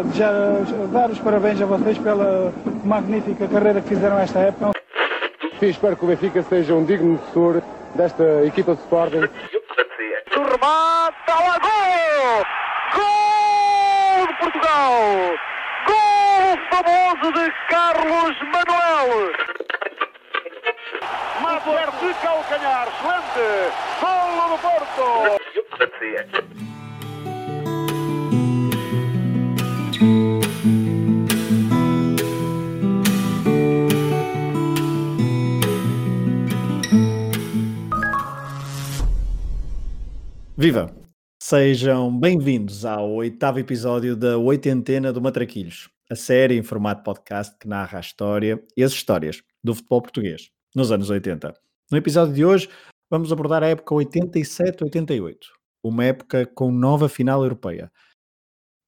uh, desejar, dar os parabéns a vocês pela magnífica carreira que fizeram esta época. Sim, espero que o Benfica seja um digno defensor desta equipa de Sporting. O remate, lá, gol! Gol de Portugal! Gol famoso de Carlos Manuel! Mater de calcanhar, excelente! Golo do Porto! Viva! Sejam bem-vindos ao oitavo episódio da Oitentena do Matraquilhos, a série em formato podcast que narra a história e as histórias do futebol português nos anos 80. No episódio de hoje, vamos abordar a época 87-88, uma época com nova final europeia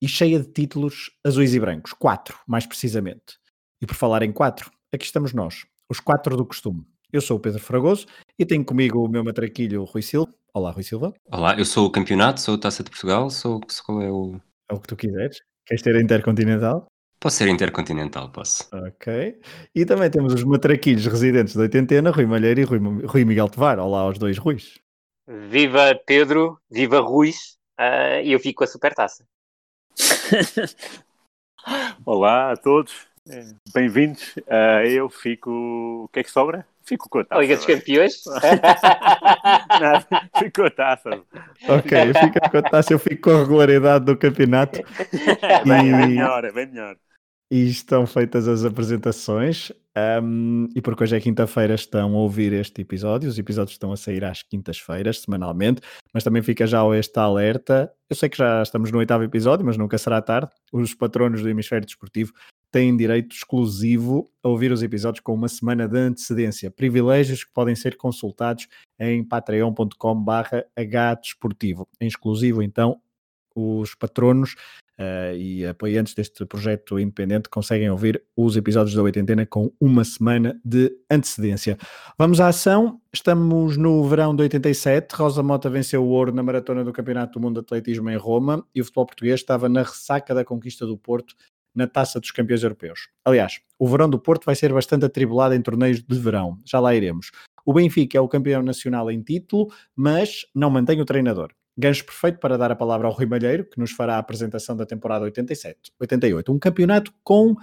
e cheia de títulos azuis e brancos, quatro mais precisamente. E por falar em quatro, aqui estamos nós, os quatro do costume. Eu sou o Pedro Fragoso e tenho comigo o meu matraquilho Rui Silva. Olá, Rui Silva. Olá, eu sou o campeonato, sou o Taça de Portugal, sou qual é o. É o que tu quiseres. Queres ter a Intercontinental? Posso ser intercontinental, posso. Ok. E também temos os matraquilhos residentes da Oitentena, Rui Malheiro e Rui, Rui Miguel Tevar. Olá aos dois Ruis. Viva Pedro, viva Ruiz, uh, e eu fico com a super taça. Olá a todos, bem-vindos. Uh, eu fico. O que é que sobra? Fico com a taça. Liga dos Campeões? Não, fico com a taça. Ok, fica com a taça, eu fico com a regularidade do campeonato. bem, e... bem melhor, é bem melhor. E estão feitas as apresentações. Um, e porque hoje é quinta-feira, estão a ouvir este episódio. Os episódios estão a sair às quintas-feiras, semanalmente. Mas também fica já este alerta. Eu sei que já estamos no oitavo episódio, mas nunca será tarde. Os patronos do Hemisfério Desportivo têm direito exclusivo a ouvir os episódios com uma semana de antecedência. Privilégios que podem ser consultados em patreon.com.br hdesportivo. Em exclusivo, então, os patronos uh, e apoiantes deste projeto independente conseguem ouvir os episódios da Oitentena com uma semana de antecedência. Vamos à ação. Estamos no verão de 87. Rosa Mota venceu o ouro na maratona do Campeonato do Mundo de Atletismo em Roma e o futebol português estava na ressaca da conquista do Porto na Taça dos Campeões Europeus. Aliás, o verão do Porto vai ser bastante atribulado em torneios de verão, já lá iremos. O Benfica é o campeão nacional em título, mas não mantém o treinador. Gancho perfeito para dar a palavra ao Rui Malheiro, que nos fará a apresentação da temporada 87, 88. Um campeonato com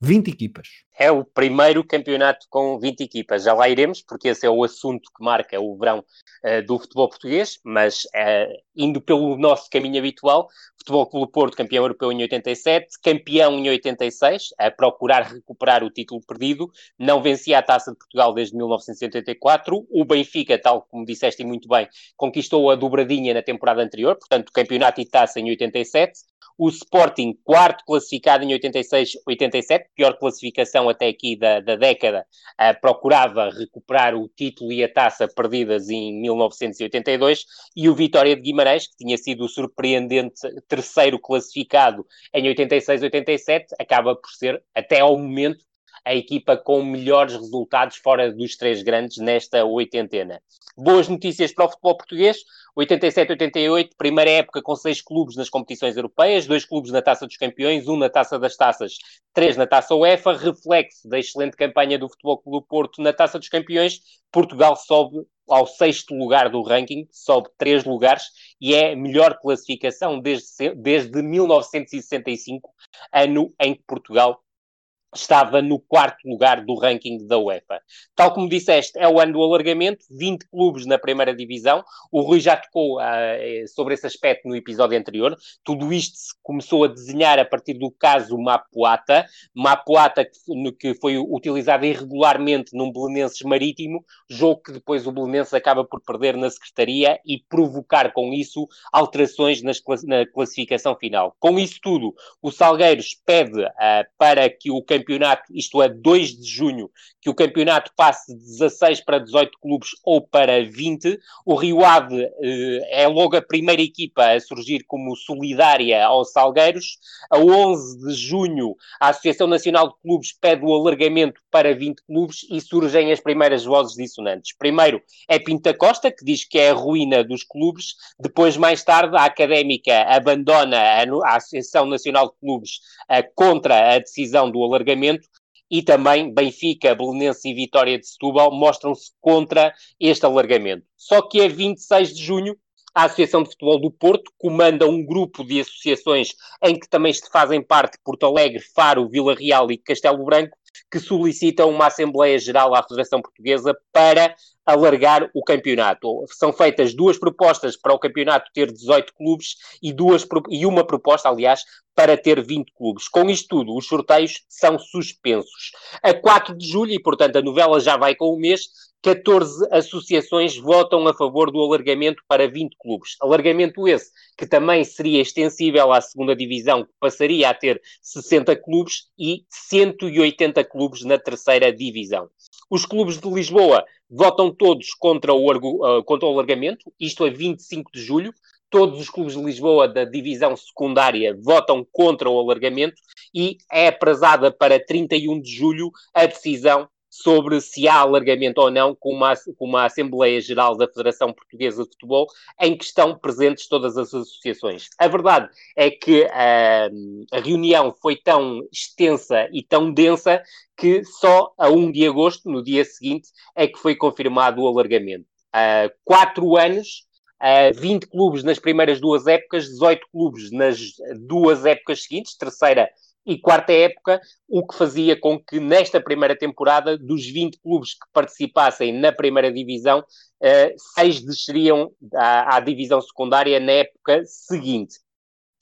20 equipas. É o primeiro campeonato com 20 equipas. Já lá iremos, porque esse é o assunto que marca o verão uh, do futebol português, mas uh, indo pelo nosso caminho habitual, Futebol Clube Porto, campeão europeu em 87, campeão em 86, a procurar recuperar o título perdido, não vencia a Taça de Portugal desde 1984, o Benfica, tal como disseste muito bem, conquistou a dobradinha na temporada anterior, portanto, campeonato e taça em 87, o Sporting, quarto classificado em 86-87, pior classificação até aqui da, da década, uh, procurava recuperar o título e a taça perdidas em 1982, e o Vitória de Guimarães, que tinha sido o surpreendente terceiro classificado em 86-87, acaba por ser, até ao momento, a equipa com melhores resultados fora dos três grandes nesta oitentena. Boas notícias para o futebol português. 87-88, primeira época com seis clubes nas competições europeias, dois clubes na Taça dos Campeões, um na Taça das Taças, três na Taça UEFA, reflexo da excelente campanha do Futebol Clube Porto na Taça dos Campeões, Portugal sobe ao sexto lugar do ranking, sobe três lugares e é a melhor classificação desde, desde 1965, ano em que Portugal estava no quarto lugar do ranking da UEFA. Tal como disseste, é o ano do alargamento, 20 clubes na primeira divisão. O Rui já tocou uh, sobre esse aspecto no episódio anterior. Tudo isto se começou a desenhar a partir do caso Mapuata. Mapuata que, que foi utilizado irregularmente num Belenenses Marítimo, jogo que depois o Belenenses acaba por perder na Secretaria e provocar com isso alterações nas, na classificação final. Com isso tudo, o Salgueiros pede uh, para que o campeão campeonato, isto é, 2 de junho, que o campeonato passe de 16 para 18 clubes ou para 20. O Rio Ave eh, é logo a primeira equipa a surgir como solidária aos Salgueiros. A 11 de junho, a Associação Nacional de Clubes pede o alargamento para 20 clubes e surgem as primeiras vozes dissonantes. Primeiro é Pinta Costa, que diz que é a ruína dos clubes. Depois, mais tarde, a Académica abandona a, a Associação Nacional de Clubes uh, contra a decisão do alargamento e também Benfica, Belenense e Vitória de Setúbal mostram-se contra este alargamento. Só que é 26 de junho, a Associação de Futebol do Porto comanda um grupo de associações em que também fazem parte Porto Alegre, Faro, Vila Real e Castelo Branco, que solicitam uma Assembleia Geral à Federação Portuguesa para alargar o campeonato. São feitas duas propostas para o campeonato ter 18 clubes e, duas, e uma proposta, aliás, para ter 20 clubes. Com isto tudo, os sorteios são suspensos. A 4 de julho, e portanto a novela já vai com o mês, 14 associações votam a favor do alargamento para 20 clubes. Alargamento esse que também seria extensível à segunda divisão, que passaria a ter 60 clubes e 180 clubes na terceira divisão. Os clubes de Lisboa votam todos contra o, uh, contra o alargamento, isto é 25 de julho. Todos os clubes de Lisboa da divisão secundária votam contra o alargamento e é aprazada para 31 de julho a decisão sobre se há alargamento ou não com uma, com uma Assembleia Geral da Federação Portuguesa de Futebol, em que estão presentes todas as associações. A verdade é que uh, a reunião foi tão extensa e tão densa que só a 1 de agosto, no dia seguinte, é que foi confirmado o alargamento. Uh, quatro anos Uh, 20 clubes nas primeiras duas épocas, 18 clubes nas duas épocas seguintes, terceira e quarta época, o que fazia com que nesta primeira temporada, dos 20 clubes que participassem na primeira divisão, uh, seis desceriam à, à divisão secundária na época seguinte.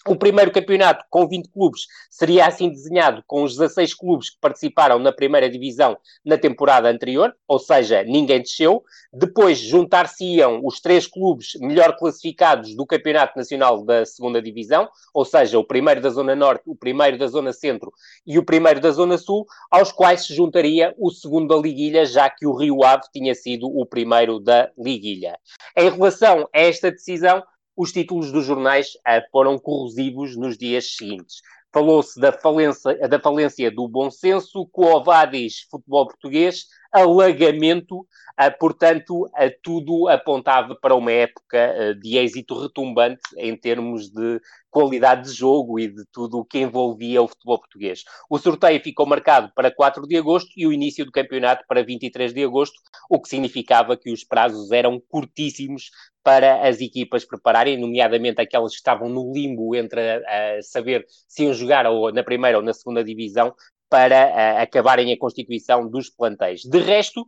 O primeiro campeonato com 20 clubes seria assim desenhado com os 16 clubes que participaram na primeira divisão na temporada anterior, ou seja, ninguém desceu. Depois juntar-se-iam os três clubes melhor classificados do Campeonato Nacional da segunda divisão, ou seja, o primeiro da Zona Norte, o primeiro da Zona Centro e o primeiro da Zona Sul, aos quais se juntaria o segundo da Liguilha, já que o Rio Ave tinha sido o primeiro da Liguilha. Em relação a esta decisão, os títulos dos jornais uh, foram corrosivos nos dias seguintes. Falou-se da falência, da falência do bom senso, Coovadis, futebol português, alagamento, uh, portanto, tudo apontava para uma época de êxito retumbante em termos de qualidade de jogo e de tudo o que envolvia o futebol português. O sorteio ficou marcado para 4 de agosto e o início do campeonato para 23 de agosto, o que significava que os prazos eram curtíssimos para as equipas prepararem, nomeadamente aquelas que estavam no limbo entre a, a saber se iam jogar ou na primeira ou na segunda divisão, para a, acabarem a constituição dos plantéis. De resto,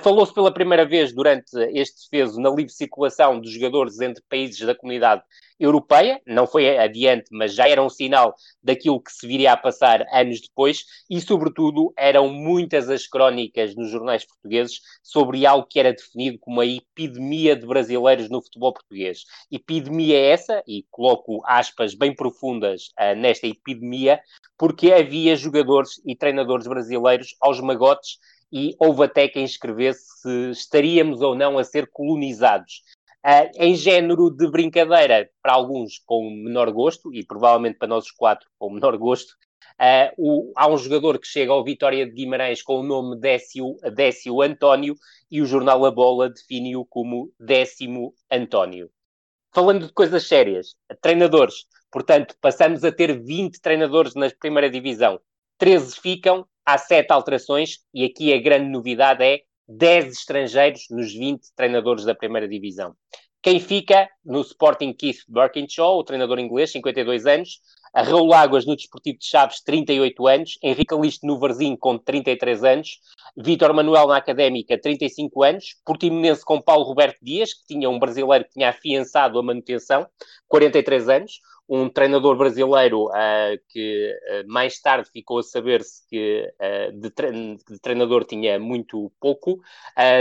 Falou-se pela primeira vez durante este defeso na livre circulação dos jogadores entre países da comunidade europeia, não foi adiante, mas já era um sinal daquilo que se viria a passar anos depois, e sobretudo eram muitas as crónicas nos jornais portugueses sobre algo que era definido como a epidemia de brasileiros no futebol português. Epidemia é essa, e coloco aspas bem profundas uh, nesta epidemia, porque havia jogadores e treinadores brasileiros aos magotes e houve até quem escrevesse se estaríamos ou não a ser colonizados. Uh, em género de brincadeira, para alguns com menor gosto, e provavelmente para nós os quatro com menor gosto, uh, o, há um jogador que chega ao Vitória de Guimarães com o nome Décio, Décio António e o jornal A Bola define-o como Décimo António. Falando de coisas sérias, treinadores, portanto, passamos a ter 20 treinadores na primeira divisão, 13 ficam, há 7 alterações, e aqui a grande novidade é 10 estrangeiros nos 20 treinadores da primeira divisão. Quem fica no Sporting Keith Birkinshaw, o treinador inglês, 52 anos, a Raul Águas no Desportivo de Chaves, 38 anos, Henrique Alisto no Varzim com 33 anos, Vítor Manuel na Académica, 35 anos, Portimonense com Paulo Roberto Dias, que tinha um brasileiro que tinha afiançado a manutenção, 43 anos, um treinador brasileiro uh, que uh, mais tarde ficou a saber-se que uh, de, tre de, treinador tinha muito pouco.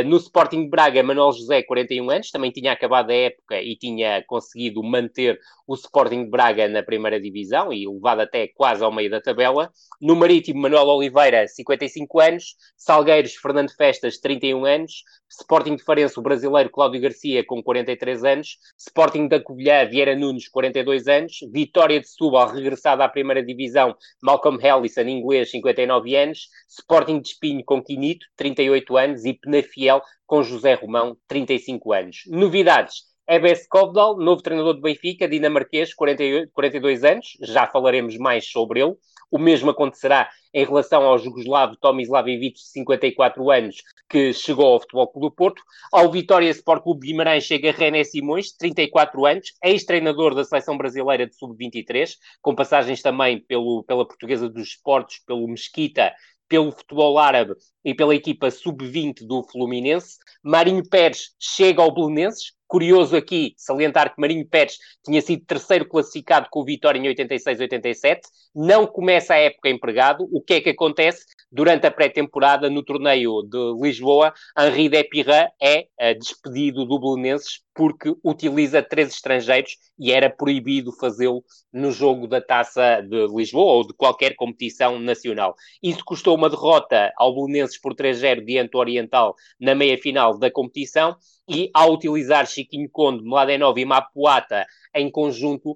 no Sporting Braga, Manuel José, 41 anos, também tinha acabado a época e tinha conseguido manter o Sporting Braga na primeira divisão e levado até quase ao meio da tabela. No Marítimo, Manuel Oliveira, 55 anos. Salgueiros, Fernando Festas, 31 anos. Sporting de Farense, o brasileiro Cláudio Garcia, com 43 anos. Sporting da Covilhã, Vieira Nunes, 42 anos. Vitória de Setúbal, regressado à primeira divisão, Malcolm Hellison, inglês, 59 anos. Sporting de Espinho, com Quinito, 38 anos. E Penafiel, com José Romão, 35 anos. Novidades. Ebes Kovdal, novo treinador do Benfica, dinamarquês, 48, 42 anos, já falaremos mais sobre ele. O mesmo acontecerá em relação ao jugoslavo Tomislav Ivic, 54 anos, que chegou ao Futebol Clube do Porto. Ao Vitória Sport Clube Guimarães chega René Simões, 34 anos, ex-treinador da Seleção Brasileira de Sub-23, com passagens também pelo, pela Portuguesa dos Esportes, pelo Mesquita, pelo futebol árabe e pela equipa sub-20 do Fluminense. Marinho Pérez chega ao Belenenses, Curioso aqui salientar que Marinho Pérez tinha sido terceiro classificado com o Vitória em 86-87, não começa a época empregado. O que é que acontece? Durante a pré-temporada, no torneio de Lisboa, Henri Depirra é uh, despedido do Belenenses porque utiliza três estrangeiros e era proibido fazê-lo no jogo da Taça de Lisboa ou de qualquer competição nacional. Isso custou uma derrota ao Belenenses por 3-0 diante do Oriental na meia-final da competição e ao utilizar Chiquinho Conde, Mladenov e Mapuata em conjunto,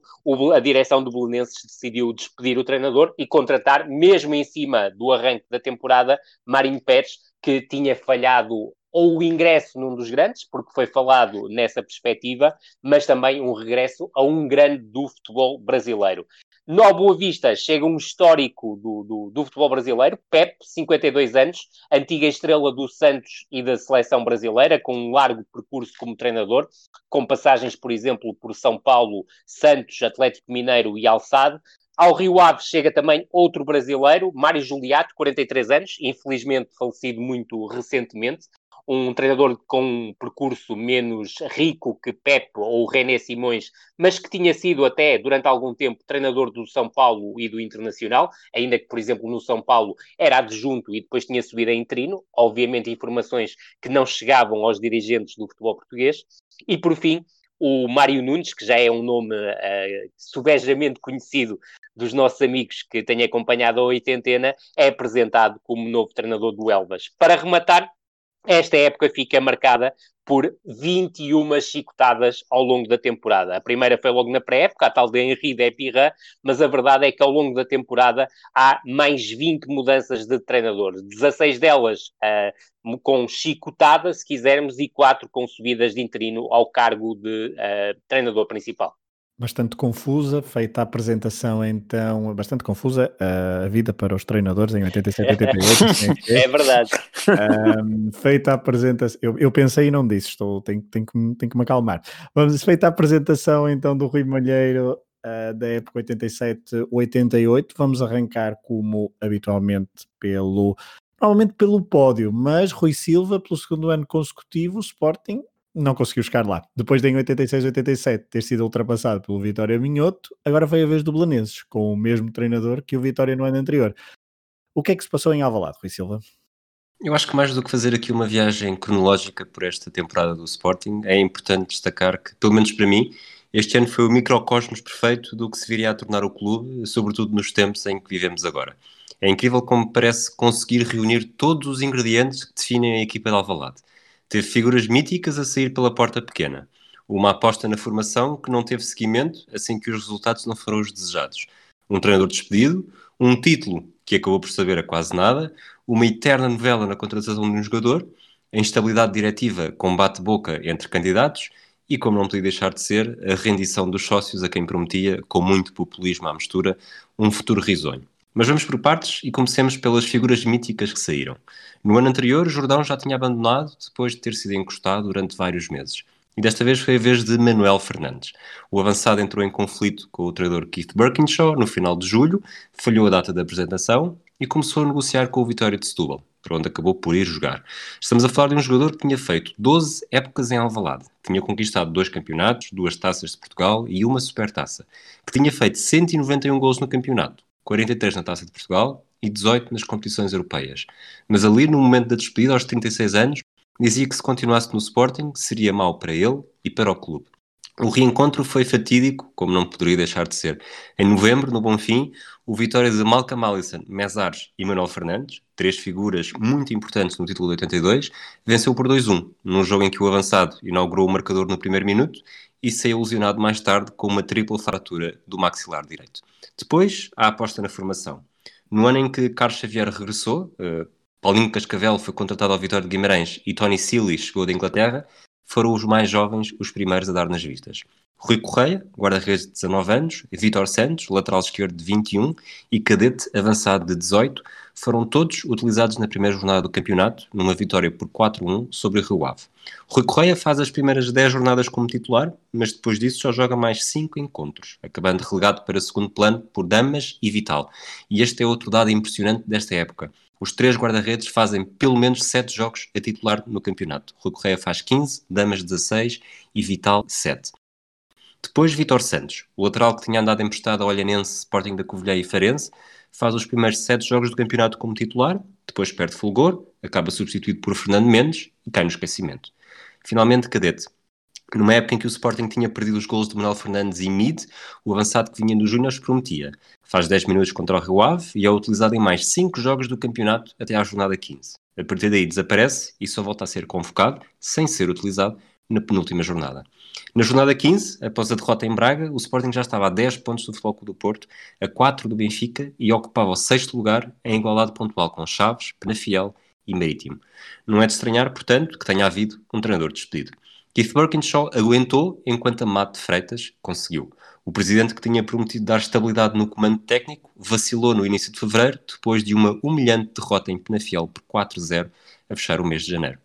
a direção do Belenenses decidiu despedir o treinador e contratar, mesmo em cima do arranque da temporada, Marinho Pérez, que tinha falhado ou o ingresso num dos grandes, porque foi falado nessa perspectiva, mas também um regresso a um grande do futebol brasileiro. No Boa Vista chega um histórico do, do, do, futebol brasileiro, Pep, 52 anos, antiga estrela do Santos e da seleção brasileira, com um largo percurso como treinador, com passagens, por exemplo, por São Paulo, Santos, Atlético Mineiro e Alçade. Ao Rio Ave chega também outro brasileiro, Mário Juliato, 43 anos, infelizmente falecido muito recentemente, um treinador com um percurso menos rico que Pep ou René Simões, mas que tinha sido até durante algum tempo treinador do São Paulo e do Internacional, ainda que, por exemplo, no São Paulo era adjunto e depois tinha subido a interino, obviamente informações que não chegavam aos dirigentes do futebol português. E por fim, o Mário Nunes, que já é um nome uh, subejamente conhecido dos nossos amigos que têm acompanhado a oitentena, é apresentado como novo treinador do Elvas. Para rematar, esta época fica marcada por 21 chicotadas ao longo da temporada. A primeira foi logo na pré-época, a tal de Henri Depirra, mas a verdade é que ao longo da temporada há mais 20 mudanças de treinador. 16 delas uh, com chicotada, se quisermos, e 4 com subidas de interino ao cargo de uh, treinador principal bastante confusa, feita a apresentação então, bastante confusa, uh, a vida para os treinadores em 87, 88. é, é verdade. Um, feita a apresentação, eu, eu, pensei e não disse, estou, tenho, tenho, que, tenho que me acalmar. Vamos, feita a apresentação então do Rui Malheiro uh, da época 87, 88, vamos arrancar como habitualmente pelo, provavelmente pelo pódio, mas Rui Silva, pelo segundo ano consecutivo, Sporting não conseguiu chegar lá. Depois de em 86, 87 ter sido ultrapassado pelo Vitória Minhoto, agora veio a vez do Belenenses, com o mesmo treinador que o Vitória no ano anterior. O que é que se passou em Alvalade, Rui Silva? Eu acho que mais do que fazer aqui uma viagem cronológica por esta temporada do Sporting, é importante destacar que, pelo menos para mim, este ano foi o microcosmos perfeito do que se viria a tornar o clube, sobretudo nos tempos em que vivemos agora. É incrível como parece conseguir reunir todos os ingredientes que definem a equipa de Alvalade Teve figuras míticas a sair pela porta pequena. Uma aposta na formação que não teve seguimento, assim que os resultados não foram os desejados. Um treinador despedido, um título que acabou por saber a quase nada, uma eterna novela na contratação de um jogador, a instabilidade diretiva com bate-boca entre candidatos e, como não podia deixar de ser, a rendição dos sócios a quem prometia, com muito populismo à mistura, um futuro risonho. Mas vamos por partes e comecemos pelas figuras míticas que saíram. No ano anterior, Jordão já tinha abandonado depois de ter sido encostado durante vários meses. E desta vez foi a vez de Manuel Fernandes. O avançado entrou em conflito com o treinador Keith Birkinshaw no final de julho, falhou a data da apresentação e começou a negociar com o Vitória de Setúbal, para onde acabou por ir jogar. Estamos a falar de um jogador que tinha feito 12 épocas em Alvalade, tinha conquistado dois campeonatos, duas taças de Portugal e uma supertaça, que tinha feito 191 gols no campeonato, 43 na Taça de Portugal e 18 nas competições europeias. Mas ali, no momento da despedida, aos 36 anos, dizia que se continuasse no Sporting seria mau para ele e para o clube. O reencontro foi fatídico, como não poderia deixar de ser. Em novembro, no Bonfim, o Vitória de Malcolm Allison, Mesares e Manuel Fernandes, três figuras muito importantes no título de 82, venceu por 2-1, num jogo em que o avançado inaugurou o marcador no primeiro minuto e saiu lesionado mais tarde com uma tripla fratura do maxilar direito. Depois, a aposta na formação. No ano em que Carlos Xavier regressou, uh, Paulinho Cascavel foi contratado ao Vitória de Guimarães e Tony Silly chegou da Inglaterra, foram os mais jovens os primeiros a dar nas vistas. Rui Correia, guarda-redes de 19 anos, Vitor Santos, lateral esquerdo de 21 e cadete avançado de 18, foram todos utilizados na primeira jornada do campeonato, numa vitória por 4-1 sobre o Rio Ave. Rui Correia faz as primeiras 10 jornadas como titular, mas depois disso só joga mais 5 encontros, acabando relegado para segundo plano por Damas e Vital. E este é outro dado impressionante desta época. Os três guarda-redes fazem pelo menos 7 jogos a titular no campeonato. Rui Correia faz 15, Damas 16 e Vital 7. Depois Vitor Santos, o lateral que tinha andado emprestado ao Olhanense, Sporting da Covilhã e Farense, faz os primeiros sete jogos do campeonato como titular, depois perde fulgor, acaba substituído por Fernando Mendes e cai no esquecimento. Finalmente, Cadete. Numa época em que o Sporting tinha perdido os gols de Manuel Fernandes e Mid, o avançado que vinha dos Júniors prometia. Faz 10 minutos contra o Rio Ave e é utilizado em mais 5 jogos do campeonato até à jornada 15. A partir daí desaparece e só volta a ser convocado, sem ser utilizado, na penúltima jornada. Na jornada 15, após a derrota em Braga, o Sporting já estava a 10 pontos do Futebol Clube do Porto, a 4 do Benfica e ocupava o sexto lugar em igualdade pontual com Chaves, Penafiel e Marítimo. Não é de estranhar, portanto, que tenha havido um treinador despedido. Keith Birkinshaw aguentou enquanto Mato de Freitas conseguiu. O presidente que tinha prometido dar estabilidade no comando técnico vacilou no início de fevereiro, depois de uma humilhante derrota em Penafiel por 4-0 a fechar o mês de janeiro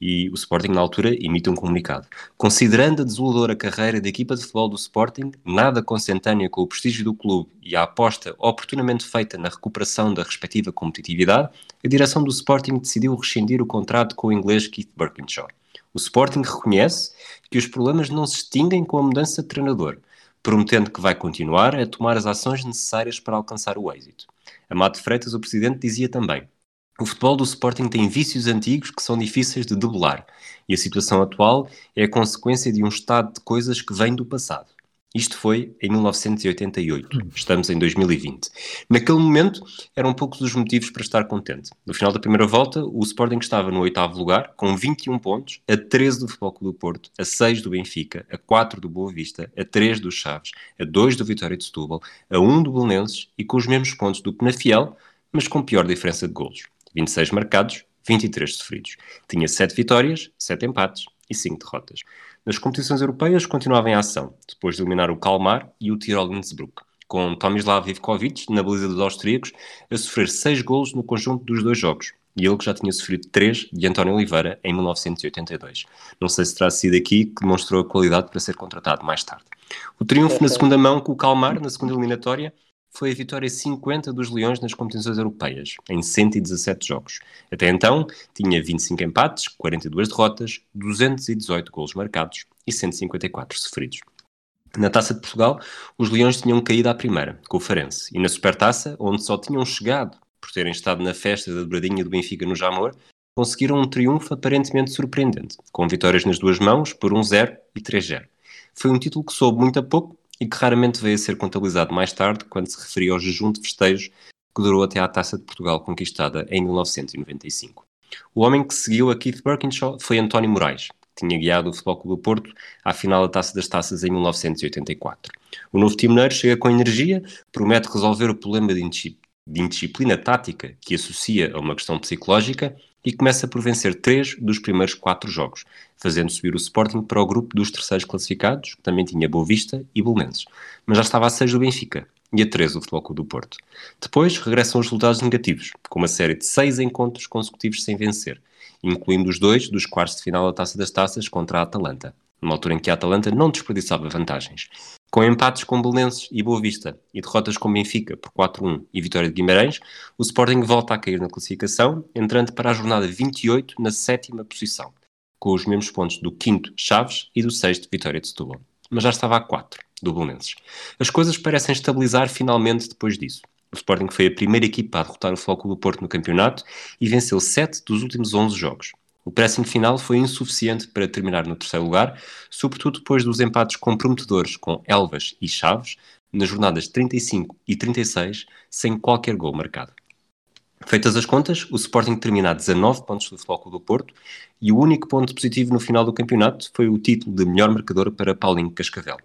e o Sporting na altura emite um comunicado. Considerando a desoladora carreira da equipa de futebol do Sporting, nada consentânea com o prestígio do clube e a aposta oportunamente feita na recuperação da respectiva competitividade, a direção do Sporting decidiu rescindir o contrato com o inglês Keith Birkinshaw. O Sporting reconhece que os problemas não se extinguem com a mudança de treinador, prometendo que vai continuar a tomar as ações necessárias para alcançar o êxito. Amado Freitas, o presidente, dizia também: o futebol do Sporting tem vícios antigos que são difíceis de debelar, e a situação atual é a consequência de um estado de coisas que vem do passado. Isto foi em 1988. Estamos em 2020. Naquele momento, eram poucos os motivos para estar contente. No final da primeira volta, o Sporting estava no oitavo lugar, com 21 pontos, a 13 do Futebol Clube do Porto, a 6 do Benfica, a 4 do Boa Vista, a 3 do Chaves, a 2 do Vitória de Setúbal, a 1 do Belenenses e com os mesmos pontos do Penafiel, mas com pior diferença de golos. 26 marcados, 23 sofridos. Tinha 7 vitórias, 7 empates e 5 derrotas. Nas competições europeias continuava em ação, depois de eliminar o Kalmar e o Tirol Innsbruck, com Tomislav Ivkovic, na baliza dos austríacos, a sofrer 6 golos no conjunto dos dois jogos, e ele que já tinha sofrido 3 de António Oliveira em 1982. Não sei se terá sido aqui que demonstrou a qualidade para ser contratado mais tarde. O triunfo na segunda mão com o Kalmar, na segunda eliminatória, foi a vitória 50 dos Leões nas competições europeias, em 117 jogos. Até então, tinha 25 empates, 42 derrotas, 218 golos marcados e 154 sofridos. Na Taça de Portugal, os Leões tinham caído à primeira, com o Farense, e na Supertaça, onde só tinham chegado por terem estado na festa da dobradinha do Benfica no Jamor, conseguiram um triunfo aparentemente surpreendente, com vitórias nas duas mãos por 1-0 e 3-0. Foi um título que soube muito a pouco e que raramente veio a ser contabilizado mais tarde quando se referia ao jejum de festejos que durou até à Taça de Portugal conquistada em 1995. O homem que seguiu a Keith Birkinshaw foi António Moraes, que tinha guiado o Futebol Clube do Porto à final da Taça das Taças em 1984. O novo timoneiro chega com energia, promete resolver o problema de indisciplina tática que associa a uma questão psicológica e começa por vencer três dos primeiros quatro jogos, fazendo subir o Sporting para o grupo dos terceiros classificados, que também tinha Boa Vista e Belenenses, mas já estava a seis do Benfica e a três do Futebol Clube do Porto. Depois regressam os resultados negativos, com uma série de seis encontros consecutivos sem vencer, incluindo os dois dos quartos de final da Taça das Taças contra a Atalanta, numa altura em que a Atalanta não desperdiçava vantagens. Com empates com Belenenses e Boa Vista e derrotas com Benfica por 4-1 e Vitória de Guimarães, o Sporting volta a cair na classificação, entrando para a jornada 28 na sétima posição, com os mesmos pontos do quinto Chaves e do sexto Vitória de Setúbal. Mas já estava a 4 do Belenenses. As coisas parecem estabilizar finalmente depois disso. O Sporting foi a primeira equipa a derrotar o Flóculo do Porto no campeonato e venceu 7 dos últimos 11 jogos. O pressing final foi insuficiente para terminar no terceiro lugar, sobretudo depois dos empates comprometedores com Elvas e Chaves, nas jornadas 35 e 36, sem qualquer gol marcado. Feitas as contas, o Sporting termina a 19 pontos do Flóculo do Porto e o único ponto positivo no final do campeonato foi o título de melhor marcador para Paulinho Cascavel.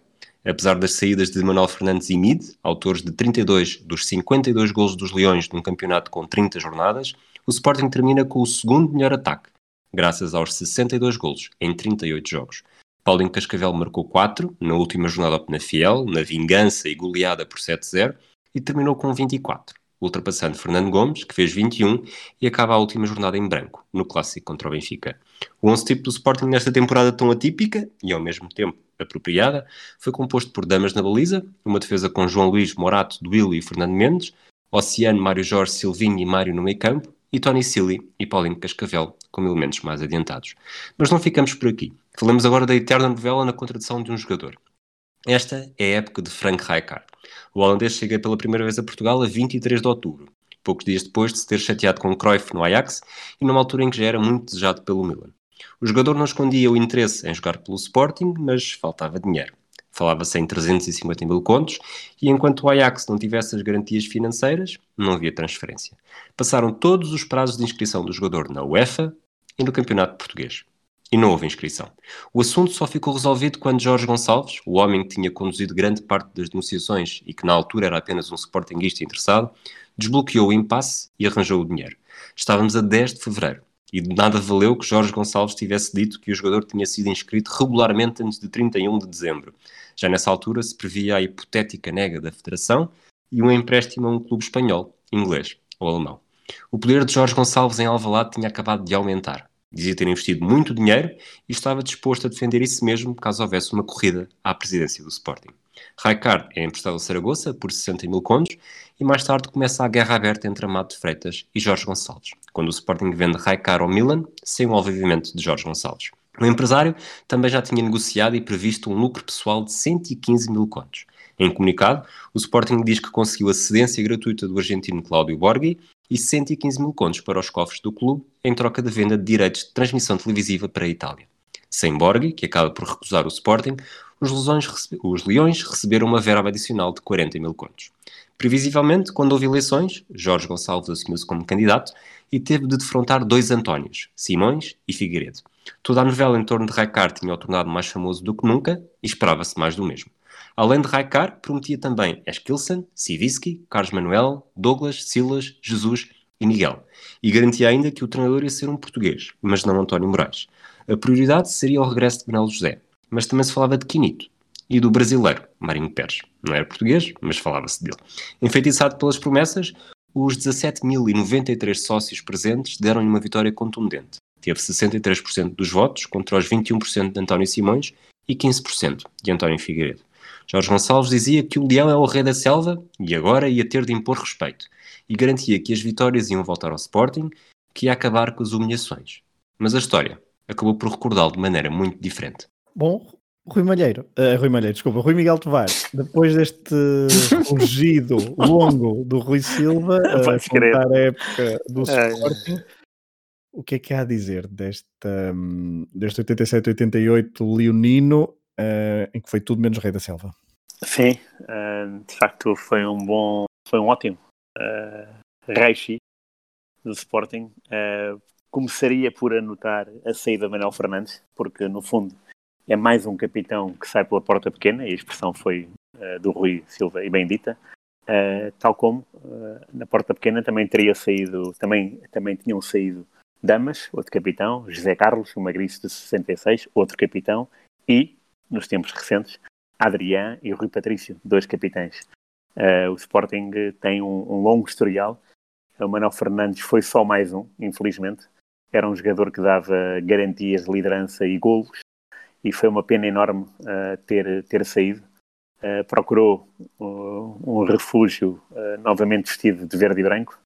Apesar das saídas de Manuel Fernandes e Mid, autores de 32 dos 52 gols dos Leões num campeonato com 30 jornadas, o Sporting termina com o segundo melhor ataque, graças aos 62 golos em 38 jogos. Paulinho Cascavel marcou 4 na última jornada ao Penafiel, na vingança e goleada por 7-0, e terminou com 24, ultrapassando Fernando Gomes, que fez 21, e acaba a última jornada em branco, no clássico contra o Benfica. O 11 tipo do Sporting nesta temporada tão atípica, e ao mesmo tempo apropriada, foi composto por Damas na baliza, uma defesa com João Luís, Morato, Duílio e Fernando Mendes, Oceano, Mário Jorge, Silvinho e Mário no meio campo, e Tony Silly e Paulinho Cascavel como elementos mais adiantados. Mas não ficamos por aqui. Falamos agora da eterna novela na contradição de um jogador. Esta é a época de Frank Rijkaard. O holandês chega pela primeira vez a Portugal a 23 de outubro, poucos dias depois de se ter chateado com Cruyff no Ajax e numa altura em que já era muito desejado pelo Milan. O jogador não escondia o interesse em jogar pelo Sporting, mas faltava dinheiro. Falava-se em 350 mil contos e enquanto o Ajax não tivesse as garantias financeiras, não havia transferência. Passaram todos os prazos de inscrição do jogador na UEFA e no Campeonato Português. E não houve inscrição. O assunto só ficou resolvido quando Jorge Gonçalves, o homem que tinha conduzido grande parte das negociações e que na altura era apenas um sportinguista interessado, desbloqueou o impasse e arranjou o dinheiro. Estávamos a 10 de fevereiro. E de nada valeu que Jorge Gonçalves tivesse dito que o jogador tinha sido inscrito regularmente antes de 31 de dezembro. Já nessa altura se previa a hipotética nega da Federação e um empréstimo a um clube espanhol, inglês ou alemão. O poder de Jorge Gonçalves em Alvalade tinha acabado de aumentar. Dizia ter investido muito dinheiro e estava disposto a defender isso mesmo caso houvesse uma corrida à presidência do Sporting. Raikard é emprestado ao Saragossa por 60 mil contos e mais tarde começa a guerra aberta entre Amado Freitas e Jorge Gonçalves, quando o Sporting vende Raikard ao Milan sem o envolvimento de Jorge Gonçalves. O empresário também já tinha negociado e previsto um lucro pessoal de 115 mil contos. Em comunicado, o Sporting diz que conseguiu a cedência gratuita do argentino Cláudio Borghi e 115 mil contos para os cofres do clube em troca de venda de direitos de transmissão televisiva para a Itália. Sem Borghi, que acaba por recusar o Sporting, os, lesões, os Leões receberam uma verba adicional de 40 mil contos. Previsivelmente, quando houve eleições, Jorge Gonçalves assumiu-se como candidato e teve de defrontar dois Antónios, Simões e Figueiredo. Toda a novela em torno de Raikar tinha o tornado mais famoso do que nunca e esperava-se mais do mesmo. Além de Raikar, prometia também Eskilsen, Siviski, Carlos Manuel, Douglas, Silas, Jesus e Miguel. E garantia ainda que o treinador ia ser um português, mas não António Moraes. A prioridade seria o regresso de Benelo José, mas também se falava de Quinito e do brasileiro, Marinho Pérez. Não era português, mas falava-se dele. Enfeitiçado pelas promessas, os 17.093 sócios presentes deram-lhe uma vitória contundente. Teve 63% dos votos contra os 21% de António Simões e 15% de António Figueiredo. Jorge Gonçalves dizia que o leão é o rei da selva e agora ia ter de impor respeito e garantia que as vitórias iam voltar ao Sporting, que ia acabar com as humilhações. Mas a história acabou por recordá-lo de maneira muito diferente. Bom, Rui Malheiro, uh, Rui Malheiro, desculpa, Rui Miguel Tovar, depois deste rugido longo do Rui Silva, a uh, contar a época do Sporting, o que é que há a dizer desta, deste 87-88 leonino, uh, em que foi tudo menos Rei da Selva? Sim, uh, de facto foi um bom, foi um ótimo uh, reishi do Sporting. Uh, começaria por anotar a saída de Manuel Fernandes, porque no fundo é mais um capitão que sai pela porta pequena, e a expressão foi do Rui Silva e bem dita, tal como na porta pequena também teria saído, também, também tinham saído Damas, outro capitão, José Carlos, um magriço de 66, outro capitão, e, nos tempos recentes, Adrián e Rui Patrício, dois capitães. o Sporting tem um, um longo historial, o Manuel Fernandes foi só mais um, infelizmente, era um jogador que dava garantias de liderança e golos, e foi uma pena enorme uh, ter, ter saído. uh, procurou uh, um refúgio novamente vestido de verde e branco.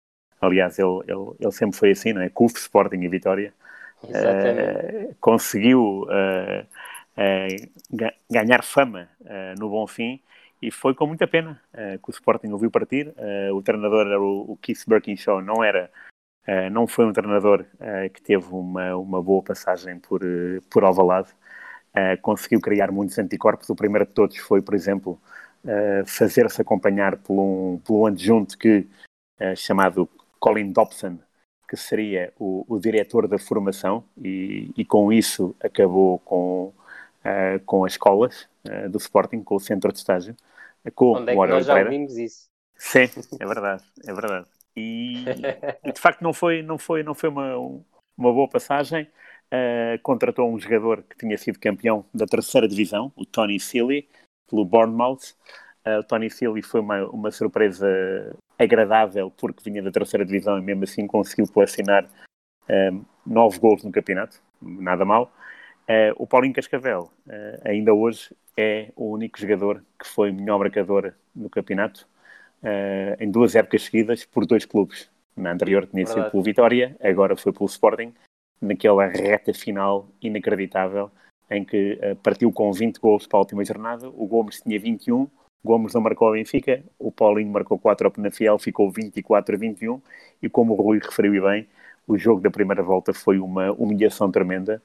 Aliás, ele, ele, ele sempre foi assim, não é? CUF, Sporting e Vitória. conseguiu ganhar fama no bom fim e foi com muita pena que o Sporting o viu partir. o treinador era o, o Keith Birkinshaw, não era Uh, não foi um treinador uh, que teve uma, uma boa passagem por, uh, por Alvalade. conseguiu criar muitos anticorpos. O primeiro de todos foi, por exemplo, fazer-se acompanhar por um, por um adjunto que, chamado Colin Dobson, que seria o, o diretor da formação, e, e, com isso acabou com, com as escolas do Sporting, com o centro de estágio. Com Onde é que nós já ouvimos isso? Sim, é verdade, é verdade. E, e, de facto não foi, não foi, não foi uma, uma boa passagem. Uh, contratou um jogador que tinha sido campeão da terceira divisão, o Tony Sealy, pelo Bournemouth. Uh, o Tony Sealy foi uma, uma surpresa agradável porque vinha da terceira divisão e mesmo assim conseguiu colecionar uh, nove gols no campeonato, nada mal. Uh, o Paulinho Cascavel, ainda hoje, é o único jogador que foi melhor marcador no campeonato uh, em duas épocas seguidas por dois clubes. Na anterior tinha sido pelo Vitória, agora foi pelo Sporting, naquela reta final inacreditável em que uh, partiu com 20 gols para a última jornada. O Gomes tinha 21, o Gomes não marcou a Benfica, o Paulinho marcou 4 ao Penafiel, ficou 24 a 21. E como o Rui referiu bem, o jogo da primeira volta foi uma humilhação tremenda.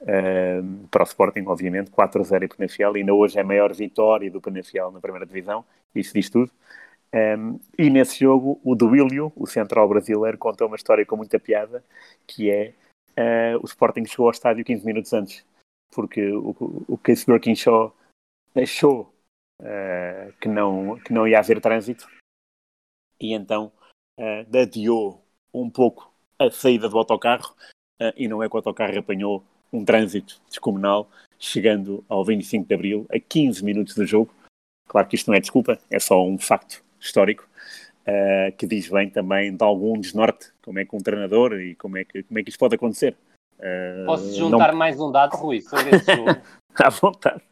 Uh, para o Sporting, obviamente, 4 a 0 em Penafiel, ainda hoje é a maior vitória do Penafiel na primeira divisão, isso diz tudo. Um, e nesse jogo, o Duílio, o central brasileiro, contou uma história com muita piada, que é uh, o Sporting chegou ao estádio 15 minutos antes, porque o, o Case Birkinshaw achou uh, que, não, que não ia haver trânsito, e então uh, adiou um pouco a saída do autocarro, uh, e não é que o autocarro apanhou um trânsito descomunal, chegando ao 25 de Abril, a 15 minutos do jogo. Claro que isto não é desculpa, é só um facto histórico, uh, que diz bem também de algum desnorte, como é que um treinador e como é que, como é que isto pode acontecer. Uh, Posso juntar não... mais um dado, Rui, sobre esse jogo? à vontade.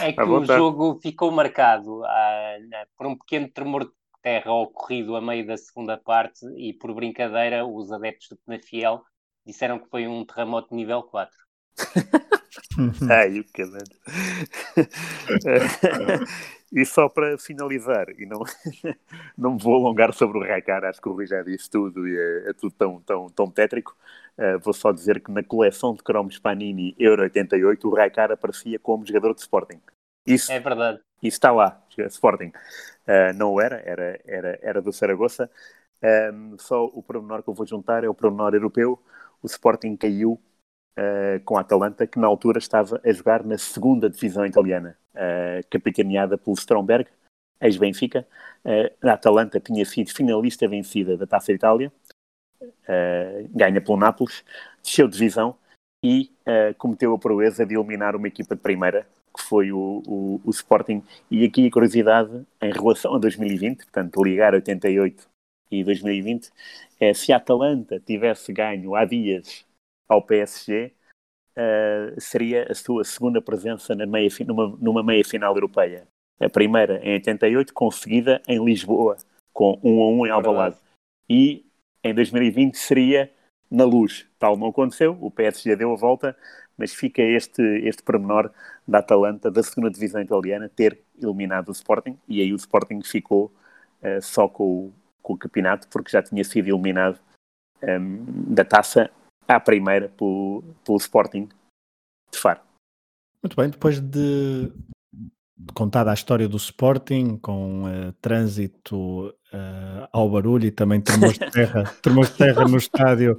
É que o jogo ficou marcado uh, por um pequeno tremor de terra ocorrido a meio da segunda parte e, por brincadeira, os adeptos do Penafiel disseram que foi um terremoto nível 4. Ai, o caralho. E só para finalizar, e não, não vou alongar sobre o Raikar, acho que o Rui já disse tudo e é, é tudo tão, tão, tão tétrico. Uh, vou só dizer que na coleção de cromos Panini Euro 88, o Raikar aparecia como jogador de Sporting. Isso, é verdade. Isso está lá, Sporting. Uh, não era, era, era, era do Saragossa. Um, só o pormenor que eu vou juntar é o pormenor europeu. O Sporting caiu uh, com a Atalanta, que na altura estava a jogar na segunda divisão italiana, uh, capitaneada pelo Stromberg, ex-Benfica. Uh, a Atalanta tinha sido finalista vencida da Taça Itália, ganha pelo Nápoles, desceu de divisão e cometeu a proeza de eliminar uma equipa de primeira, que foi o, o, o, Sporting. E aqui a curiosidade em relação a 2020, portanto, ligar 88 e 2020, é se a Atalanta tivesse ganho há dias ao PSG, uh, seria a sua segunda presença na meia, numa, numa meia final europeia. A primeira em 88, conseguida em Lisboa, com 1 a 1 em Alvalade. E em 2020 seria na luz. Tal não aconteceu, o PSG deu a volta, mas fica este, este pormenor da Atalanta, da segunda divisão italiana, ter eliminado o Sporting, e aí o Sporting ficou uh, só com o, com o campeonato, porque já tinha sido eliminado um, ehm, da taça à primeira pelo, pelo Sporting de Faro. Muito bem, depois de contada a história do Sporting, com uh, trânsito uh, ao barulho e também tremores de terra, tremores de terra no estádio,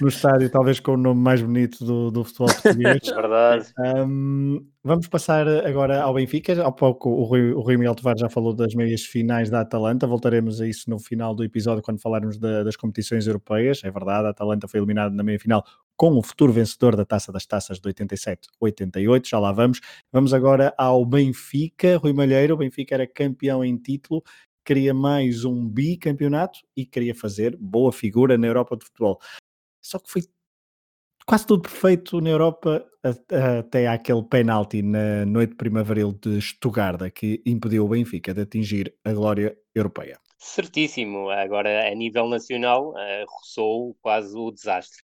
no estádio talvez com o nome mais bonito do, do futebol português. Verdade. Um, vamos passar agora ao Benfica. Há pouco o Rui, o Rui Miguel Tovar já falou das meias finais da Atalanta, voltaremos a isso no final do episódio quando falarmos da, das competições europeias. É verdade, a Atalanta foi eliminada na meia final com o futuro vencedor da Taça das Taças de 87-88, já lá vamos. Vamos agora ao Benfica, Rui Malheiro, o Benfica era campeão em título, queria mais um bicampeonato e queria fazer boa figura na Europa de futebol. Só que foi quase tudo perfeito na Europa até aquele penalti na noite primaveril de Stuttgart que impediu o Benfica de atingir a glória europeia. Certíssimo. Agora, a nível nacional, uh, roçou quase o desastre.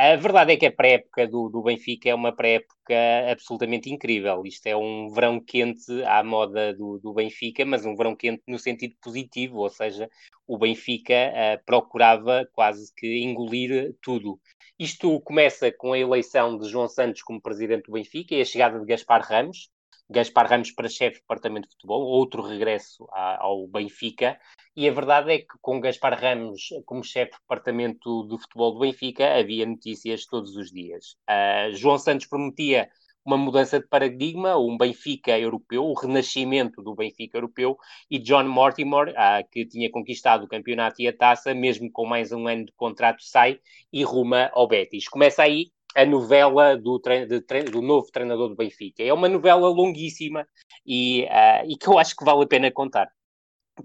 A verdade é que a pré-época do, do, Benfica é uma pré-época absolutamente incrível. Isto é um verão quente à moda do, do, Benfica, mas um verão quente no sentido positivo, ou seja, o Benfica uh, procurava quase que engolir tudo. Isto começa com a eleição de João Santos como presidente do Benfica e a chegada de Gaspar Ramos, Gaspar Ramos para chefe de departamento de futebol, outro regresso ao Benfica, e a verdade é que com Gaspar Ramos como chefe de departamento de futebol do Benfica havia notícias todos os dias. Uh, João Santos prometia uma mudança de paradigma, um Benfica europeu, o renascimento do Benfica europeu, e John Mortimer, uh, que tinha conquistado o campeonato e a taça, mesmo com mais um ano de contrato, sai e ruma ao Betis. Começa aí a novela do, do, novo treinador do Benfica. É uma novela longuíssima e, uh, e, que eu acho que vale a pena contar.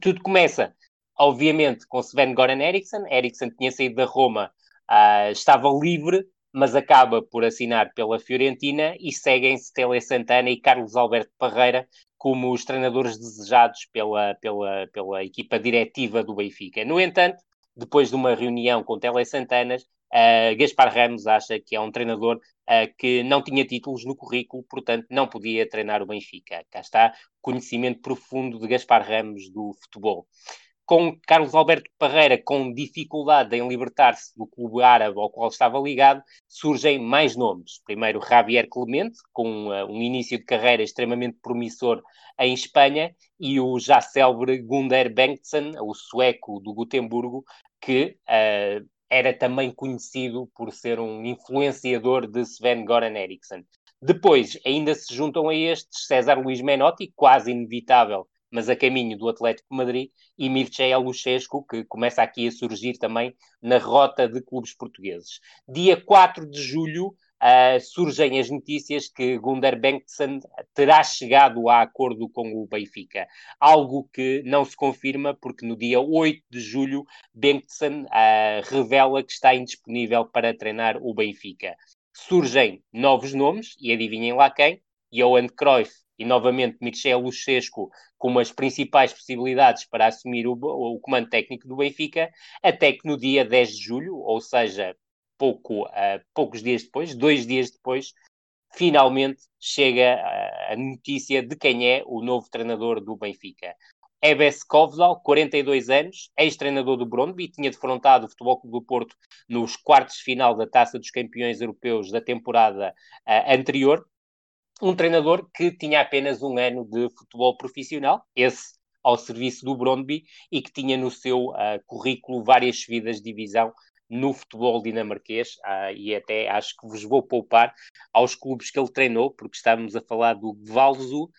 Tudo começa, obviamente, com Sven Goran Eriksson. Eriksson tinha saído da Roma, uh, estava livre, mas acaba por assinar pela Fiorentina e seguem-se Tele Santana e Carlos Alberto Parreira como os treinadores desejados pela, pela, pela equipa diretiva do Benfica. No entanto, depois de uma reunião com Tele Santanas, Uh, Gaspar Ramos acha que é um treinador uh, que não tinha títulos no currículo, portanto não podia treinar o Benfica. Cá está conhecimento profundo de Gaspar Ramos do futebol. Com Carlos Alberto Parreira com dificuldade em libertar-se do clube árabe ao qual estava ligado, surgem mais nomes. Primeiro, Javier Clemente, com uh, um início de carreira extremamente promissor em Espanha, e o já célebre Gunder Bengtsson, o sueco do Gotemburgo, que uh, era também conhecido por ser um influenciador de Sven Goran Eriksson. Depois, ainda se juntam a estes César Luís Menotti, quase inevitável, mas a caminho do Atlético de Madrid, e Mircea Luchescu, que começa aqui a surgir também na rota de clubes portugueses. Dia 4 de julho, uh, surgem as notícias que Gunder Bengtsson terá chegado a acordo com o Benfica. Algo que não se confirma, porque no dia 8 de julho, Bengtsson uh, revela que está indisponível para treinar o Benfica. Surgem novos nomes, e adivinhem lá quem? Johan Cruyff e novamente Michel Luchescu como as principais possibilidades para assumir o, o, comando técnico do Benfica, até que no dia 10 de julho, ou seja, pouco, uh, poucos dias depois, dois dias depois, finalmente chega a notícia de quem é o novo treinador do Benfica. Ebes Kovdal, 42 anos, ex-treinador do Brondby, tinha defrontado o Futebol Clube do Porto nos quartos de final da Taça dos Campeões Europeus da temporada uh, anterior. Um treinador que tinha apenas um ano de futebol profissional, esse ao serviço do Brondby, e que tinha no seu uh, currículo várias subidas de divisão no futebol dinamarquês ah, e até acho que vos vou poupar aos clubes que ele treinou, porque estamos a falar do Valzu,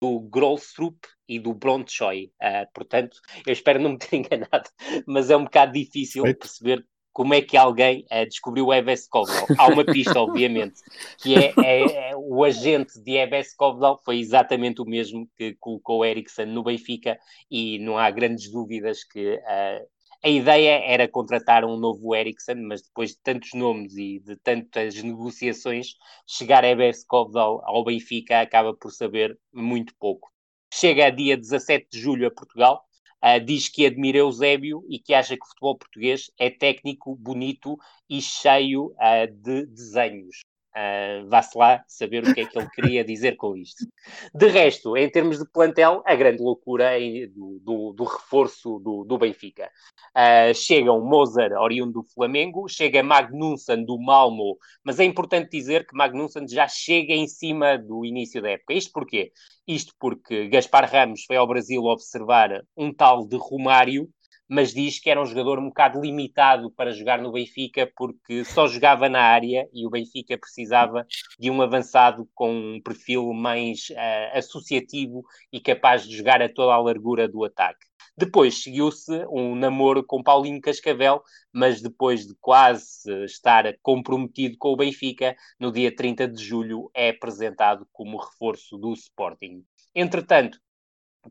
do Grolstrup e do Brondshøj. Ah, portanto, eu espero não me ter enganado, mas é um bocado difícil Feito. perceber como é que alguém uh, descobriu o Eves Kovdal. Há uma pista, obviamente, que é, é, é, o agente de Eves Kovdal foi exatamente o mesmo que colocou Ericsson no Benfica e não há grandes dúvidas que uh, a ideia era contratar um novo Ericsson, mas depois de tantos nomes e de tantas negociações, chegar a Eberskov ao, ao Benfica acaba por saber muito pouco. Chega a dia 17 de julho a Portugal, uh, diz que admira Eusébio e que acha que o futebol português é técnico, bonito e cheio uh, de desenhos. Uh, Vá-se lá saber o que é que ele queria dizer com isto. De resto, em termos de plantel, a grande loucura é do, do, do reforço do, do Benfica. Uh, chegam Mozart, oriundo do Flamengo, chega Magnussen do Malmo, mas é importante dizer que Magnussen já chega em cima do início da época. Isto porquê? Isto porque Gaspar Ramos foi ao Brasil observar um tal de Romário, mas diz que era um jogador um bocado limitado para jogar no Benfica porque só jogava na área e o Benfica precisava de um avançado com um perfil mais uh, associativo e capaz de jogar a toda a largura do ataque. Depois seguiu-se um namoro com Paulinho Cascavel, mas depois de quase estar comprometido com o Benfica, no dia 30 de julho é apresentado como reforço do Sporting. Entretanto,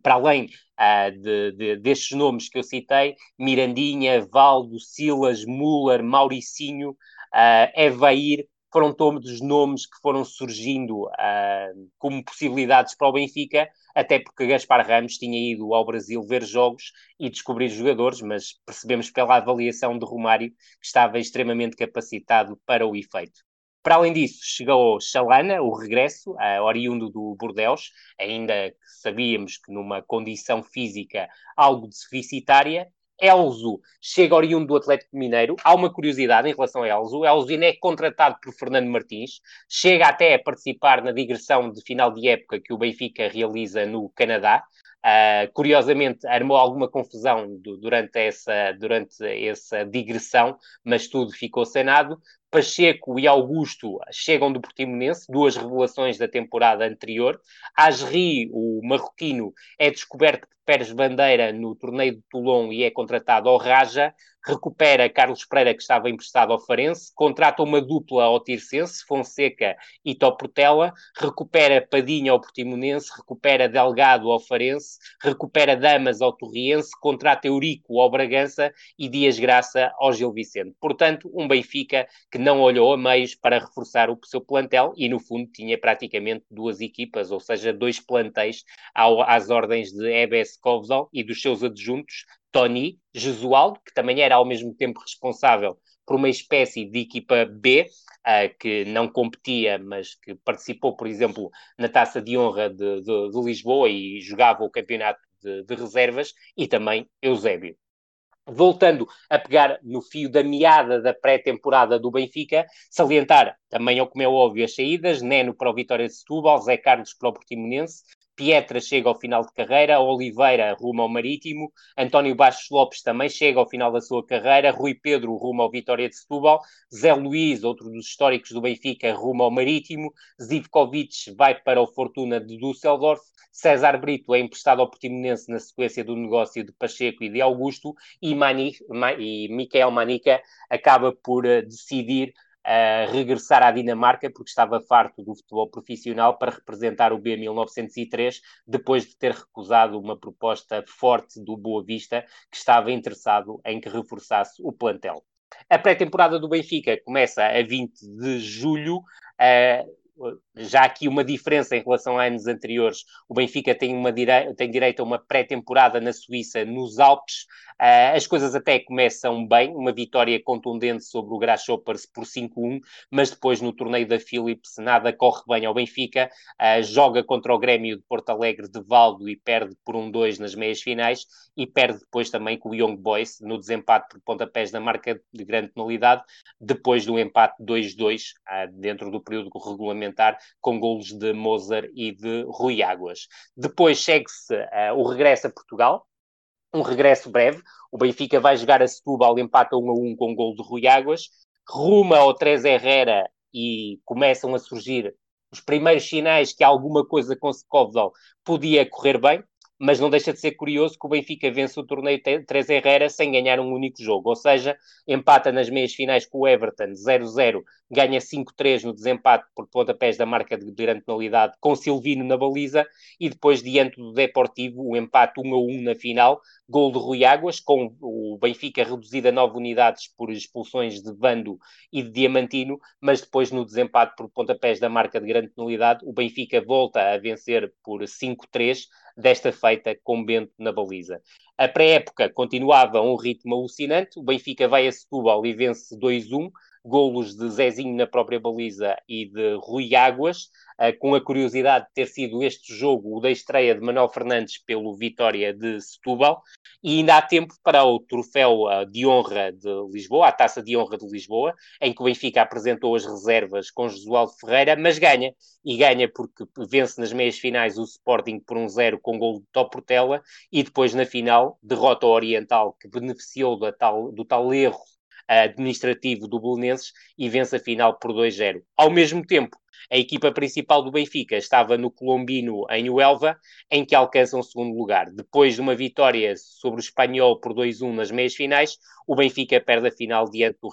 para além uh, de, de, destes nomes que eu citei, Mirandinha, Valdo, Silas, Muller, Mauricinho, uh, Evair, foram todos nomes que foram surgindo uh, como possibilidades para o Benfica, até porque Gaspar Ramos tinha ido ao Brasil ver jogos e descobrir jogadores, mas percebemos pela avaliação de Romário que estava extremamente capacitado para o efeito. Para além disso, chegou Chalana, o regresso, oriundo do Bordeus, ainda que sabíamos que numa condição física algo deficitária. Elzo chega oriundo do Atlético Mineiro. Há uma curiosidade em relação a Elzo. Elzo ainda é contratado por Fernando Martins. Chega até a participar na digressão de final de época que o Benfica realiza no Canadá. Uh, curiosamente, armou alguma confusão do, durante, essa, durante essa digressão, mas tudo ficou sanado. Pacheco e Augusto chegam do Portimonense, duas revelações da temporada anterior. Asri, o marroquino, é descoberto por Pérez Bandeira no torneio de Toulon e é contratado ao Raja recupera Carlos Pereira, que estava emprestado ao Farense, contrata uma dupla ao Tircense, Fonseca e Toportela, recupera Padinha ao Portimonense, recupera Delgado ao Farense, recupera Damas ao Torriense, contrata Eurico ao Bragança e Dias Graça ao Gil Vicente. Portanto, um Benfica que não olhou a meios para reforçar o seu plantel e, no fundo, tinha praticamente duas equipas, ou seja, dois plantéis ao, às ordens de Ebes Kovzal e dos seus adjuntos, Tony Jesualdo, que também era ao mesmo tempo responsável por uma espécie de equipa B, uh, que não competia, mas que participou, por exemplo, na Taça de Honra de, de, de Lisboa e jogava o campeonato de, de reservas, e também Eusébio. Voltando a pegar no fio da meada da pré-temporada do Benfica, salientar também, como é óbvio, as saídas, Neno para o Vitória de Setúbal, Zé Carlos para o Portimonense, Pietra chega ao final de carreira, Oliveira rumo ao Marítimo, António Bastos Lopes também chega ao final da sua carreira, Rui Pedro rumo ao Vitória de Setúbal, Zé Luiz, outro dos históricos do Benfica, rumo ao Marítimo, Zivkovic vai para o Fortuna de Düsseldorf, César Brito é emprestado ao Portimonense na sequência do negócio de Pacheco e de Augusto, e, Mani, e Miquel Manica acaba por uh, decidir a regressar à Dinamarca porque estava farto do futebol profissional para representar o B 1903 depois de ter recusado uma proposta forte do Boa Vista que estava interessado em que reforçasse o plantel. A pré-temporada do Benfica começa a 20 de julho. Uh, já aqui uma diferença em relação a anos anteriores. O Benfica tem, uma dire... tem direito a uma pré-temporada na Suíça, nos Alpes. Uh, as coisas até começam bem, uma vitória contundente sobre o Grasshoppers por 5-1, mas depois no torneio da Philips nada corre bem ao Benfica. Uh, joga contra o Grêmio de Porto Alegre de Valdo e perde por 1-2 nas meias finais e perde depois também com o Young Boys no desempate por pontapés na marca de grande penalidade, depois do empate 2-2 uh, ah, dentro do período regulamentar com golos de Mozart e de Rui Águas. Depois segue-se uh, o regresso a Portugal, um regresso breve. O Benfica vai jogar a Setúbal, empata 1 a 1 com gol de Rui Águas, ruma ao 3 Herrera e começam a surgir os primeiros sinais que alguma coisa com Sekovdal podia correr bem mas não deixa de ser curioso que o Benfica vence o torneio 3 Herrera sem ganhar um único jogo, ou seja, empata nas meias finais com o Everton 0-0, ganha 5-3 no desempate por pontapés da marca de grande penalidade com Silvino na baliza e depois diante do Deportivo o empate 1-1 na final, gol de Rui Águas, com o Benfica reduzido a 9 unidades por expulsões de Vando e de Diamantino, mas depois no desempate por pontapés da marca de grande penalidade, o Benfica volta a vencer por 5-3 desta feita com Bento na baliza. A pré-época continuava um ritmo alucinante, o Benfica vai a Setúbal e vence 2-1, golos de Zezinho na própria baliza e de Rui Águas, uh, com a curiosidade de ter sido este jogo o da estreia de Manuel Fernandes pelo Vitória de Setúbal, e ainda há tempo para o troféu uh, de honra de Lisboa, a taça de honra de Lisboa, em que o Benfica apresentou as reservas com Josualdo Ferreira, mas ganha, e ganha porque vence nas meias finais o Sporting por um zero com gol de Top Portela, e depois na final derrota o Oriental, que beneficiou do tal, do tal erro administrativo do Belenenses e vence a final por 2-0. Ao mesmo tempo, a equipa principal do Benfica estava no Colombino, em Uelva, em que alcança um segundo lugar. Depois de uma vitória sobre o Espanhol por 2-1 nas meias finais, o Benfica perde a final diante do,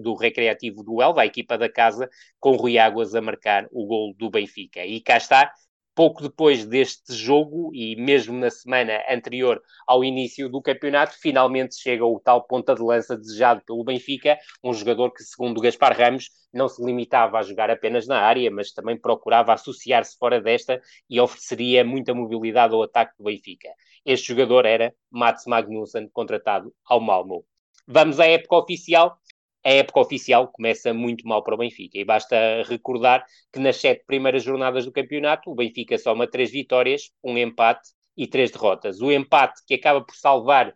do Recreativo do Uelva, a equipa da casa, com Rui Águas a marcar o gol do Benfica. E cá está, pouco depois deste jogo e mesmo na semana anterior ao início do campeonato, finalmente chega o tal ponta de lança desejado pelo Benfica, um jogador que, segundo Gaspar Ramos, não se limitava a jogar apenas na área, mas também procurava associar-se fora desta e ofereceria muita mobilidade ao ataque do Benfica. Este jogador era Mats Magnussen, contratado ao Malmo. Vamos à época oficial a época oficial começa muito mal para o Benfica. E basta recordar que nas sete primeiras jornadas do campeonato, o Benfica soma três vitórias, um empate e três derrotas. O empate que acaba por salvar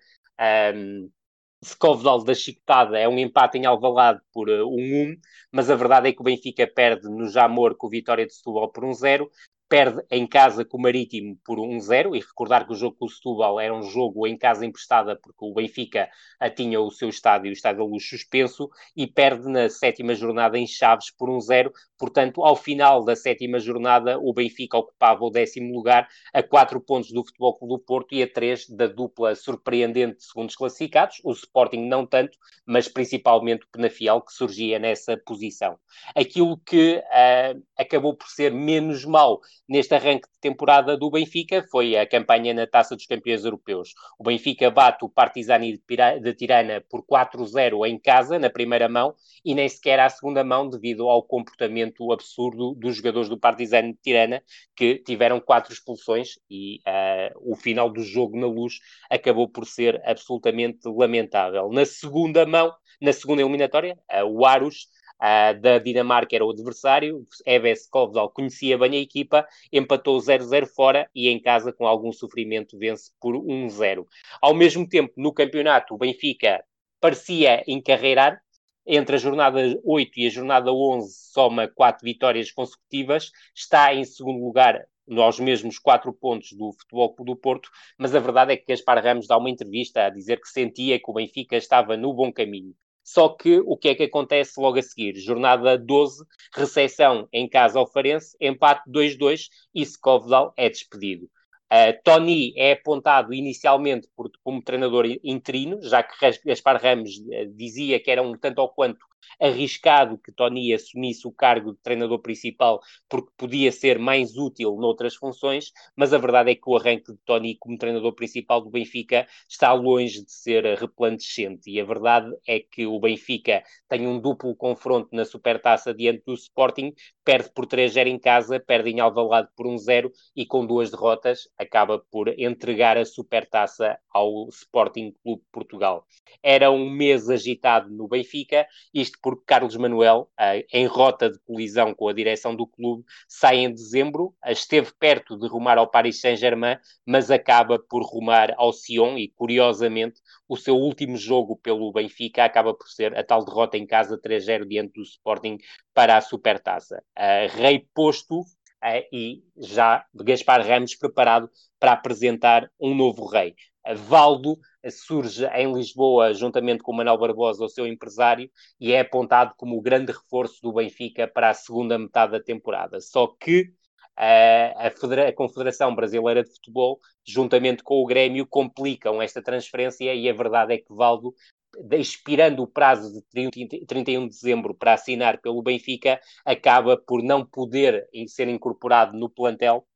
um, Skovdal da chicotada é um empate em Alvalade por 1-1, uh, um, mas a verdade é que o Benfica perde no Jamor com o Vitória de Setúbal por 1-0, um perde em casa com o Marítimo por 1-0, e recordar que o jogo com o Setúbal era um jogo em casa emprestada, porque o Benfica tinha o seu estádio, o Estádio da Luz, suspenso, e perde na sétima jornada em Chaves por 1-0, portanto, ao final da sétima jornada, o Benfica ocupava o décimo lugar, a 4 pontos do Futebol Clube do Porto e a 3 da dupla surpreendente de segundos classificados, o Sporting não tanto, mas principalmente o Penafiel, que surgia nessa posição. Aquilo que uh, acabou por ser menos mal neste arranque de temporada do Benfica foi a campanha na Taça dos Campeões Europeus. O Benfica bate o Partizani de Tirana por 4-0 em casa, na primeira mão, e nem sequer à segunda mão, devido ao comportamento absurdo dos jogadores do Partizani de Tirana, que tiveram quatro expulsões e uh, o final do jogo na luz acabou por ser absolutamente lamentável. Na segunda mão, na segunda eliminatória, uh, o Arus uh, da Dinamarca era o adversário, Eves Kovdal conhecia bem a equipa, empatou 0-0 fora e em casa, com algum sofrimento, vence por 1-0. Ao mesmo tempo, no campeonato, o Benfica parecia encarreirar, entre a jornada 8 e a jornada 11 soma quatro vitórias consecutivas, está em segundo lugar aos mesmos quatro pontos do Futebol do Porto, mas a verdade é que Gaspar Ramos dá uma entrevista a dizer que sentia que o Benfica estava no bom caminho. Só que o que é que acontece logo a seguir? Jornada 12, recepção em casa ao Farense, empate 2-2 e Skovdal é despedido. Uh, Tony é apontado inicialmente por, como treinador interino, já que Gaspar Ramos uh, dizia que era um tanto ou quanto arriscado que Tony assumisse o cargo de treinador principal porque podia ser mais útil noutras funções, mas a verdade é que o arranque de Tony como treinador principal do Benfica está longe de ser replandecente e a verdade é que o Benfica tem um duplo confronto na Supertaça diante do Sporting, perde por 3-0 em casa, perde em Alvalade por 1-0 e com duas derrotas acaba por entregar a Supertaça ao Sporting Clube Portugal. Era um mês agitado no Benfica, isto porque Carlos Manuel, em rota de colisão com a direção do clube, sai em dezembro, esteve perto de rumar ao Paris Saint-Germain, mas acaba por rumar ao Sion e, curiosamente, o seu último jogo pelo Benfica acaba por ser a tal derrota em casa 3-0 diante do Sporting para a Supertaça. rei posto e já Gaspar Ramos preparado para apresentar um novo rei. Valdo surge em Lisboa juntamente com Manuel Barbosa, o seu empresário, e é apontado como o grande reforço do Benfica para a segunda metade da temporada. Só que a, a, Confederação Brasileira de Futebol, juntamente com o Grêmio, complicam esta transferência e a verdade é que Valdo expirando o prazo de 30, 31 de dezembro para assinar pelo Benfica, acaba por não poder ser incorporado no plantel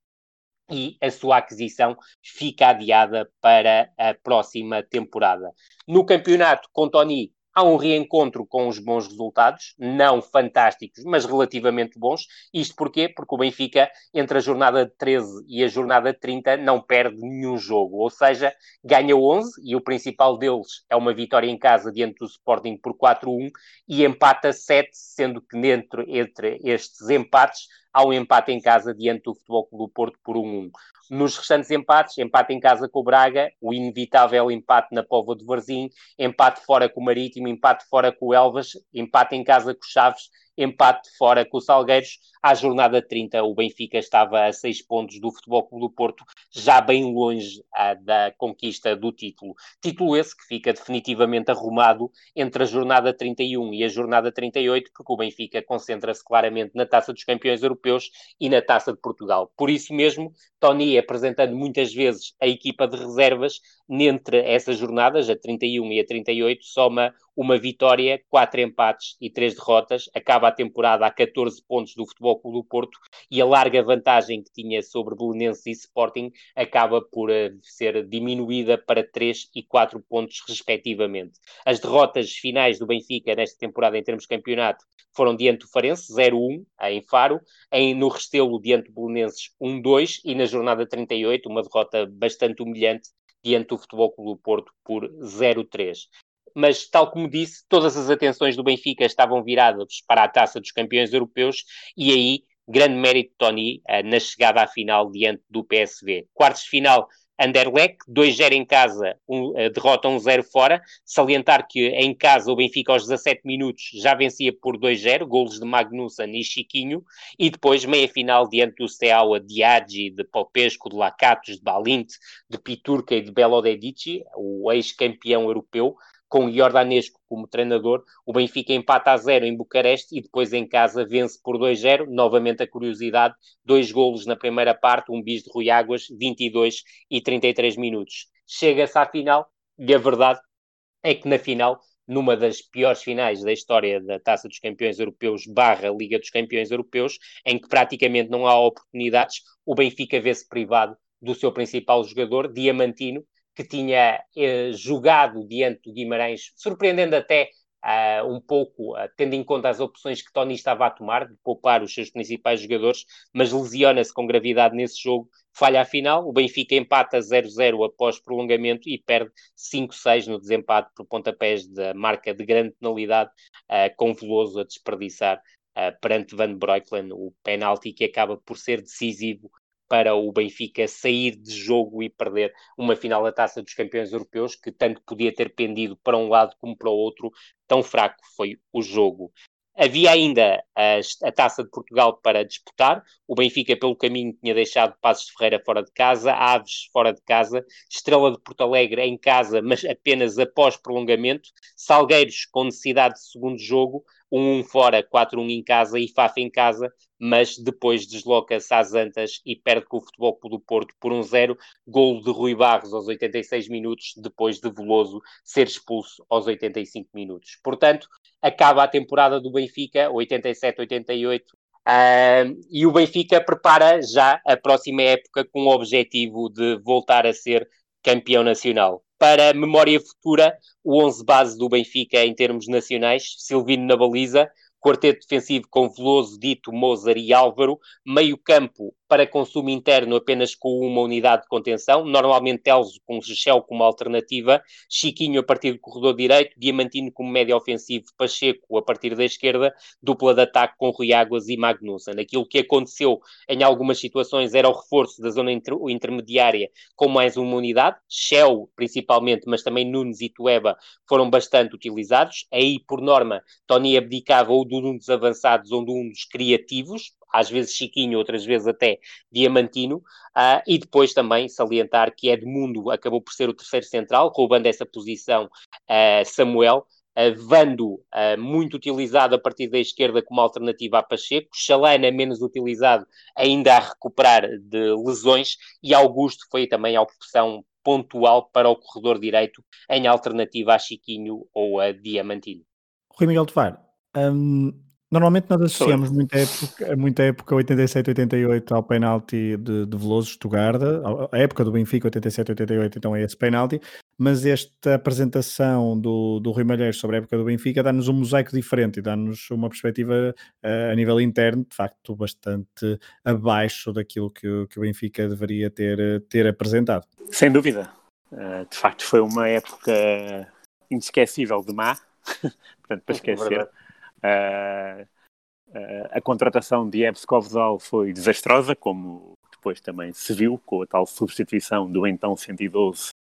e a sua aquisição fica adiada para a próxima temporada. No campeonato, com Tony, há um reencontro com os bons resultados, não fantásticos, mas relativamente bons. Isto porquê? Porque o Benfica, entre a jornada 13 e a jornada 30, não perde nenhum jogo, ou seja, ganha 11 e o principal deles é uma vitória em casa diante do Sporting por 4-1 e empata 7, sendo que dentro, entre estes empates há um empate em casa diante do Futebol Clube do Porto por 1-1. Nos restantes empates, empate em casa com o Braga, o inevitável empate na Póvoa de Varzim, empate fora com o Marítimo, empate fora com o Elvas, empate em casa com o Chaves empate fora com o Salgueiros. À jornada 30, o Benfica estava a seis pontos do Futebol Clube do Porto, já bem longe ah, da conquista do título. Título esse que fica definitivamente arrumado entre a jornada 31 e a jornada 38, porque o Benfica concentra-se claramente na Taça dos Campeões Europeus e na Taça de Portugal. Por isso mesmo, Tony apresentando muitas vezes a equipa de reservas, entre essas jornadas, a 31 e a 38, soma uma vitória, quatro empates e três derrotas, acaba a temporada a 14 pontos do Futebol Clube do Porto e a larga vantagem que tinha sobre Belenenses e Sporting acaba por uh, ser diminuída para 3 e 4 pontos respectivamente. As derrotas finais do Benfica nesta temporada em termos de campeonato foram diante do Farense, 0-1 em Faro, em, no Restelo diante do Belenenses 1-2 e na jornada 38 uma derrota bastante humilhante diante do Futebol Clube Porto por 0-3 mas tal como disse, todas as atenções do Benfica estavam viradas para a taça dos campeões europeus e aí grande mérito de Tony uh, na chegada à final diante do PSV. Quartos de final, Anderlecht, 2-0 em casa, um, uh, derrota 1-0 fora. Salientar que em casa o Benfica aos 17 minutos já vencia por 2-0, golos de Magnussen e Chiquinho, e depois meia final diante do Steaua de Agi, de Popesco, de Lacatos, de Balint, de Piturca e de Belo Dedici, o ex-campeão europeu, com Jordanesco como treinador, o Benfica empata a zero em Bucareste e depois em casa vence por 2-0. Novamente a curiosidade, dois golos na primeira parte, um bis de Rui Águas, 22 e 33 minutos. Chega-se à final e a verdade é que na final, numa das piores finais da história da Taça dos Campeões Europeus barra Liga dos Campeões Europeus, em que praticamente não há oportunidades, o Benfica vê-se privado do seu principal jogador, Diamantino, que tinha eh, jogado diante do Guimarães, surpreendendo até uh, um pouco, uh, tendo em conta as opções que Tony estava a tomar, de poupar os seus principais jogadores, mas lesiona-se com gravidade nesse jogo, falha a final, o Benfica empata 0-0 após prolongamento e perde 5-6 no desempate por pontapés da marca de grande penalidade, uh, com Veloso a desperdiçar perante Van Breukelen o penalti que acaba por ser decisivo para o Benfica sair de jogo e perder uma final da Taça dos Campeões Europeus, que tanto podia ter pendido para um lado como para o outro, tão fraco foi o jogo. Havia ainda a, a, Taça de Portugal para disputar. O Benfica, pelo caminho, tinha deixado Passos de Ferreira fora de casa, Aves fora de casa, Estrela de Porto Alegre em casa, mas apenas após prolongamento, Salgueiros com necessidade de segundo jogo, 1-1 fora, 4-1 em casa e Fafa em casa, mas depois desloca-se às Antas e perde com o Futebol Clube do Porto por 1-0, golo de Rui Barros aos 86 minutos, depois de Veloso ser expulso aos 85 minutos. Portanto, acaba a temporada do Benfica, 87-88, Uh, e o Benfica prepara já a próxima época com o objetivo de voltar a ser campeão nacional. Para memória futura, o 11 base do Benfica em termos nacionais, Silvino na baliza, quarteto defensivo com Veloso, Dito, Mozart e Álvaro, meio campo para consumo interno apenas com uma unidade de contenção, normalmente Telso com Shell como alternativa, Chiquinho a partir do corredor direito, Diamantino como médio ofensivo, Pacheco a partir da esquerda, dupla de ataque com Rui Águas e Magnussen. Aquilo que aconteceu em algumas situações era o reforço da zona inter intermediária com mais uma unidade, Shell principalmente, mas também Nunes e Tueba foram bastante utilizados. Aí, por norma, Tony abdicava ou de um dos avançados ou de um dos criativos, às vezes Chiquinho, outras vezes até Diamantino, uh, e depois também salientar que Edmundo acabou por ser o terceiro central, roubando essa posição uh, Samuel, uh, Vando uh, muito utilizado a partir da esquerda como alternativa a Pacheco, Chalana menos utilizado ainda a recuperar de lesões, e Augusto foi também a opção pontual para o corredor direito em alternativa a Chiquinho ou a Diamantino. Rui Miguel Tovar, um, Normalmente nós associamos muita época, muita época 87-88 ao penalti de, de Veloso Estugarda, a época do Benfica 87-88 então é esse penalti, mas esta apresentação do, do Rui Malheiro sobre a época do Benfica dá-nos um mosaico diferente e dá-nos uma perspectiva uh, a nível interno, de facto, bastante abaixo daquilo que, que o Benfica deveria ter, ter apresentado. Sem dúvida. Uh, de facto foi uma época inesquecível de má, portanto para é esquecer. Uh, uh, a contratação de Ebs Kovdal foi desastrosa, como depois também se viu, com a tal substituição do então 112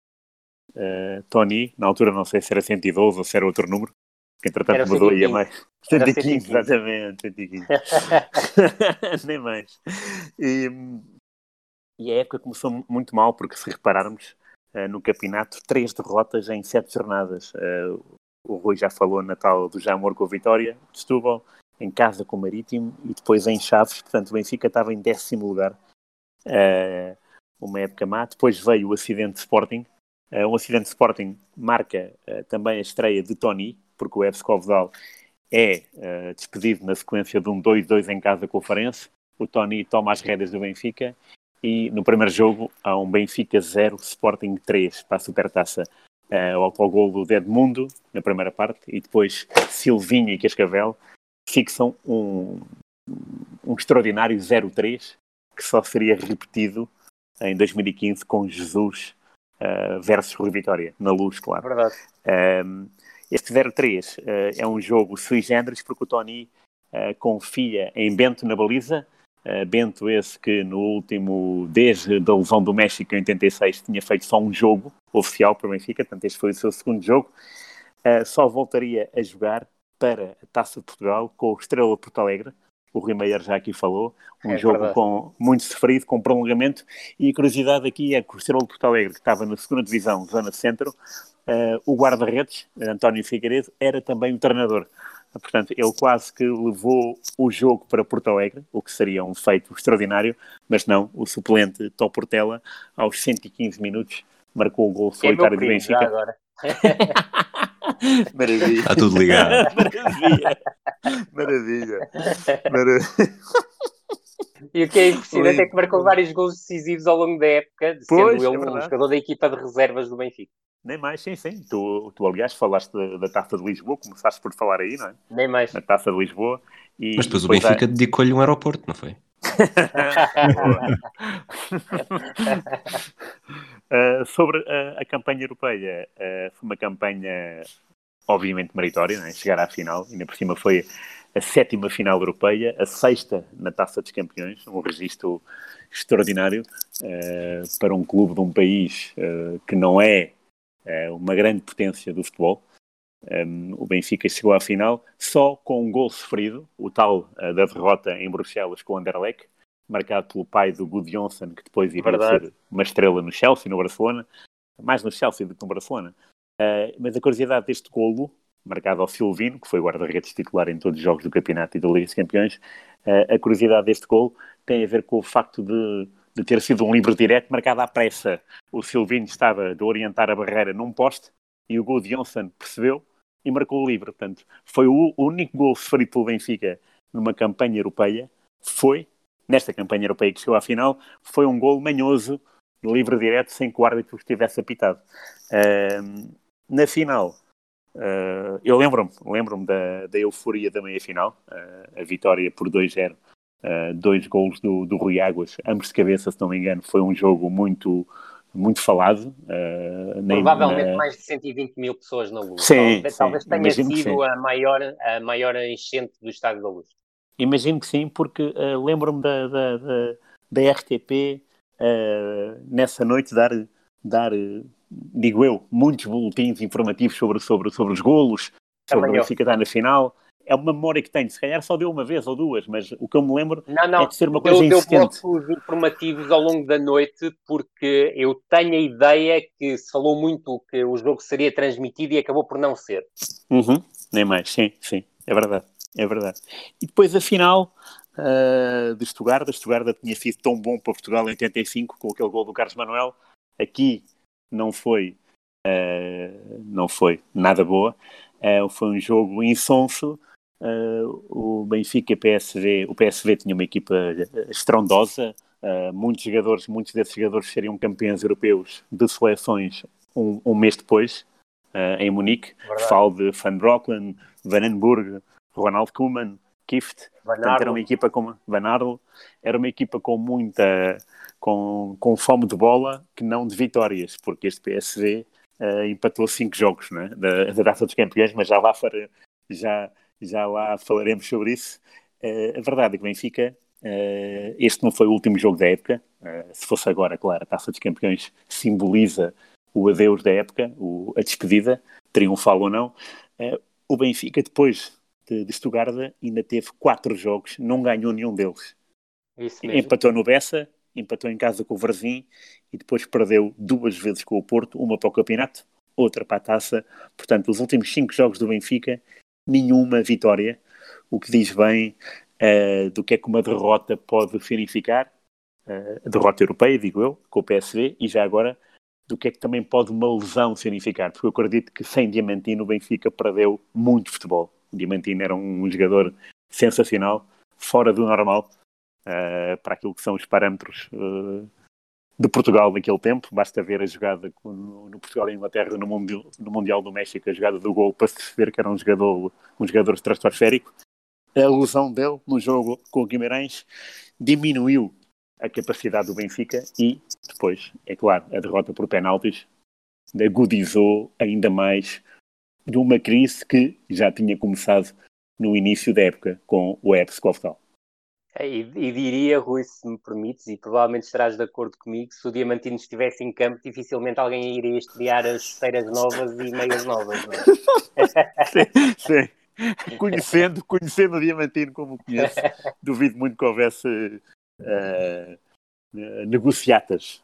uh, Tony. Na altura não sei se era 112 ou se era outro número, que entretanto mudou e é mais. 115, 115, exatamente, 115. Nem mais. E, e, a época começou muito mal, porque se repararmos, uh, no campeonato, três derrotas em sete jornadas. Uh, o Rui já falou na tal do Jamor com a Vitória, de Setúbal, em casa com o Marítimo e depois em Chaves, portanto o Benfica estava em décimo lugar. Uh, uma época má. Depois veio o acidente de Sporting. Uh, um acidente de Sporting marca uh, também a estreia de Tony, porque o FC Covedal é uh, despedido na sequência de um 2-2 em casa com o Farense. O Tony toma as rédeas do Benfica e no primeiro jogo há um Benfica 0, Sporting 3 para a Supertaça. Uh, o autogol do Edmundo na primeira parte e depois Silvinho e Cascavel fixam um, um extraordinário 0-3 que só seria repetido em 2015 com Jesus uh, versus Rui Vitória, na luz, claro. Verdade. Um, este 0-3 uh, é um jogo sui generis porque o Tony uh, confia em Bento na baliza. Uh, Bento esse que no último, desde a lesão do México em 86, tinha feito só um jogo oficial para o Benfica, portanto este foi o seu segundo jogo. só voltaria a jogar para a Taça de Portugal com o Estrela de Porto Alegre, o Rui Meier já aqui falou, um é jogo com, muito sofrido, com prolongamento, e a curiosidade aqui é que o Estrela de Porto Alegre, que estava na segunda divisão, zona centro, uh, o guarda-redes, António Figueiredo, era também o treinador. Portanto, ele quase que levou o jogo para Porto Alegre, o que seria um feito extraordinário, mas não, o suplente Tó Portela, aos 115 minutos, marcou o gol solitário é do Benfica. Agora. Maravilha. Está tudo ligado. Maravilha. Maravilha. Maravilha. E o que é impressionante é que marcou vários gols decisivos ao longo da época, sendo pois, ele é um jogador da equipa de reservas do Benfica. Nem mais, sim, sim. Tu, tu aliás, falaste da, da Taça de Lisboa, começaste por falar aí, não é? Nem mais. Na Taça de Lisboa. E Mas depois o Benfica há... dedicou-lhe um aeroporto, não foi? uh, sobre uh, a campanha europeia, uh, foi uma campanha obviamente meritória, é? chegar à final, ainda por cima foi a sétima final europeia, a sexta na Taça dos Campeões, um registro extraordinário para um clube de um país que não é uma grande potência do futebol. Um, o Benfica chegou à final só com um gol sofrido, o tal uh, da derrota em Bruxelas com o Anderlecht, marcado pelo pai do Gudjonsson, que depois iria Verdade. ser uma estrela no Chelsea, no Barcelona, mais no Chelsea do que no Barcelona. Uh, mas a curiosidade deste golo, marcado ao Silvino, que foi guarda-redes titular em todos os jogos do campeonato e da Liga dos Campeões, uh, a curiosidade deste golo tem a ver com o facto de, de ter sido um livre direto marcado à pressa. O Silvino estava de orientar a barreira num poste e o Gudjonsson percebeu e marcou o livre. Portanto, foi o único gol sofrido pelo Benfica numa campanha europeia. Foi, nesta campanha europeia que chegou à final, foi um gol manhoso, livre direto, sem que o árbitro estivesse apitado. Uh, na final, uh, eu lembro-me lembro da, da euforia da meia-final, uh, a vitória por 2-0, dois gols do, do Rui Águas, ambos de cabeça, se não me engano, foi um jogo muito muito falado. Uh, Provavelmente na... mais de 120 mil pessoas na Luz. Sim, talvez, sim, talvez tenha sido a maior, a maior enchente do Estádio da Luz. Imagino que sim, porque uh, lembro-me da, da, da, da, RTP uh, nessa noite dar, dar digo eu, muitos boletins informativos sobre, sobre, sobre os golos, sobre o Benfica estar na final é uma memória que tenho. Se calhar só deu uma vez ou duas, mas o que eu me lembro não, não. é de ser uma coisa deu, insistente. Deu blocos informativos ao longo da noite, porque eu tenho a ideia que se falou muito que o jogo seria transmitido e acabou por não ser. Uhum. Nem mais, sim, sim, é verdade, é verdade. E depois a final uh, de Estugarda, Estugarda tinha sido tão bom para Portugal em 85 com aquele gol do Carlos Manuel, aqui não foi, uh, não foi nada boa, uh, foi um jogo insonso, Uh, o Benfica PSV, o PSV tinha uma equipa estrondosa, uh, muitos jogadores, muitos desses jogadores seriam campeões europeus de seleções um, um mês depois, uh, em Munique. Verdade. Falo de Van Broeklen, Vanenburg, Ronald Koeman, Kift. Portanto, era uma equipa com Van Arl, era uma equipa com muita com, com fome de bola que não de vitórias, porque este PSV empatou cinco jogos né, da, da Taça dos Campeões, mas já lá para, já já lá falaremos sobre isso. Uh, a verdade é que o Benfica, uh, este não foi o último jogo da época, uh, se fosse agora, claro, a Taça dos Campeões simboliza o adeus da época, o, a despedida, triunfal ou não. o Benfica, depois de, de Stuttgart, ainda teve quatro jogos, não ganhou nenhum deles. Empatou no Bessa, empatou em casa com o Varzim e depois perdeu duas vezes com o Porto, uma para o campeonato, outra para a taça. Portanto, os últimos cinco jogos do Benfica nenhuma vitória, o que diz bem uh, do que é que uma derrota pode significar. uh, derrota europeia, digo eu, com o PSV, e já agora do que é que também pode uma lesão significar, porque eu acredito que sem Diamantino o Benfica perdeu muito futebol. O Diamantino era um jogador sensacional, fora do normal, uh, para aquilo que são os parâmetros uh, de Portugal naquele tempo. Basta ver a jogada no, Portugal e Inglaterra no mundial, no mundial, do México, a jogada do gol, para se ver que era um jogador, um jogador estratosférico. A lesão dele no jogo com o Guimarães diminuiu a capacidade do Benfica e depois, é claro, a derrota por penaltis agudizou ainda mais de uma crise que já tinha começado no início da época com o Epps Koftal. É, e, e, diria, Rui, se me permites, e provavelmente estarás de acordo comigo, se o Diamantino estivesse em campo, dificilmente alguém iria estrear as chuteiras novas e meias novas. É? sim, sim. Conhecendo, conhecendo o Diamantino como o conheço, duvido muito que houvesse uh, negociatas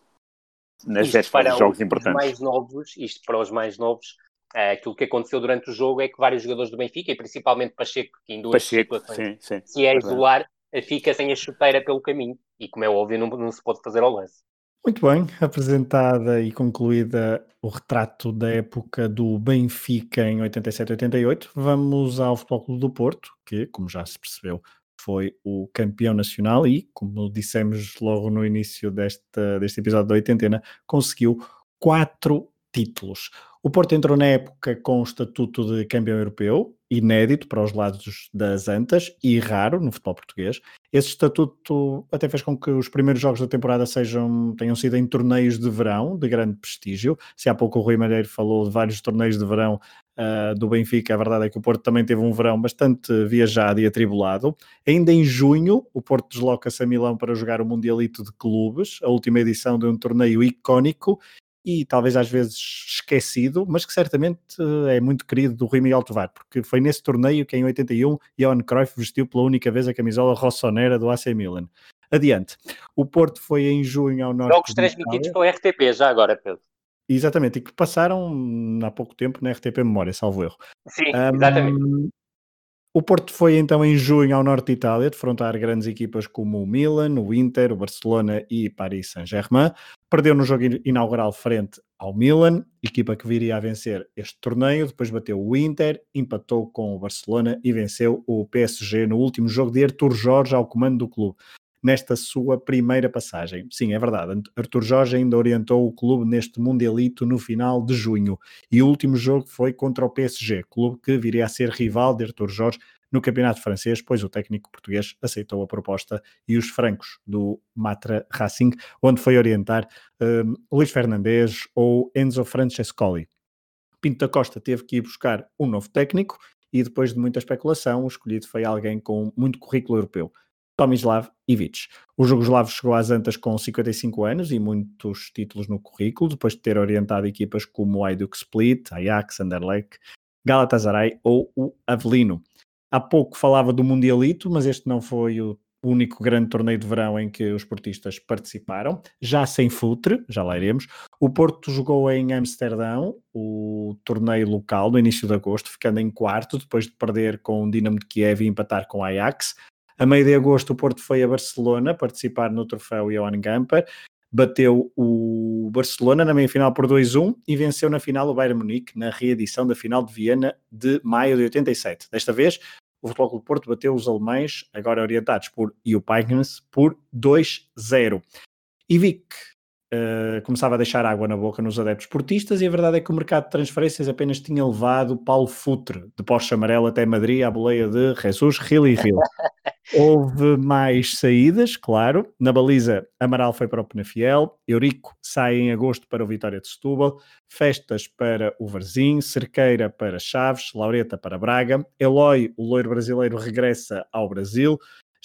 nas vésperas de jogos importantes. Mais novos, isto para os mais novos, uh, aquilo que aconteceu durante o jogo é que vários jogadores do Benfica, e principalmente Pacheco, que em duas Pacheco, situações sim, sim, se é isolar, fica sem a chuteira pelo caminho. E como é óbvio, não, não se pode fazer ao lance. Muito bem, apresentada e concluída o retrato da época do Benfica em 87-88, vamos ao Futebol Clube do Porto, que, como já se percebeu, foi o campeão nacional e, como dissemos logo no início desta, deste episódio da oitentena, conseguiu quatro títulos. O Porto entrou na época com o estatuto de campeão europeu, inédito para os lados das Antas e raro no futebol português. Esse estatuto até fez com que os primeiros jogos da temporada sejam, tenham sido em torneios de verão, de grande prestígio. Se há pouco o Rui Malheiro falou de vários torneios de verão uh, do Benfica, a verdade é que o Porto também teve um verão bastante viajado e atribulado. Ainda em junho, o Porto desloca-se a Milão para jogar o Mundialito de Clubes, a última edição de um torneio icónico e talvez às vezes esquecido, mas que certamente eh, é muito querido do Rui Miguel Tovar, porque foi nesse torneio que em 81 Johan Cruyff vestiu pela única vez a camisola rossonera do AC Milan. Adiante. O Porto foi em junho ao norte. Jogos transmitidos pela RTP, já agora, Pedro. Exatamente, e que passaram há pouco tempo na RTP Memória, salvo erro. Sim, um, exatamente. O Porto foi então em junho ao norte de Itália defrontar grandes equipas como o Milan, o Inter, o Barcelona e Paris Saint-Germain. Perdeu no jogo inaugural frente ao Milan, equipa que viria a vencer este torneio. Depois bateu o Inter, empatou com o Barcelona e venceu o PSG no último jogo de Artur Jorge ao comando do clube nesta sua primeira passagem. Sim, é verdade. Artur Jorge ainda orientou o clube neste Mundialito no final de junho. E o último jogo foi contra o PSG, clube que viria a ser rival de Artur Jorge no campeonato francês, pois o técnico português aceitou a proposta e os francos do Matra Racing, onde foi orientar um, Luís Fernandes ou Enzo Francescoli. Pinto da Costa teve que ir buscar um novo técnico e depois de muita especulação, o escolhido foi alguém com muito currículo europeu. Tomislav Ivic. O Jugoslavo chegou às Antas com 55 anos e muitos títulos no currículo, depois de ter orientado equipas como o Hajduk Split, Ajax, Anderlecht, Galatasaray ou o Avelino. Há pouco falava do Mundialito, mas este não foi o único grande torneio de verão em que os portistas participaram, já sem futre, já lá iremos. O Porto jogou em Amsterdão, o torneio local, no início de agosto, ficando em quarto, depois de perder com o Dinamo de Kiev e empatar com o Ajax. A meio de agosto, o Porto foi a Barcelona participar no troféu Johan Gamper, bateu o Barcelona na meia-final por 2-1 e venceu na final o Bayern Munique na reedição da final de Viena de maio de 87. Desta vez, o Futebol Clube Porto bateu os alemães, agora orientados por Juppeignens, por 2-0. E vi que uh, começava a deixar água na boca nos adeptos portistas e a verdade é que o mercado de transferências apenas tinha levado Paulo Futre de Porsche Amarelo até Madrid à boleia de Jesus Gil e Gil. Houve mais saídas, claro. Na baliza, Amaral foi para o Penafiel, Eurico sai em agosto para o Vitória de Setúbal, Festas para o Varzim, Cerqueira para Chaves, Laureta para Braga, Eloy, o loiro brasileiro, regressa ao Brasil,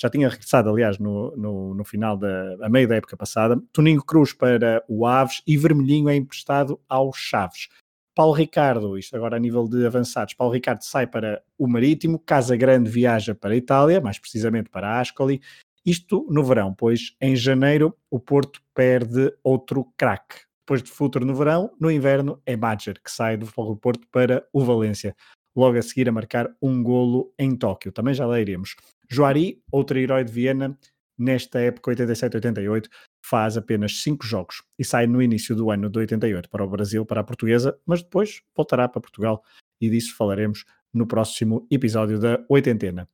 já tinha regressado, aliás, no, no, no final da a meio da época passada. Toninho Cruz para o Aves e Vermelhinho é emprestado ao Chaves. Paulo Ricardo, isto agora a nível de avançados, Paulo Ricardo sai para o Marítimo, Casa Grande viaja para a Itália, mais precisamente para Ascoli, isto no verão, pois em janeiro o Porto perde outro craque. Depois de Futuro no verão, no inverno é Badger, que sai do Futebol do Porto para o Valência. Logo a seguir a marcar um golo em Tóquio. Também já lá iremos. Joari, outro herói de Viena, nesta época 87-88 faz apenas 5 jogos e sai no início do ano de 88 para o Brasil, para a portuguesa, mas depois voltará para Portugal e disso falaremos no próximo episódio da oitentena.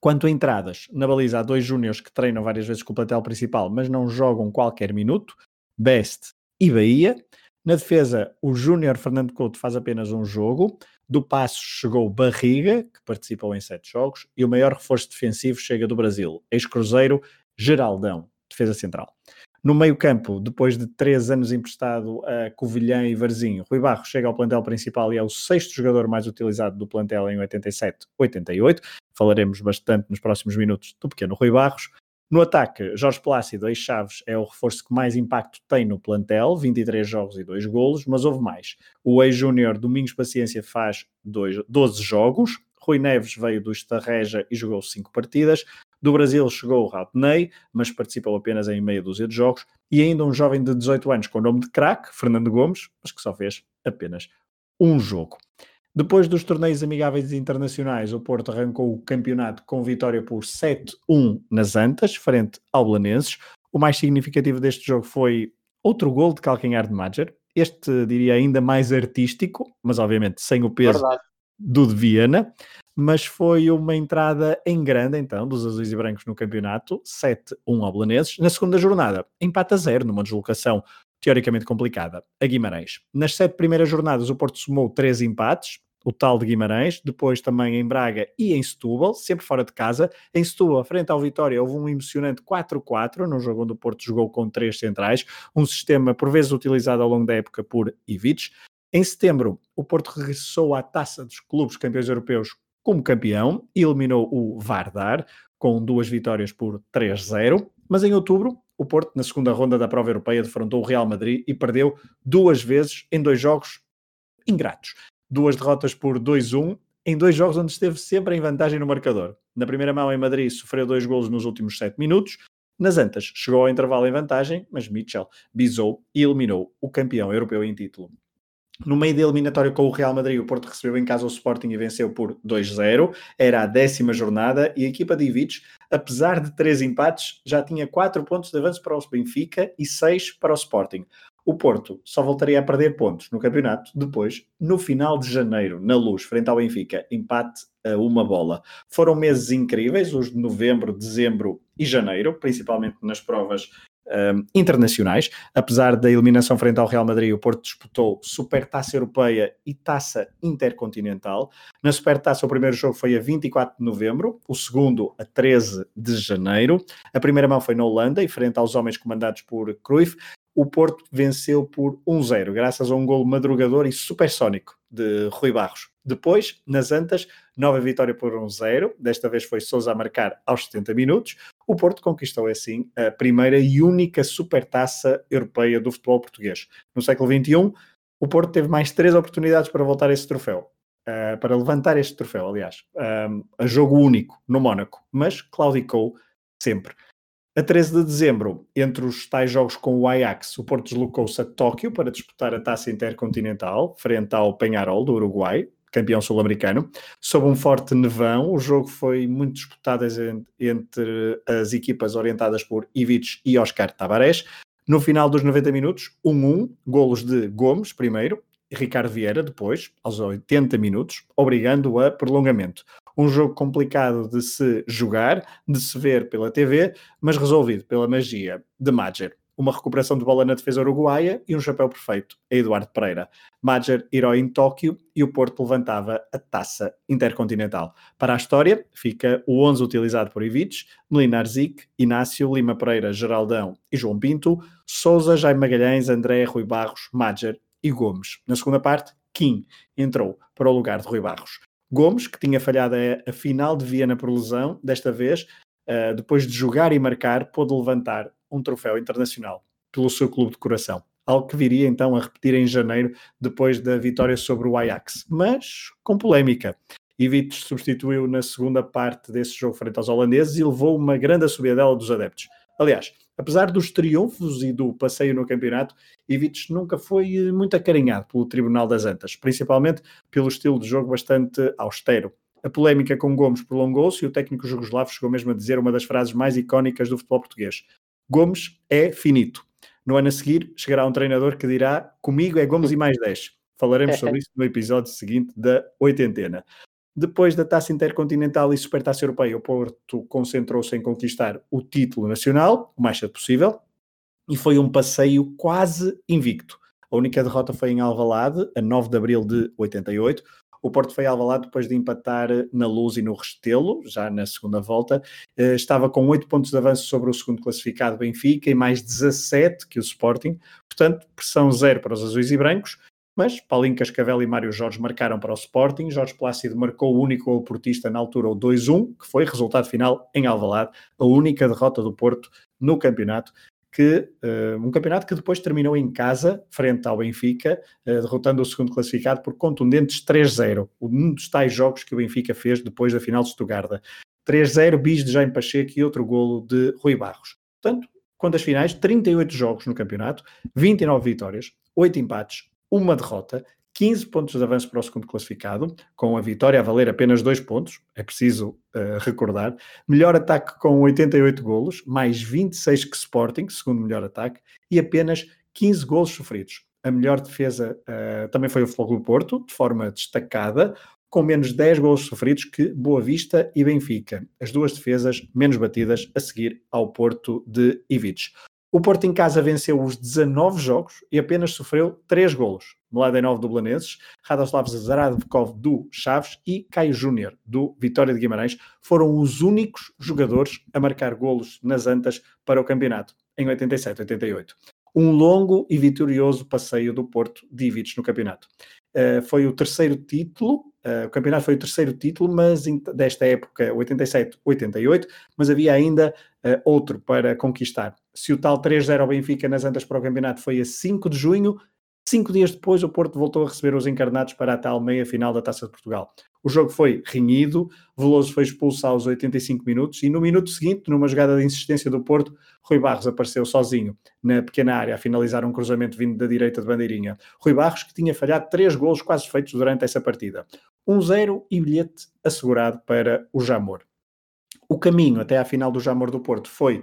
Quanto a entradas, na baliza há dois júniores que treinam várias vezes com o plantel principal, mas não jogam qualquer minuto, Best e Bahia. Na defesa, o júnior Fernando Couto faz apenas um jogo. Do passo chegou Barriga, que participou em sete jogos, e o maior reforço defensivo chega do Brasil, ex-cruzeiro Geraldão, defesa central. No meio-campo, depois de três anos emprestado a Covilhã e Varzinho, Rui Barros chega ao plantel principal e é o sexto jogador mais utilizado do plantel em 87-88. Falaremos bastante nos próximos minutos do pequeno Rui Barros. No ataque, Jorge Plácido, ex-Chaves, é o reforço que mais impacto tem no plantel, 23 jogos e 2 golos, mas houve mais. O ex-júnior Domingos Paciência faz dois, 12 jogos, Rui Neves veio do Estarreja e jogou 5 partidas, do Brasil chegou o Rautney, mas participou apenas em meia dúzia de jogos, e ainda um jovem de 18 anos com o nome de craque, Fernando Gomes, mas que só fez apenas um jogo. Depois dos torneios amigáveis internacionais, o Porto arrancou o campeonato com vitória por 7-1 nas Antas, frente ao Belenenses. O mais significativo deste jogo foi outro gol de calcanhar de Madger. Este, diria, ainda mais artístico, mas obviamente sem o peso Verdade. do de Viena mas foi uma entrada em grande, então, dos azuis e brancos no campeonato, 7-1 ao Belenenses. Na segunda jornada, empate a zero, numa deslocação teoricamente complicada, a Guimarães. Nas sete primeiras jornadas, o Porto somou três empates, o tal de Guimarães, depois também em Braga e em Setúbal, sempre fora de casa. Em Setúbal, frente ao Vitória, houve um emocionante 4-4, num jogo onde o Porto jogou com três centrais, um sistema por vezes utilizado ao longo da época por Ivic. Em setembro, o Porto regressou à taça dos clubes campeões europeus como campeão, eliminou o Vardar com duas vitórias por 3-0, mas em outubro o Porto, na segunda ronda da prova europeia, defrontou o Real Madrid e perdeu duas vezes em dois jogos ingratos. Duas derrotas por 2-1 em dois jogos onde esteve sempre em vantagem no marcador. Na primeira mão em Madrid sofreu dois golos nos últimos sete minutos. Nas Antas chegou ao intervalo em vantagem, mas Mitchell bisou e eliminou o campeão europeu em título. No meio da eliminatória com o Real Madrid, o Porto recebeu em casa o Sporting e venceu por 2-0. Era a décima jornada e a equipa de Ivic, apesar de três empates, já tinha quatro pontos de avanço para o Benfica e seis para o Sporting. O Porto só voltaria a perder pontos no campeonato depois, no final de janeiro, na luz, frente ao Benfica, empate a uma bola. Foram meses incríveis, os de novembro, dezembro e janeiro, principalmente nas provas um, internacionais. Apesar da eliminação frente ao Real Madrid, o Porto disputou Supertaça Europeia e Taça Intercontinental. Na Supertaça, o primeiro jogo foi a 24 de novembro, o segundo a 13 de janeiro. A primeira mão foi na Holanda e frente aos homens comandados por Cruyff. O Porto venceu por 1-0, graças a um golo madrugador e supersónico de Rui Barros. Depois, nas Antas, nova vitória por 1-0. Desta vez foi Sousa a marcar aos 70 minutos. O Porto conquistou assim a primeira e única supertaça europeia do futebol português. No século XXI, o Porto teve mais três oportunidades para voltar a esse troféu. Uh, para levantar este troféu, aliás, uh, a jogo único no Mónaco, mas claudicou sempre. A 13 de dezembro, entre os tais jogos com o Ajax, o Porto deslocou-se a Tóquio para disputar a taça intercontinental, frente ao Penharol, do Uruguai, campeão sul-americano, sob um forte nevão. O jogo foi muito disputado entre as equipas orientadas por Ivic e Oscar Tabarés. No final dos 90 minutos, 1-1, golos de Gomes primeiro, Ricardo Vieira depois, aos 80 minutos, obrigando a prolongamento. Um jogo complicado de se jogar, de se ver pela TV, mas resolvido pela magia de Madger uma recuperação de bola na defesa uruguaia e um chapéu perfeito a Eduardo Pereira. Major herói em Tóquio e o Porto levantava a taça intercontinental. Para a história, fica o 11 utilizado por Ivic, Melinar Zic, Inácio, Lima Pereira, Geraldão e João Pinto, Souza, Jaime Magalhães, André, Rui Barros, Major e Gomes. Na segunda parte, Kim entrou para o lugar de Rui Barros. Gomes, que tinha falhado a, final de Viena por lesão, desta vez, uh, depois de jogar e marcar, pôde levantar um troféu internacional pelo seu clube de coração. Algo que viria então a repetir em janeiro, depois da vitória sobre o Ajax, mas com polémica. Ivic substituiu na segunda parte desse jogo frente aos holandeses e levou uma grande assobiadela dos adeptos. Aliás, apesar dos triunfos e do passeio no campeonato, Ivic nunca foi eh, muito acarinhado pelo Tribunal das Antas, principalmente pelo estilo de jogo bastante austero. A polémica com Gomes prolongou-se e o técnico jugoslavo chegou mesmo a dizer uma das frases mais icónicas do futebol português: Gomes é finito. No ano a seguir, chegará um treinador que dirá: Comigo é Gomes e mais 10. Falaremos sobre isso no episódio seguinte da oitentena. Depois da taça intercontinental e supertaça europeia, o Porto concentrou-se em conquistar o título nacional, o mais cedo possível, e foi um passeio quase invicto. A única derrota foi em Alvalade, a 9 de abril de 88. O Porto foi Alvalade depois de empatar na Luz e no Restelo, já na segunda volta. Eh, estava com 8 pontos de avanço sobre o segundo classificado Benfica e mais 17 que o Sporting. Portanto, pressão zero para os azuis e brancos. Mas Paulinho Cascavel e Mário Jorge marcaram para o Sporting. Jorge Plácido marcou o único gol portista na altura, o 2-1, que foi resultado final em Alvalade, a única derrota do Porto no campeonato que uh, um campeonato que depois terminou em casa, frente ao Benfica, uh, derrotando o segundo classificado por contundentes 3-0. Um dos tais jogos que o Benfica fez depois da final de Stuttgart. 3-0, bis de Jaime Pacheco e outro golo de Rui Barros. Portanto, quanto às finais, 38 jogos no campeonato, 29 vitórias, 8 empates, uma derrota, 15 pontos de avanço para o segundo classificado, com a vitória a valer apenas 2 pontos, é preciso uh, recordar. Melhor ataque com 88 golos, mais 26 que Sporting, segundo melhor ataque, e apenas 15 golos sofridos. A melhor defesa uh, também foi o Futebol do Porto, de forma destacada, com menos 10 golos sofridos que Boa Vista e Benfica. As duas defesas menos batidas a seguir ao Porto de Ivic. O Porto em casa venceu os 19 jogos e apenas sofreu 3 golos. Mladenov do Belenenses, Radoslav Zaradkov do Chaves e Caio Júnior do Vitória de Guimarães foram os únicos jogadores a marcar golos nas antas para o campeonato em 87-88. Um longo e vitorioso passeio do Porto de Ivic no campeonato. Uh, foi o terceiro título, uh, o campeonato foi o terceiro título, mas desta época, 87-88, mas havia ainda uh, outro para conquistar. Se o tal 3-0 ao Benfica nas antas para o campeonato foi a 5 de junho, cinco dias depois o Porto voltou a receber os encarnados para a tal meia-final da Taça de Portugal. O jogo foi renhido, Veloso foi expulso aos 85 minutos e no minuto seguinte, numa jogada de insistência do Porto, Rui Barros apareceu sozinho na pequena área a finalizar um cruzamento vindo da direita de bandeirinha. Rui Barros que tinha falhado três golos quase feitos durante essa partida. 1-0 e bilhete assegurado para o Jamor. O caminho até à final do Jamor do Porto foi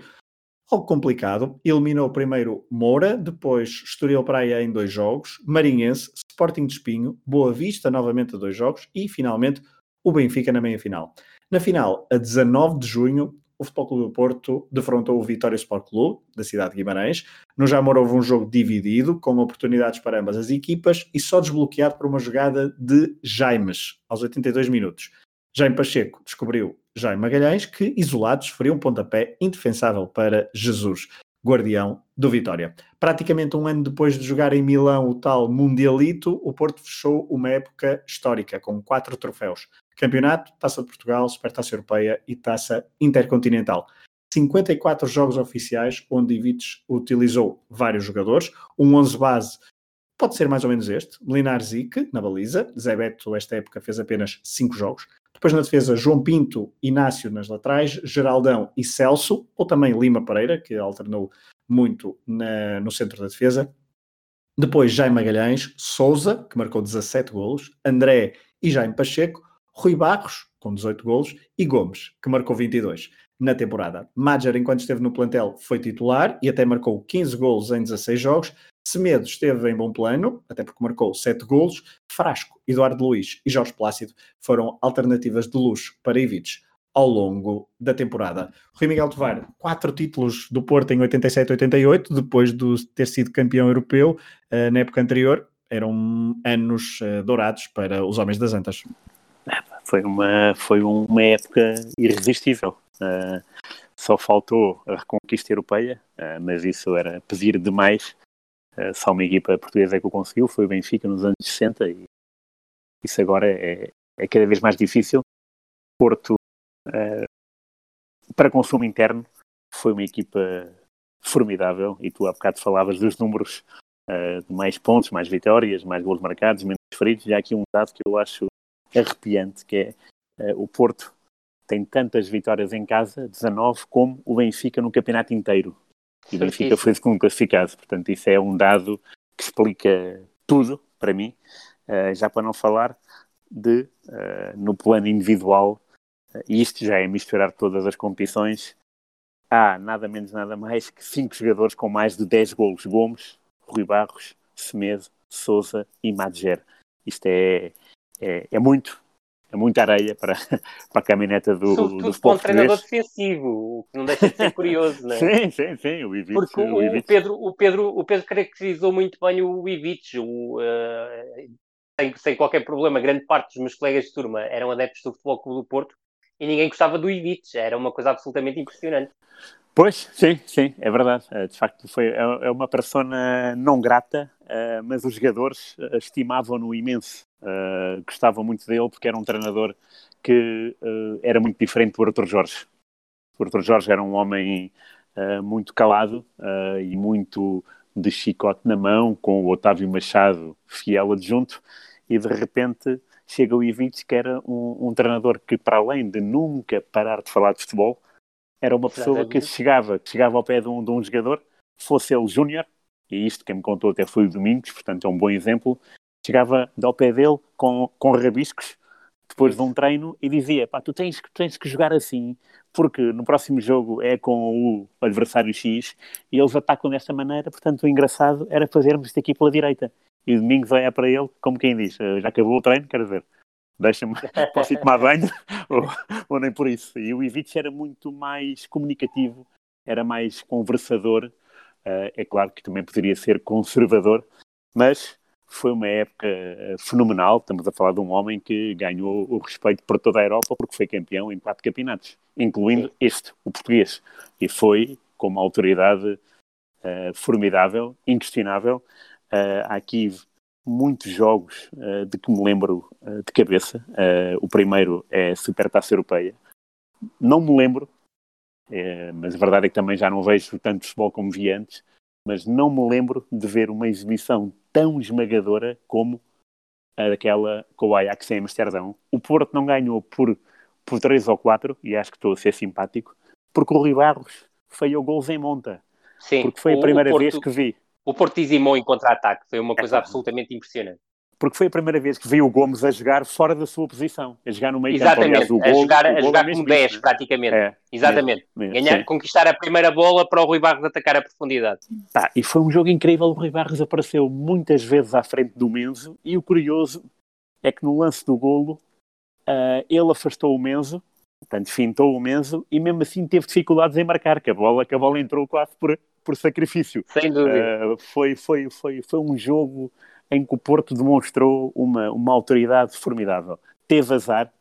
algo complicado. Eliminou primeiro Moura, depois Estoril Praia em dois jogos, Marinhense, Sporting de Espinho, Boa Vista novamente a dois jogos e finalmente o Benfica na meia-final. Na final, a 19 de junho, o Futebol Clube do Porto defrontou o Vitória Sport Clube, da cidade de Guimarães. No Jamor houve um jogo dividido, com oportunidades para ambas as equipas e só desbloqueado por uma jogada de Jaimes, aos 82 minutos. Jaime Pacheco descobriu Jaime Magalhães, que isolados feriu um pontapé indefensável para Jesus, guardião do Vitória. Praticamente um ano depois de jogar em Milão o tal Mundialito, o Porto fechou uma época histórica com quatro troféus: Campeonato, Taça de Portugal, Supertaça Europeia e Taça Intercontinental. 54 jogos oficiais onde Ivic utilizou vários jogadores, um 11 base pode ser mais ou menos este, Melinar Zic na baliza, Zé Beto esta época fez apenas 5 jogos, depois na defesa, João Pinto, Inácio nas laterais, Geraldão e Celso, ou também Lima Pereira, que alternou muito na, no centro da defesa. Depois Jaime Magalhães, Souza, que marcou 17 golos, André e Jaime Pacheco, Rui Barros, com 18 golos, e Gomes, que marcou 22 na temporada. Madger, enquanto esteve no plantel, foi titular e até marcou 15 golos em 16 jogos. Semedo esteve em bom plano, até porque marcou 7 golos. Frasco, Eduardo Luiz e Jorge Plácido foram alternativas de luxo para Ivic ao longo da temporada. Rui Miguel Tovar, quatro títulos do Porto em 87-88, depois de ter sido campeão europeu uh, na época anterior. Eram anos uh, dourados para os homens das Antas. Foi uma, foi uma época irresistível. Uh, só faltou a reconquista europeia, mas isso era pedir demais Uh, só uma equipa portuguesa é que o conseguiu, foi o Benfica nos anos 60 e isso agora é, é cada vez mais difícil. Porto, uh, para consumo interno, foi uma equipa formidável e tu há bocado falavas dos números uh, de mais pontos, mais vitórias, mais gols marcados, menos feridos. E há aqui um dado que eu acho arrepiante, que é o Porto tem tantas vitórias em casa, 19, como o Benfica no campeonato inteiro. E o Benfica foi segundo classificado. Portanto, isso é um dado que explica tudo para mim. Uh, já para não falar de, uh, no plano individual, e isto já é misturar todas as competições, há nada menos nada mais que cinco jogadores com mais de 10 golos. Gomes, Rui Barros, Semedo, Souza e Madger. Isto é, é, é muito, muita areia para, para a caminhoneta do, Sobretudo do futebol um treinador defensivo, o que não deixa de ser curioso, não é? sim, sim, sim, o Ivic. Porque o, o Ivic. Pedro, o, Pedro, o Pedro caracterizou muito bem o Ivic, o, uh, sem, sem, qualquer problema, grande parte dos meus colegas de turma eram adeptos do Futebol Clube do Porto e ninguém gostava do Ivic, era uma coisa absolutamente impressionante. Pois, sim, sim, é verdade. Eh, de facto, foi, é, é uma persona não grata, uh, mas os jogadores estimavam-no imenso. Gostavam muito dele porque era um treinador que era muito diferente do Arthur Jorge. O Arthur Jorge era um homem muito calado e muito de chicote na mão, com o Otávio Machado fiel adjunto, e de repente chega o Ivic, que era um, um treinador que, para além de nunca parar de falar de futebol, era uma pessoa que chegava, que chegava ao pé de um, de um jogador, fosse ele júnior, e isto quem me contou até foi o Domingos, portanto é um bom exemplo, chegava ao pé dele com, com rabiscos, depois de um treino, e dizia, pá, tu tens, tens que jogar assim, porque no próximo jogo é com o adversário X, e eles atacam desta maneira, portanto o engraçado era fazermos isto aqui pela direita. E o Domingos olha para ele, como quem diz, já acabou o treino, quero ver deixa-me, posso ir tomar banho, ou, ou, nem por isso. E o Ivic era muito mais comunicativo, era mais conversador, uh, é claro que também poderia ser conservador, mas foi uma época uh, fenomenal, estamos a falar de um homem que ganhou o respeito por toda a Europa porque foi campeão em quatro campeonatos, incluindo Sim. este, o português, e foi com uma autoridade uh, formidável, inquestionável, há aqui muitos jogos uh, de que me lembro uh, de cabeça. Uh, o primeiro é Supertaça Europeia. Não me lembro, mas a verdade é que também já não vejo tanto futebol como vi antes. Mas não me lembro de ver uma exibição tão esmagadora como a daquela com o Ajax em Amsterdão. O Porto não ganhou por, por 3 ou 4, e acho que estou a ser simpático, porque o Rui Barros falhou gols em monta. Sim, porque foi a primeira Porto... vez que vi o Porto dizimou em contra-ataque, foi uma coisa é, absolutamente impressionante. Porque foi a primeira vez que vi o Gomes a jogar fora da sua posição, a jogar no meio Exatamente, campo. Aliás, a gol, jogar, a jogar como 10, isso, praticamente. É, Exatamente. Ganhar, sim. conquistar a primeira bola para o Rui Barros atacar a profundidade. Tá, e foi um jogo incrível. O Rui Barros apareceu muitas vezes à frente do Menzo. E o curioso é que no lance do golo, uh, ele afastou o Menzo, portanto, fintou o Menzo, e mesmo assim teve dificuldades em marcar, que a bola, que a bola entrou quase por, por sacrifício. Sem dúvida. Uh, foi, foi, foi, foi um jogo em que o Porto demonstrou uma, uma autoridade formidável. Teve azar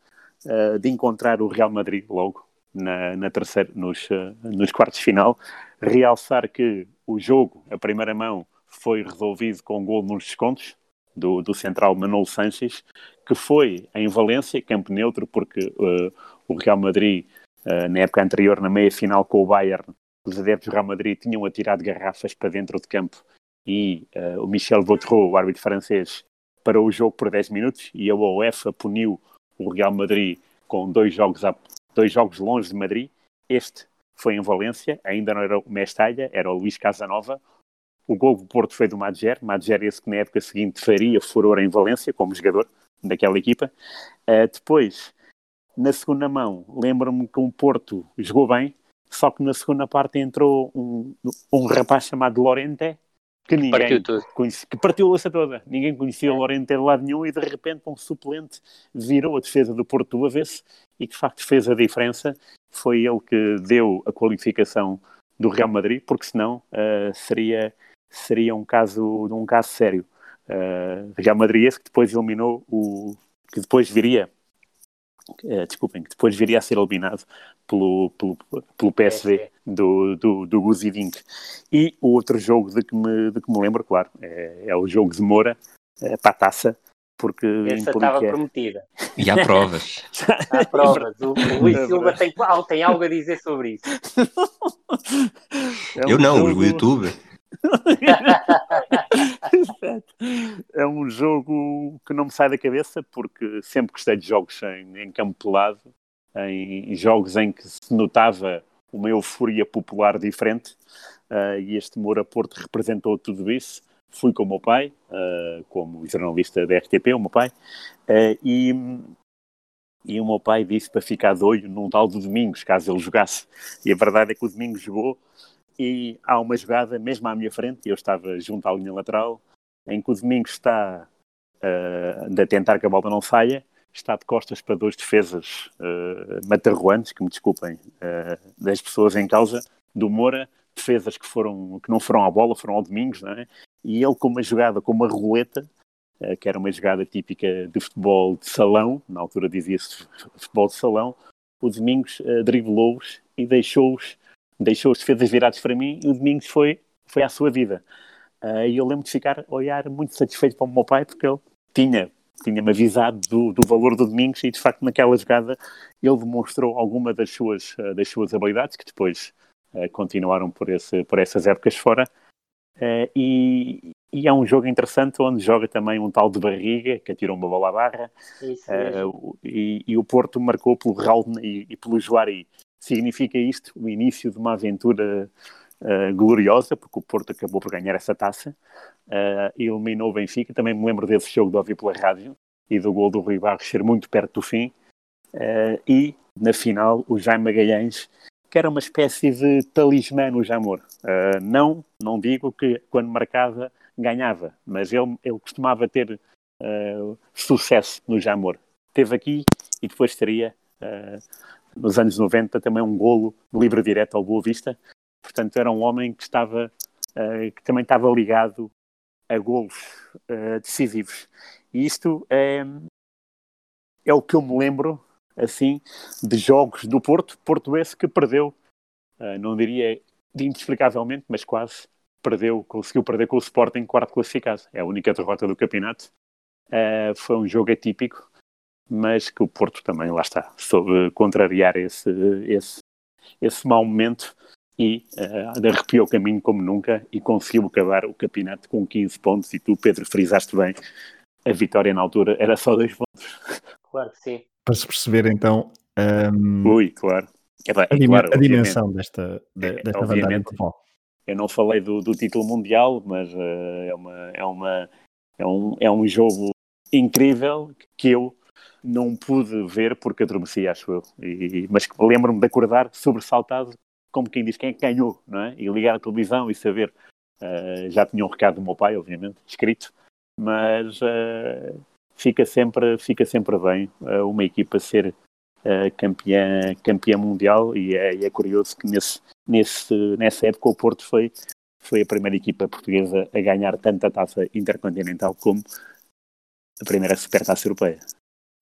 uh, de encontrar o Real Madrid logo na, na terceira, nos, uh, nos quartos de final. Realçar que o jogo, a primeira mão, foi resolvido com um gol nos descontos do, do central Manolo Sanches, que foi em Valência, campo neutro, porque o Real Madrid, na época anterior, na meia final com o Bayern, os adeptos do Real Madrid tinham atirado garrafas para dentro de campo e uh, o Michel Vautreau, o árbitro francês, parou o jogo por 10 minutos e a UEFA puniu o Real Madrid com dois jogos, a, dois jogos longe de Madrid. Este foi em Valência, ainda não era o Mestalha, era o Luís Casanova. O gol do Porto foi do Madger, Madger esse que na época seguinte faria furor em Valência como jogador daquela equipa. Uh, depois, na segunda mão, lembro-me que o Porto jogou bem, só que na segunda parte entrou um, um rapaz chamado Lorente, que ninguém partiu tudo. Conhecia, que partiu a louça toda. Ninguém conhecia o Lorente de lado nenhum e de repente um suplente virou a defesa do Porto do avesso e que de facto fez a diferença. Foi ele que deu a qualificação do Real Madrid, porque senão uh, seria, seria um caso, um caso sério. Uh, Real Madrid esse que depois eliminou o que depois viria uh, desculpem, que depois viria a ser eliminado pelo, pelo, pelo PSV do, do, do Guzidink. E o outro jogo de que me, de que me lembro, claro, é, é o jogo de Moura é, para a taça, porque Essa estava prometida. E há provas. há provas. O, o Luís Silva tem, tem algo a dizer sobre isso. É um Eu não, jogo... o YouTube. é um jogo que não me sai da cabeça porque sempre gostei de jogos em, em campo pelado, em jogos em que se notava uma euforia popular diferente uh, e este Moura Porto representou tudo isso. fui com o meu pai, uh, como jornalista da RTP, o meu pai, uh, e, e o meu pai disse para ficar doido num tal do Domingos, caso ele jogasse. E a verdade é que o Domingos jogou e há uma jogada mesmo à minha frente, eu estava junto à linha lateral, em que o Domingos está uh, a tentar que a bola não saia, está de costas para dois defesas uh, matarruantes, que me desculpem, uh, das pessoas em causa, do Moura, defesas que, foram, que não foram à bola, foram ao Domingos, não é? E ele com uma jogada, com uma roleta, uh, que era uma jogada típica de futebol de salão, na altura dizia-se futebol de salão, o Domingos driblou-os e deixou-os deixou os defesas virados para mim e o Domingos foi, foi à sua vida. Uh, e eu lembro de ficar a olhar muito satisfeito para o meu pai porque ele tinha tinha-me avisado do, do, valor do Domingos e de facto naquela jogada ele demonstrou alguma das suas, uh, das suas habilidades que depois uh, continuaram por, esse, por essas épocas fora. E, e, é um jogo interessante onde joga também um tal de Barriga que atirou uma bola à barra. E, e, o Porto marcou pelo Raul e, e pelo Juari significa isto o início de uma aventura Uh, gloriosa, porque o Porto acabou por ganhar essa taça uh, eliminou o Benfica. Também me lembro desse jogo de ouvir pela rádio e do gol do Rui Barros ser muito perto do fim. Uh, e na final, o Jaime Magalhães, que era uma espécie de talismã no Jamor. não, não digo que quando marcava ganhava, mas ele, ele costumava ter sucesso no Jamor. Teve aqui e depois teria nos anos 90 também um golo livre direto ao Boa Vista, Portanto, era um homem que estava, uh, que também estava ligado a golos uh, decisivos. E isto é, é o que eu me lembro, assim, de jogos do Porto, Porto esse que perdeu, uh, não diria inexplicavelmente, mas quase perdeu, conseguiu perder com o Sporting quarto classificado. É a única derrota do campeonato. Foi um jogo atípico, mas que o Porto também, lá está, soube contrariar esse, esse, esse mau momento e uh, arrepiou o caminho como nunca e conseguiu acabar o campeonato com 15 pontos. E tu, Pedro, frisaste bem, a vitória na altura era só dois pontos. Claro que sim. Para se perceber então um, Ui, claro. É, a, dim claro, a dimensão desta, de, desta obviamente, Eu não falei do, do título mundial, mas uh, é, uma, é, uma, é, um, é um jogo incrível que eu não pude ver porque adormeci, acho eu. E, mas lembro-me de acordar sobressaltado como quem diz quem é ganhou, não é? E ligar a televisão e saber. Uh, já tinha um recado do meu pai, obviamente, escrito, mas uh, fica, sempre, fica sempre bem uh, uma equipa ser campeã, campeã mundial e é, é, curioso que nesse, nesse, nessa época o Porto foi, foi a primeira equipa portuguesa a ganhar tanta taça intercontinental como a primeira supertaça europeia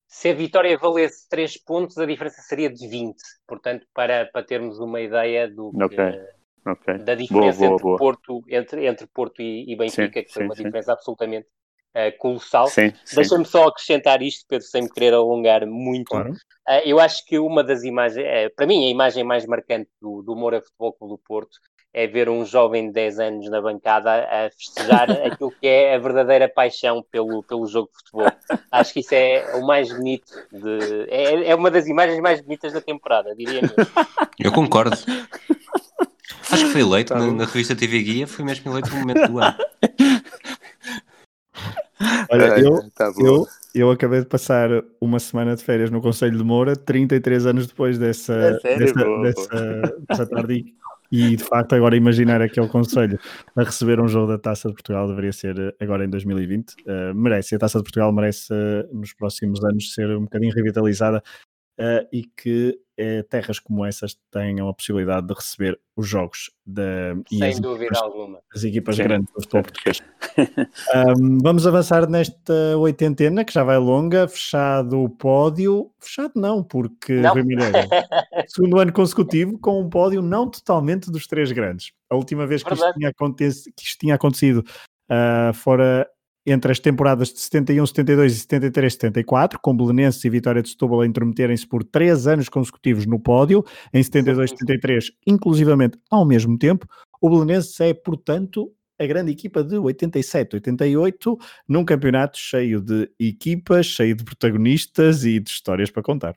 se a vitória valesse 3 pontos, a diferença seria de 20. Portanto, para, para termos uma ideia do que, okay. Okay. da diferença boa, boa, entre, boa. Porto, entre, entre Porto e, e Benfica, sim, que foi sim, uma sim. diferença absolutamente uh, colossal. Deixa-me só acrescentar isto, Pedro, sem me querer alongar muito. Claro. Uh, eu acho que uma das imagens, uh, para mim, a imagem mais marcante do, do Moura Futebol Clube do Porto é ver um jovem de 10 anos na bancada a festejar aquilo que é a verdadeira paixão pelo, pelo jogo de futebol. Acho que isso é o mais bonito, de, é, é uma das imagens mais bonitas da temporada, diria mesmo. Eu concordo. Acho que foi eleito tá na, na, revista TV Guia, foi mesmo eleito no momento do ano. Olha, eu, tá eu, eu acabei de passar uma semana de férias no Conselho de Moura, 33 anos depois dessa, é dessa, boa, dessa, boa. dessa tarde e de facto, agora imaginar aquele conselho a receber um jogo da Taça de Portugal deveria ser eh, agora em 2020. Uh, eh, merece, a Taça de Portugal merece uh, nos próximos anos ser um bocadinho revitalizada uh, e que terras como essas tenham a possibilidade de receber os jogos da, Sem as dúvida equipas, alguma. As equipas Sim. grandes do futebol português. um, vamos avançar nesta oitentena, que já vai longa, fechado o pódio. Fechado não, porque não. Rui segundo ano consecutivo, com um pódio não totalmente dos três grandes. A última vez que isto tinha, que isto tinha acontecido uh, fora entre as temporadas de 71, 72 e 73, 74, com Belenenses e Vitória de Setúbal a intrometerem-se por três anos consecutivos no pódio, em 72, 73, inclusivamente ao mesmo tempo. O Belenenses é, portanto, a grande equipa de 87, 88, num campeonato cheio de equipas, cheio de protagonistas e de histórias para contar.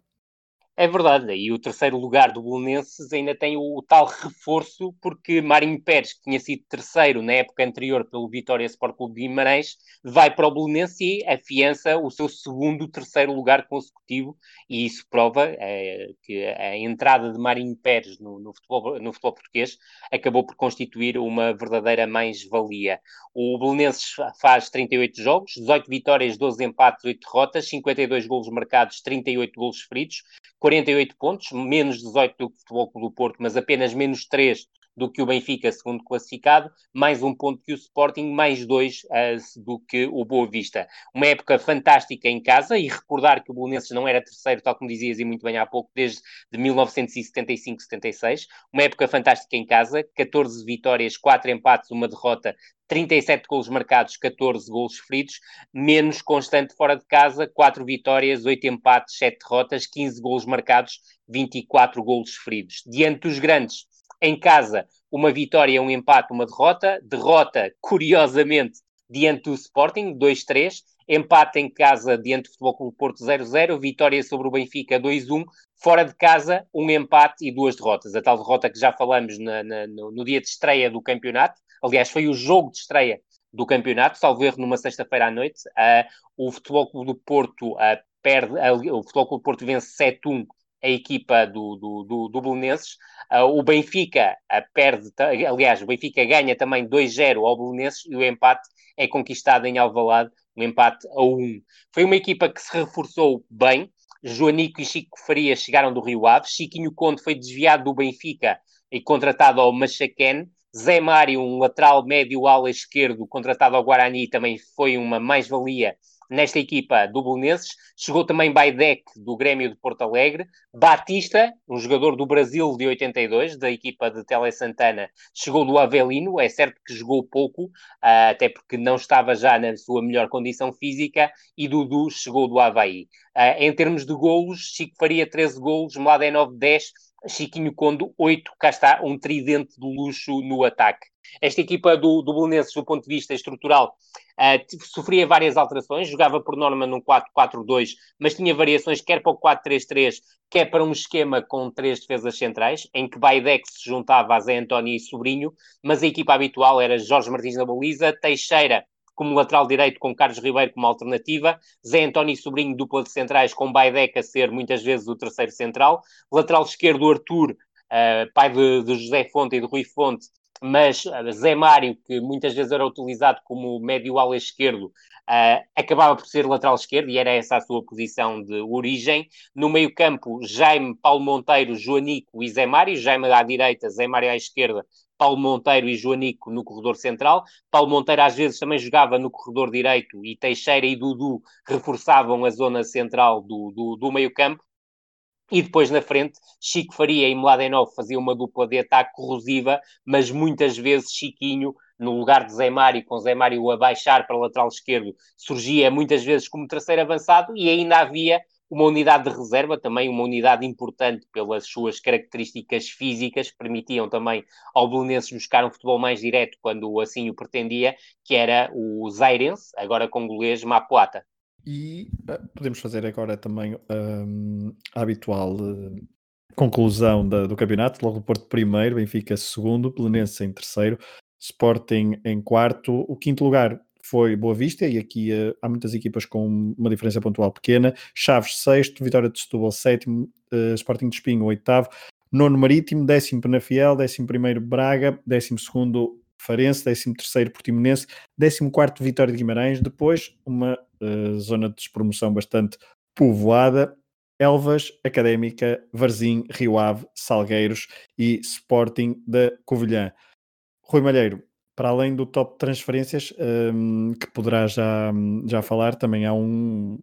É verdade, e o terceiro lugar do Bolonenses ainda tem o, o, tal reforço, porque Marinho Pérez, que tinha sido terceiro na época anterior pelo Vitória Sport Clube de Guimarães, vai para o Bolonenses e afiança o seu segundo, terceiro lugar consecutivo, e isso prova é, que a entrada de Marinho Pérez no, no, futebol, no futebol português acabou por constituir uma verdadeira mais-valia. O Belenenses faz 38 jogos, 18 vitórias, 12 empates, 8 derrotas, 52 golos marcados, 38 golos feridos, 48 pontos, menos 18 do que o Futebol Clube do Porto, mas apenas menos 3 do que o Benfica, segundo classificado, mais um ponto que o Sporting, mais dois uh, do que o Boa Vista. Uma época fantástica em casa, e recordar que o Bolonenses não era terceiro, tal como dizias e muito bem há pouco, desde de 1975-76. Uma época fantástica em casa, 14 vitórias, 4 empates, uma derrota, 37 golos marcados, 14 golos feridos, menos constante fora de casa, 4 vitórias, 8 empates, 7 derrotas, 15 golos marcados, 24 golos feridos. Diante dos grandes, em casa, uma vitória, um empate, uma derrota. Derrota, curiosamente, diante do Sporting, 2-3. Empate em casa diante do Futebol Clube Porto 0-0. Vitória sobre o Benfica 2-1. Fora de casa, um empate e duas derrotas. A tal derrota que já falamos na, na, no, no dia de estreia do campeonato. Aliás, foi o jogo de estreia do campeonato, salvo erro numa sexta-feira à noite. Uh, o Futebol Clube do Porto uh, perde, uh, o Futebol Clube do Porto vence 7-1 a equipa do, do, do, do Belenenses. Uh, o Benfica uh, perde, aliás, o Benfica ganha também 2-0 ao Belenenses e o empate é conquistado em Alvalade, um empate a 1. Foi uma equipa que se reforçou bem. Joanico e Chico Faria chegaram do Rio Ave. Chiquinho Conde foi desviado do Benfica e contratado ao Machaquén. Zé Mário, um lateral médio ala esquerdo, contratado ao Guarani, também foi uma mais-valia nesta equipa do Belenenses. Chegou também Baidec, do Grêmio de Porto Alegre. Batista, um jogador do Brasil de 82, da equipa de Tele Santana, chegou do Avelino. É certo que jogou pouco, uh, até porque não estava já na sua melhor condição física. E Dudu chegou do Havaí. Uh, em termos de golos, Chico Faria 13 golos, Mladenov 10, Chiquinho Condo 8. Cá está um tridente de luxo no ataque. Esta equipa do, do Belenenses, do ponto de vista estrutural, uh, sofria várias alterações, jogava por norma num 4-4-2, mas tinha variações quer para o 4-3-3, quer para um esquema com três defesas centrais, em que Baidec se juntava a Zé António e Sobrinho, mas a equipa habitual era Jorge Martins na baliza, Teixeira como lateral direito com Carlos Ribeiro como alternativa, Zé António Sobrinho dupla de centrais com Baidec a ser muitas vezes o terceiro central, lateral esquerdo Arthur, uh, pai de, de, José Fonte e de Rui Fonte, mas uh, Zé Mário, que muitas vezes era utilizado como médio ala esquerdo, uh, acabava por ser lateral esquerdo e era essa a sua posição de origem. No meio campo, Jaime, Paulo Monteiro, Joanico e Zé Mário, Jaime à direita, Zé Mário à esquerda, Paulo Monteiro e Joanico no corredor central. Paulo Monteiro às vezes também jogava no corredor direito e Teixeira e Dudu reforçavam a zona central do, do, do meio campo. E depois na frente, Chico Faria e Mladenov faziam uma dupla de ataque corrosiva, mas muitas vezes Chiquinho, no lugar de Zé Mário, com Zé Mário a baixar para o lateral esquerdo, surgia muitas vezes como terceiro avançado e ainda havia uma unidade de reserva, também uma unidade importante pelas suas características físicas, que permitiam também ao Belenenses buscar um futebol mais direto quando assim o pretendia, que era o Zairense, agora congolês Mapuata. E uh, podemos fazer agora também um, a habitual uh, conclusão da, do campeonato. Logo o Porto primeiro, Benfica segundo, Belenense em terceiro, Sporting em quarto. O quinto lugar foi Boa Vista, e aqui uh, há muitas equipas com uma diferença pontual pequena. Chaves sexto, Vitória de Setúbal sétimo, Sporting de Espinho oitavo, nono Marítimo, décimo Penafiel, décimo primeiro Braga, décimo segundo Farense, 13º Portimonense, 14º Vitória de Guimarães, depois uma uh, zona de despromoção bastante povoada, Elvas, Académica, Varzim, Rio Ave, Salgueiros e Sporting da Covilhã. Rui Malheiro, para além do top de transferências, um, ehm, que poderá já, já falar, também há um,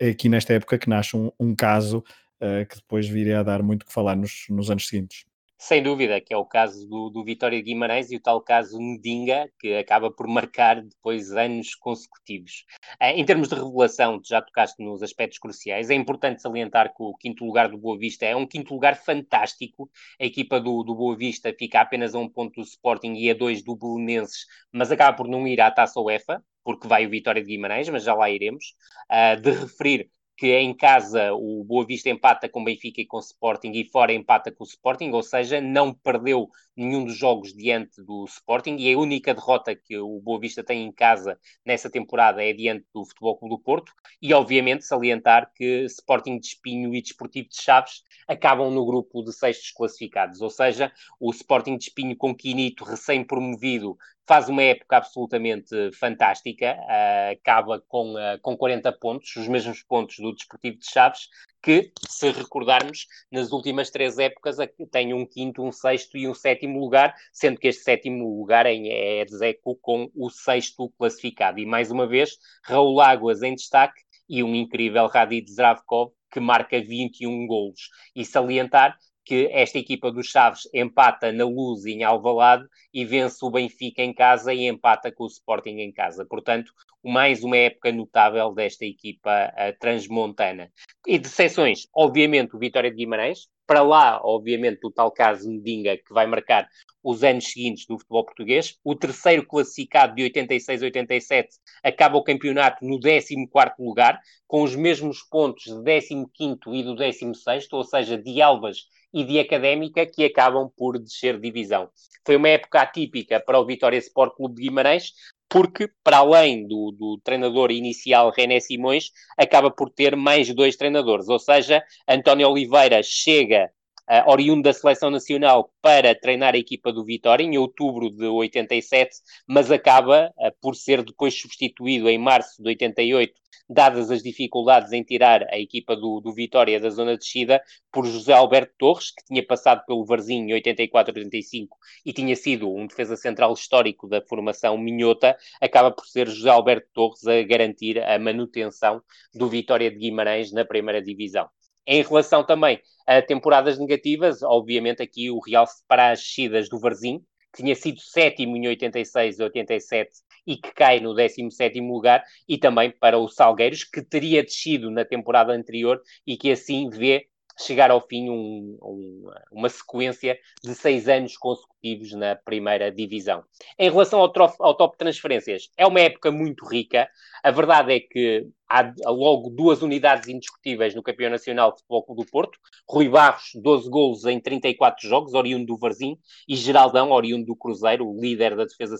aqui nesta época que nasce um, um caso uh, que depois viria a dar muito que falar nos, nos anos seguintes. Sem dúvida, que é o caso do, do Vitória de Guimarães e o tal caso Ndinga, que acaba por marcar depois anos consecutivos. Eh, em termos de revelação, já tocaste nos aspectos cruciais, é importante salientar que o quinto lugar do Boa Vista é um quinto lugar fantástico. A equipa do, do Boa Vista fica apenas a um ponto do Sporting e a dois do Belenenses, mas acaba por não ir à Taça UEFA, porque vai o Vitória de Guimarães, mas já lá iremos. Uh, de referir que em casa o Boa Vista empata com o Benfica e com o Sporting e fora empata com o Sporting, ou seja, não perdeu nenhum dos jogos diante do Sporting e a única derrota que o Boa Vista tem em casa nessa temporada é diante do Futebol Clube do Porto e obviamente salientar que Sporting de Espinho e Desportivo de Chaves acabam no grupo de sextos classificados, ou seja, o Sporting de Espinho com Quinito recém-promovido faz uma época absolutamente fantástica, uh, acaba com, uh, com 40 pontos, os mesmos pontos do Desportivo de Chaves, que, se recordarmos, nas últimas três épocas tem um quinto, um sexto e um sétimo lugar, sendo que este sétimo lugar é execo com o sexto classificado. E mais uma vez, Raul Águas em destaque e um incrível Radid Zdravkov que marca 21 golos. E salientar que esta equipa dos Chaves empata na Luz em Alvalade e vence o Benfica em casa e empata com o Sporting em casa. Portanto, mais uma época notável desta equipa uh, transmontana. E de seções, obviamente, o Vitória de Guimarães, para lá, obviamente, do tal caso Medinga, que vai marcar os anos seguintes do futebol português. O terceiro classificado de 86-87 acaba o campeonato no 14 lugar, com os mesmos pontos de 15 e do 16, ou seja, de Albas e de Académica, que acabam por descer divisão. Foi uma época atípica para o Vitória Sport Clube de Guimarães, porque, para além do, do, treinador inicial René Simões, acaba por ter mais dois treinadores, ou seja, António Oliveira chega uh, oriundo da seleção nacional para treinar a equipa do Vitória em outubro de 87, mas acaba uh, por ser depois substituído em março de 88 dadas as dificuldades em tirar a equipa do, do Vitória da zona de descida, por José Alberto Torres, que tinha passado pelo Varzinho em 84-85 e tinha sido um defesa central histórico da formação minhota, acaba por ser José Alberto Torres a garantir a manutenção do Vitória de Guimarães na primeira divisão. Em relação também a temporadas negativas, obviamente aqui o Real separa as descidas do Varzim, que tinha sido sétimo em 86 e 87 e que cai no 17 lugar, e também para o Salgueiros, que teria descido na temporada anterior e que assim vê chegar ao fim um, um, uma sequência de seis anos consecutivos na primeira divisão. Em relação ao, trof, ao top transferências, é uma época muito rica. A verdade é que há logo duas unidades indiscutíveis no Campeão Nacional de Futebol do Porto. Rui Barros, 12 golos em 34 jogos, oriundo do Varzim, e Geraldão, oriundo do Cruzeiro, líder da defesa,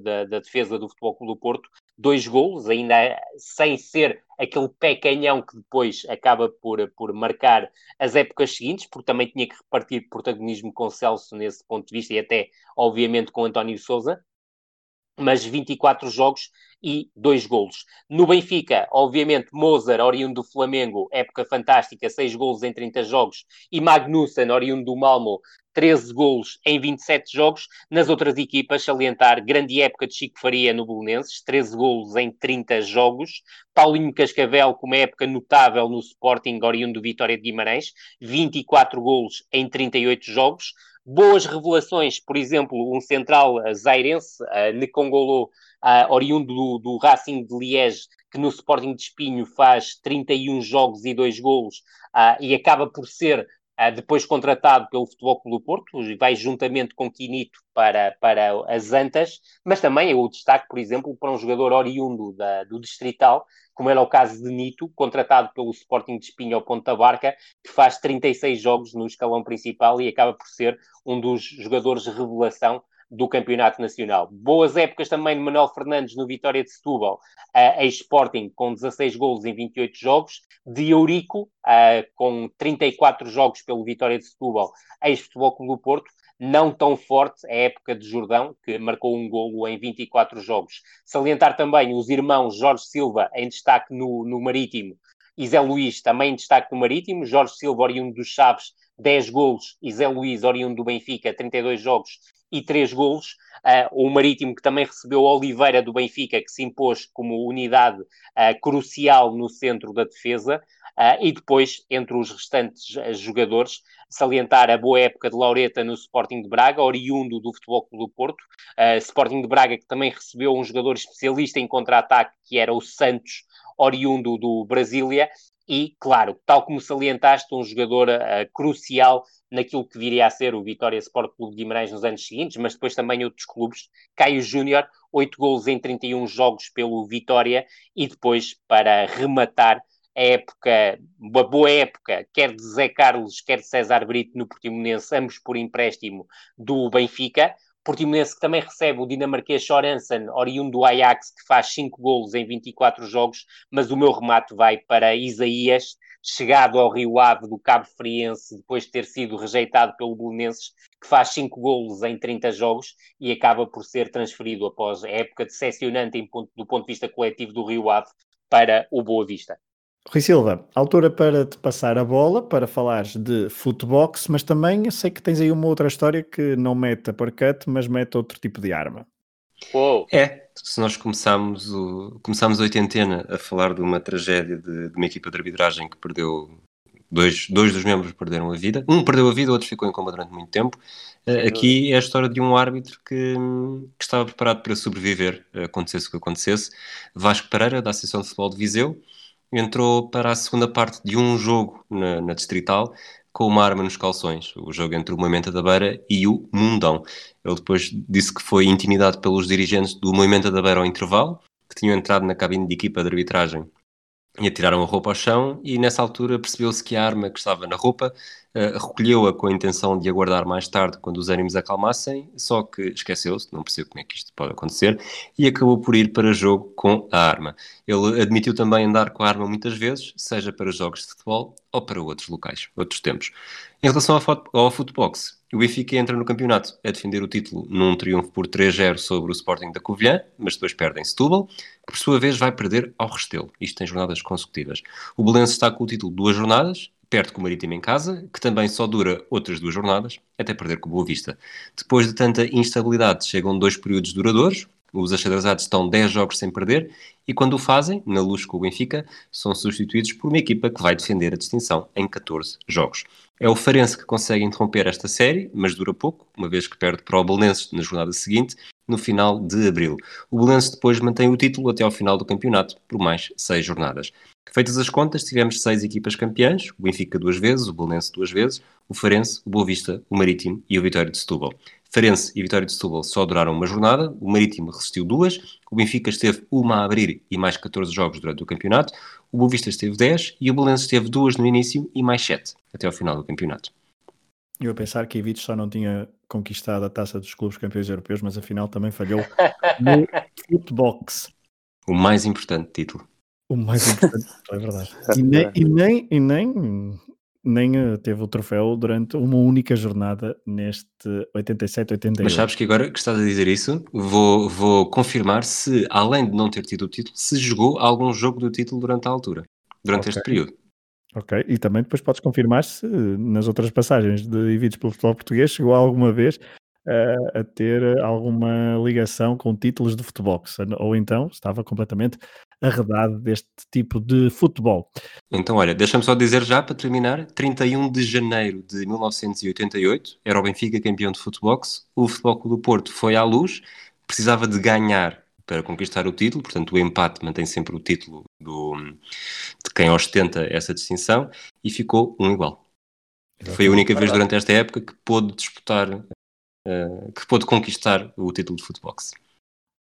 da, da defesa do Futebol do Porto, dois golos, ainda sem ser aquele pé canhão que depois acaba por, por marcar as épocas seguintes, porque também tinha que repartir protagonismo com Celso nesse ponto de vista e até, obviamente, com António Souza mas 24 jogos e dois golos. No Benfica, obviamente, Mozart, oriundo do Flamengo, época fantástica, 6 golos em 30 jogos, e Magnussen, oriundo do Malmo, 13 golos em 27 jogos. Nas outras equipas, salientar grande época de Chico Faria no Bolonenses, 13 golos em 30 jogos. Paulinho Cascavel, com uma época notável no Sporting, oriundo do Vitória de Guimarães, 24 golos em 38 jogos boas revelações, por exemplo, um central zairense, uh, Nekongolo, uh, oriundo do, do Racing de Liège, que no Sporting de Espinho faz 31 jogos e 2 golos uh, e acaba por ser depois contratado pelo Futebol Clube do Porto, vai juntamente com Quinito para, para as Antas, mas também é o destaque, por exemplo, para um jogador oriundo da, do Distrital, como era o caso de Nito, contratado pelo Sporting de Espinho ao Ponta Barca, que faz 36 jogos no escalão principal e acaba por ser um dos jogadores de revelação do Campeonato Nacional. Boas épocas também de Manuel Fernandes no Vitória de Setúbal, uh, ex-Sporting com 16 golos em 28 jogos, de Eurico, uh, com 34 jogos pelo Vitória de Setúbal, ex-Futebol Clube do Porto, não tão forte a época de Jordão, que marcou um golo em 24 jogos. Salientar também os irmãos Jorge Silva em destaque no, no Marítimo e Zé Luís também em destaque no Marítimo, Jorge Silva oriundo dos Chaves, 10 golos, e Zé Luís oriundo do Benfica, 32 jogos e 3 golos. Uh, o Marítimo, que também recebeu Oliveira do Benfica, que se impôs como unidade uh, crucial no centro da defesa. Uh, e depois, entre os restantes jogadores, salientar a boa época de Laureta no Sporting de Braga, oriundo do Futebol Clube do Porto. Sporting de Braga, que também recebeu um jogador especialista em contra-ataque, que era o Santos, oriundo do Brasília. E, claro, tal como salientaste, um jogador crucial naquilo que viria a ser o Vitória Sport Clube de Guimarães nos anos seguintes, mas depois também outros clubes. Caio Júnior, 8 gols em 31 jogos pelo Vitória e depois, para rematar, a época, uma boa época, quer de Zé Carlos, quer de César Brito no Portimonense, ambos por empréstimo do Benfica. Portimonense que também recebe o dinamarquês Sorensen, oriundo do Ajax, que faz 5 golos em 24 jogos, mas o meu remate vai para Isaías, chegado ao Rio Ave do Cabo Friense, depois de ter sido rejeitado pelo Belenenses, que faz 5 golos em 30 jogos e acaba por ser transferido após a época decepcionante ponto, do ponto de vista coletivo do Rio Ave para o Boa Vista. Rui Silva, altura para te passar a bola para falares de footbox, mas também eu sei que tens aí uma outra história que não mete a parquete, mas mete outro tipo de arma. Uou. É, se nós começámos, o, começámos a oitentena a falar de uma tragédia de, de uma equipa de arbitragem que perdeu dois, dois dos membros perderam a vida, um perdeu a vida, o outro ficou em coma durante muito tempo. Uh, aqui é a história de um árbitro que, que, estava preparado para sobreviver, acontecesse o que acontecesse. Vasco Pereira, da Associação de Futebol de Viseu, entrou para a segunda parte de um jogo na, na Distrital com uma arma nos calções, o jogo entre o Movimento da Beira e o Mundão. Ele depois disse que foi intimidado pelos dirigentes do Movimento da Beira ao intervalo, que tinham entrado na cabine de equipa de arbitragem e atiraram a roupa ao chão e nessa altura percebeu-se que a arma que estava na roupa uh, recolheu-a com a intenção de aguardar mais tarde quando os ânimos acalmassem, só que esqueceu-se, não percebeu como é que isto pode acontecer e acabou por ir para jogo com a arma. Ele admitiu também andar com a arma muitas vezes, seja para jogos de futebol ou para outros locais, outros tempos. Em relação ao footbox, o Benfica entra no campeonato a defender o título num triunfo por 3-0 sobre o Sporting da Covilhã, mas depois perde em Setúbal, que por sua vez vai perder ao Restelo, isto em jornadas consecutivas. O Belenense está com o título duas jornadas, perde com o Marítimo em casa, que também só dura outras duas jornadas, até perder com o Boa Vista. Depois de tanta instabilidade, chegam dois períodos duradouros, os achadrezados estão 10 jogos sem perder e quando o fazem, na luz com o Benfica, são substituídos por uma equipa que vai defender a distinção em 14 jogos. É o Farense que consegue interromper esta série, mas dura pouco, uma vez que perde para o Belenenses na jornada seguinte, no final de abril. O Belenenses depois mantém o título até ao final do campeonato, por mais seis jornadas. Feitas as contas, tivemos seis equipas campeãs, o Benfica duas vezes, o Belenense duas vezes, o Farense, o Boa Vista, o Marítimo e o Vitória de Setúbal. Farense e Vitória de Setúbal só duraram uma jornada, o Marítimo resistiu duas, o Benfica esteve uma a abrir e mais 14 jogos durante o campeonato, o Boa Vista esteve 10 e o Belenenses esteve duas no início e mais 7 até ao final do campeonato. Eu a pensar que Ivic só não tinha conquistado a taça dos clubes campeões europeus, mas afinal também falhou no Footbox. O mais importante título. O mais importante, é verdade. E nem, e nem, e nem, nem eh, teve o troféu durante uma única jornada neste 87-88. Mas sabes que agora que estás a dizer isso, vou, vou confirmar se, além de não ter tido o título, se jogou algum jogo do título durante a altura, durante okay. este período. Ok, e também depois podes confirmar se nas outras passagens de Evites pelo futebol português chegou alguma vez uh, a ter alguma ligação com títulos de futebol, ou então estava completamente arredado deste tipo de futebol. Então, olha, deixa-me só dizer já para terminar: 31 de janeiro de 1988 era o Benfica campeão de futebol. O Futebol do Porto foi à luz, precisava de ganhar para conquistar o título, portanto, o empate mantém sempre o título do, de quem ostenta essa distinção e ficou um igual. Foi a única vez durante esta época que pôde disputar, uh, que pôde conquistar o título de futebol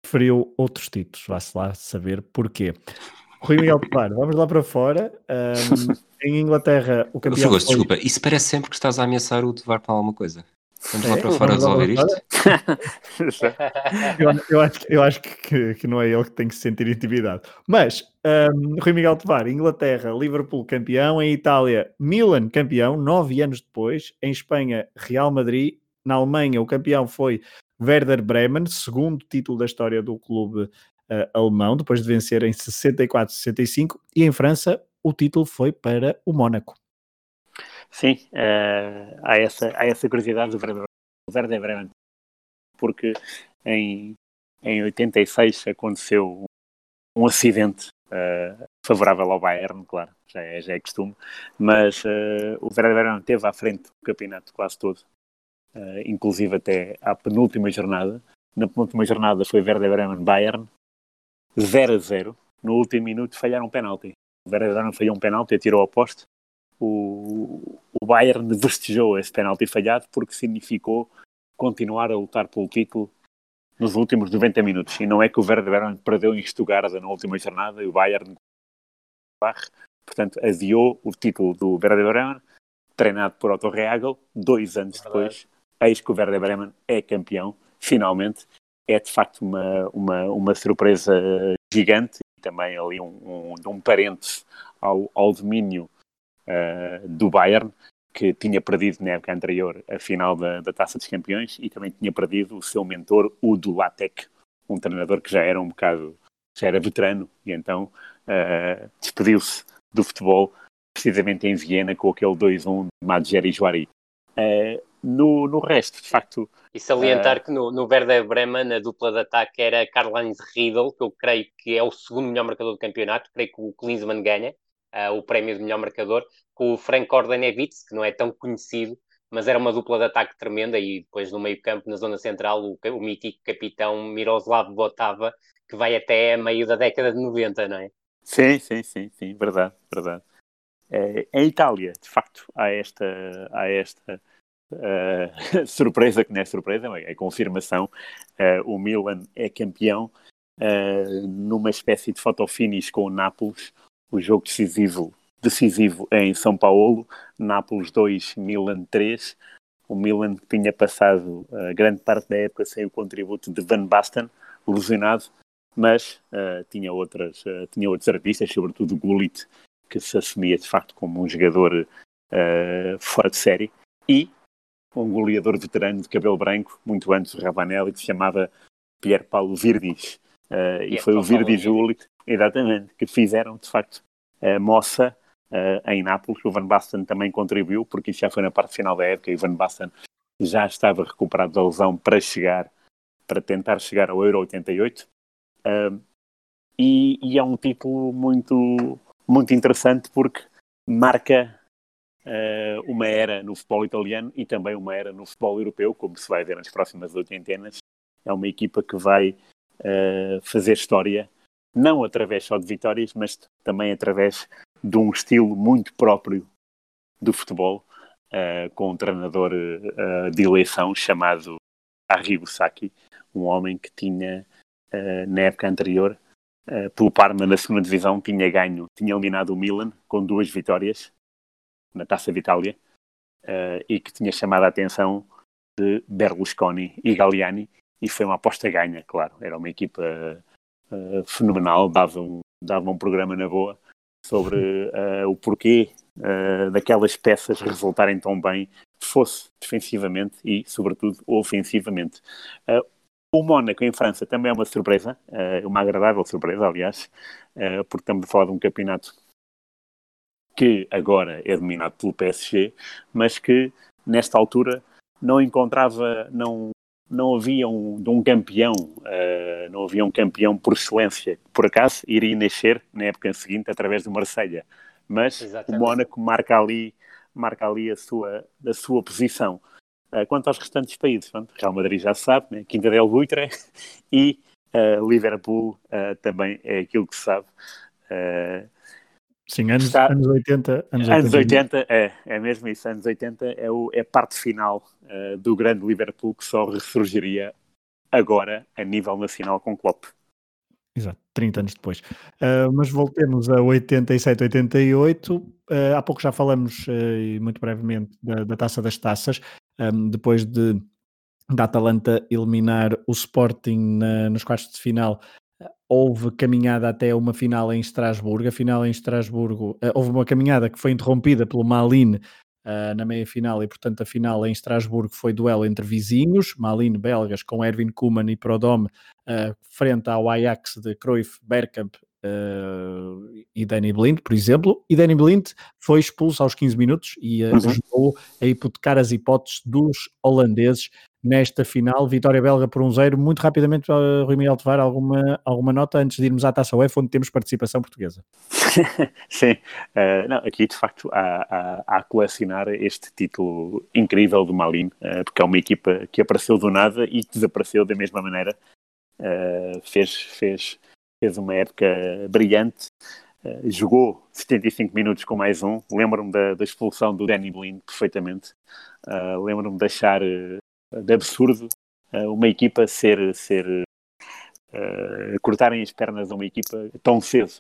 preferiu outros títulos, vá-se lá saber porquê. Rui Miguel Tovar, vamos lá para fora. Um, em Inglaterra, o campeão. Foi... Desculpa, isso parece sempre que estás a ameaçar o Tovar com alguma coisa. Vamos é, lá para fora resolver isto? eu, eu, acho, eu acho que, que, não é ele que tem que se sentir intimidado. Mas, um, Rui Miguel Tovar, Inglaterra, Liverpool campeão, em Itália, Milan campeão, nove anos depois, em Espanha, Real Madrid, na Alemanha, o campeão foi Werder Bremen, segundo título da história do clube uh, alemão, depois de vencer em 64-65, e em França o título foi para o Mónaco. Sim, uh, há, essa, há essa curiosidade do Werder, Werder Bremen, porque em, em 86 aconteceu um acidente uh, favorável ao Bayern, claro, já é, já é costume, mas uh, o Werder Bremen teve à frente do campeonato quase todo uh, inclusive até à penúltima jornada. Na penúltima jornada foi Werder Bremen Bayern, 0 a 0. No último minuto falharam um penalti. O Werder Bremen falhou um penalti, atirou ao poste. O, o Bayern festejou esse penalti falhado porque significou continuar a lutar pelo título nos últimos 90 minutos. E não é que o Werder Bremen perdeu em Stuttgart na última jornada e o Bayern portanto, adiou o título do Werder Bremen, treinado por Otto Rehagel, dois anos depois, eis que o Werder Bremen é campeão, finalmente. É de facto uma, uma, uma surpresa gigante e também ali um, um, um parente ao, ao domínio uh, do Bayern, que tinha perdido na época anterior a final da, da Taça dos Campeões e também tinha perdido o seu mentor, Udo Lattek, um treinador que já era um bocado, já era veterano e então uh, despediu-se do futebol precisamente em Viena com aquele 2-1 de Madjer e Juari. Uh, no, no resto, de facto... E salientar uh, que no, no Werder Bremen a dupla de ataque era Karl-Heinz Riedel, que eu creio que é o segundo melhor marcador do campeonato, creio que o Klinsmann ganha uh, o prémio de melhor marcador, com o Frank Ordenevitz, que não é tão conhecido, mas era uma dupla de ataque tremenda, e depois no meio campo, na zona central, o, o mítico capitão Miroslav Botava, que vai até meio da década de 90, não é? Sim, sim, sim, sim, verdade, verdade. É, em Itália, de facto, há esta, há esta uh, surpresa, que não é surpresa, é confirmação. Uh, o Milan é campeão uh, numa espécie de fotofinish com o Nápoles, o jogo decisivo, decisivo é em São Paulo, Nápoles 2, Milan 3. O Milan tinha passado uh, grande parte da época sem o contributo de Van Basten, lesionado, mas uh, tinha, outras, uh, tinha outros artistas, sobretudo Gullit, que se assumia de facto como um jogador fora de série, e um goleador veterano de cabelo branco, muito antes do Ravanelli, que se chamava Pier Paulo Virdis. e foi o Virdis Gullit Exatamente, que fizeram de facto a moça uh, em Nápoles. O Van Basten também contribuiu, porque isso já foi na parte final da época e o Van Basten já estava recuperado da lesão para chegar, para tentar chegar ao Euro 88. Uh, e, e, é um título muito, muito interessante porque marca uh, uma era no futebol italiano e também uma era no futebol europeu, como se vai ver nas próximas oitentenas. É uma equipa que vai uh, fazer história não através só de vitórias, mas também através de um estilo muito próprio do futebol, uh, com um treinador uh, de eleição chamado Arrigo Sacchi, um homem que tinha, uh, na época anterior, pelo Parma na segunda divisão, tinha ganho, tinha eliminado o Milan com duas vitórias na Taça de Itália e que tinha chamado a atenção de Berlusconi e Galliani e foi uma aposta ganha, claro. Era uma equipa uh, fenomenal, dava um, dava um programa na boa sobre uh, o porquê uh, daquelas peças resultarem tão bem, fosse defensivamente e, sobretudo, ofensivamente. o Mónaco em França também é uma surpresa, uma agradável surpresa, aliás, porque estamos a falar de um campeonato que agora é dominado pelo PSG, mas que nesta altura não encontrava, não, não havia um, de um campeão, uh, não havia um campeão por excelência, que por acaso iria nascer na época seguinte através do Marselha, mas Exatamente. o Mónaco marca ali, marca ali a sua, a sua posição. Uh, quanto aos restantes países, pronto, Real Madrid já se sabe, né? Quinta del Buitre e uh, Liverpool também é aquilo que se sabe. Sim, anos, está... anos 80. Anos 80, anos 80 é, é mesmo isso. Anos 80 é, o, é a parte final uh, do grande Liverpool que só ressurgiria agora a nível nacional com Klopp. Exato, 30 anos depois. Uh, mas voltemos a 87, 88. Uh, há pouco já falamos, uh, muito brevemente, da, da, Taça das Taças, um, depois de da Atalanta eliminar o Sporting na, nos quartos de final houve caminhada até uma final em Estrasburgo. A final em Estrasburgo, uh, houve uma caminhada que foi interrompida pelo Malin uh, na meia final e, portanto, a final em Estrasburgo foi duelo entre vizinhos, Malin belgas com Erwin Koeman e Prodome uh, frente ao Ajax de Cruyff, Bergkamp e Danny Blind, por exemplo, e Danny Blind foi expulso aos 15 minutos e uhum. ajudou a hipotecar as hipóteses dos holandeses nesta final. Vitória belga por 1-0. Um muito rapidamente, Rui Miguel Tovar, alguma, alguma nota antes de irmos à Taça UEFA, onde temos participação portuguesa? Sim, uh, não, aqui de facto há, há, há, colecionar este título incrível do Malin, uh, porque é uma equipa que apareceu do nada e desapareceu da mesma maneira. Uh, fez, fez, fez uma época brilhante. Jogou 75 minutos com mais um. Lembro-me da, da, expulsão do Danny Blind perfeitamente. Lembro-me de achar de absurdo uh, uma equipa ser, ser uh, cortarem as pernas a uma equipa tão cedo.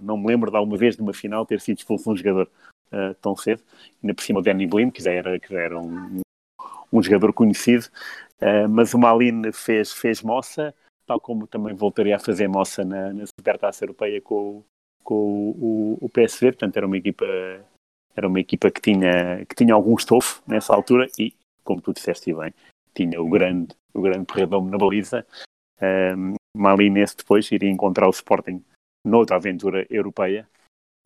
não me lembro de alguma vez numa final ter sido expulso um jogador uh, tão cedo. Ainda por cima o Danny Blind, que já era, que já era um, um jogador conhecido. Uh, mas o Malin fez, fez moça, tal como também voltaria a fazer moça na, na Supertaça Europeia com, com o, o, o PSV. Portanto, era uma equipa era uma equipa que tinha, que tinha algum estofo nessa altura e, como tu disseste bem, tinha o grande, o grande Perredomo na baliza. Um, Malinense depois iria encontrar o Sporting noutra aventura europeia,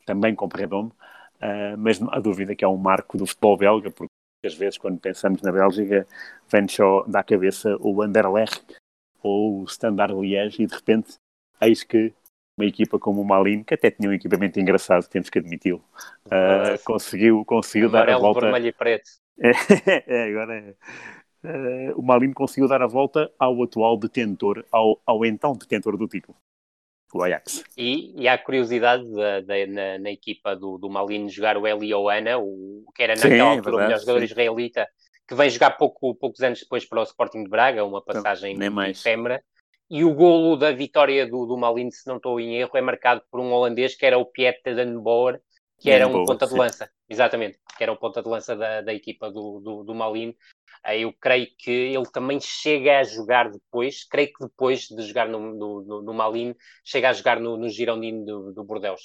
também com Perredomo, uh, mas há dúvida que é um marco do futebol belga, porque às vezes quando pensamos na Bélgica vem só da cabeça o Anderlecht ou o Standard Liège e de repente eis que uma equipa como o Malin, que até tinha um equipamento engraçado, temos que admiti-lo, uh, conseguiu, conseguiu dar a volta. vermelho e preto. é, agora é. Uh, o Malin conseguiu dar a volta ao atual detentor, ao, ao então detentor do título, o Ajax. E, e há curiosidade da, da, na, na, equipa do, do Malin jogar o Eli Oana, o, que era naquela sim, altura verdade, o melhor jogador sim. israelita, que vem jogar pouco, poucos anos depois para o Sporting de Braga, uma então, passagem então, efêmera. E o golo da vitória do, do Malin, se não estou em erro, é marcado por um holandês que era o Pieter Den Boer, que era um ponta de lança, exatamente, que era o ponta de lança da, da equipa do, do, do Malin. Eu creio que ele também chega a jogar depois, creio que depois de jogar no, no, no Malin, chega a jogar no, no Girondino do, do Bordeaux.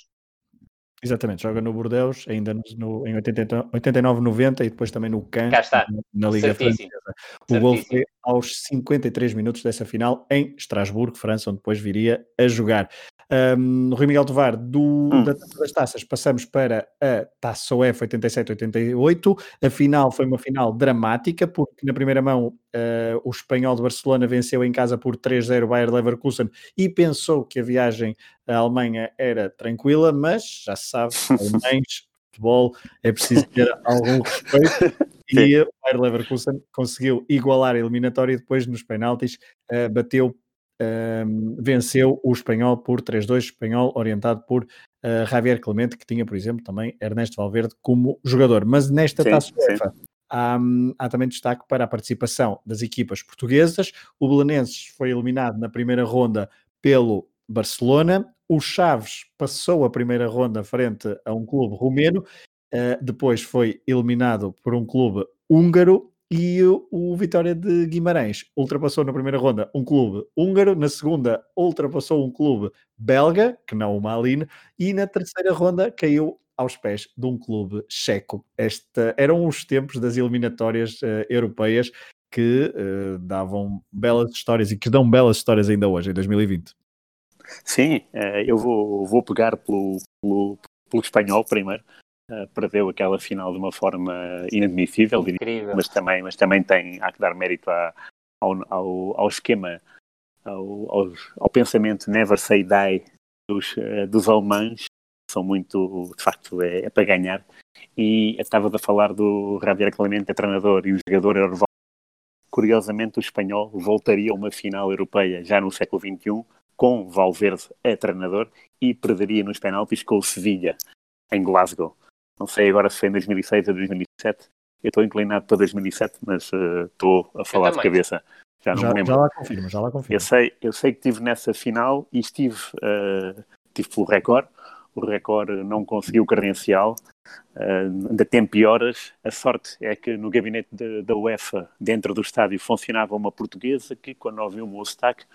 Exatamente, joga no Bordeaux, ainda no, em 89, 90 e depois também no Cannes, na Liga Certíssimo. Francesa. O Certíssimo. gol foi aos 53 minutos dessa final em Estrasburgo, França, onde depois viria a jogar. Um, Rui Miguel Tovar, do, hum. da, das taças, passamos para a Taça UEFA 87-88. A final foi uma final dramática, porque na primeira mão uh, o espanhol de Barcelona venceu em casa por 3-0 o Bayer Leverkusen e pensou que a viagem à Alemanha era tranquila, mas já se sabe, alemães, futebol, é preciso ter algum respeito. E o Bayer Leverkusen conseguiu igualar a eliminatória e depois nos penaltis uh, bateu um, venceu o espanhol por 3-2, espanhol orientado por uh, Javier Clemente, que tinha, por exemplo, também Ernesto Valverde como jogador. Mas nesta sim, taça UEFA há, há, também destaque para a participação das equipas portuguesas. O Belenenses foi eliminado na primeira ronda pelo Barcelona. O Chaves passou a primeira ronda frente a um clube romeno. Uh, depois foi eliminado por um clube húngaro e o Vitória de Guimarães ultrapassou na primeira ronda um clube húngaro, na segunda ultrapassou um clube belga, que não o Malin, e na terceira ronda caiu aos pés de um clube checo. Esta, eram os tempos das eliminatórias uh, europeias que uh, davam belas histórias e que dão belas histórias ainda hoje, em 2020. Sim, uh, eu vou, vou pegar pelo, pelo, pelo espanhol primeiro. Uh, perdeu aquela final de uma forma inadmissível, Incrível. mas também, mas também tem, há que dar mérito ao, ao, ao, esquema, ao, ao, ao, pensamento never say die dos, uh, dos alemães, são muito, de facto, é, é para ganhar. E estava a falar do Javier Clemente, treinador, e o jogador era Curiosamente, o espanhol voltaria a uma final europeia já no século XXI, com Valverde a treinador, e perderia nos penaltis com o Sevilha, em Glasgow. Não sei agora se foi em 2006 ou 2007. Eu estou inclinado para 2007, mas uh, estou a falar de cabeça. Já não já, me lembro. Já lá confirmo, já lá confirmo. Eu sei, eu sei que estive nessa final e estive, uh, estive pelo recorde. O recorde não conseguiu credencial. Uh, ainda tem pioras. A sorte é que no gabinete de, da UEFA, dentro do estádio, funcionava uma portuguesa que, quando ouviu o meu sotaque,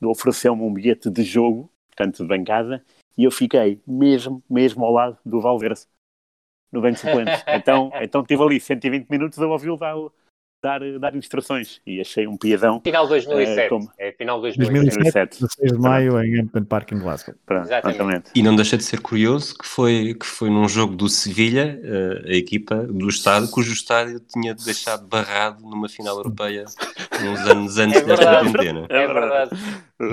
ofereceu-me um bilhete de jogo, portanto de bancada, e eu fiquei mesmo, mesmo ao lado do Valverde no banco de suplentes. então, então tive ali 120 minutos a ouvi-lo dar, dar, dar instruções e achei um piadão. Final 2007. Uh, como... É final 2007. 2007, 16 de maio em Hampton Park em Glasgow. Pronto, exatamente. E não deixa de ser curioso que foi, que foi num jogo do Sevilha, uh, a equipa do estádio, cujo estádio tinha deixado barrado numa final europeia uns anos antes é desta quarentena. É verdade.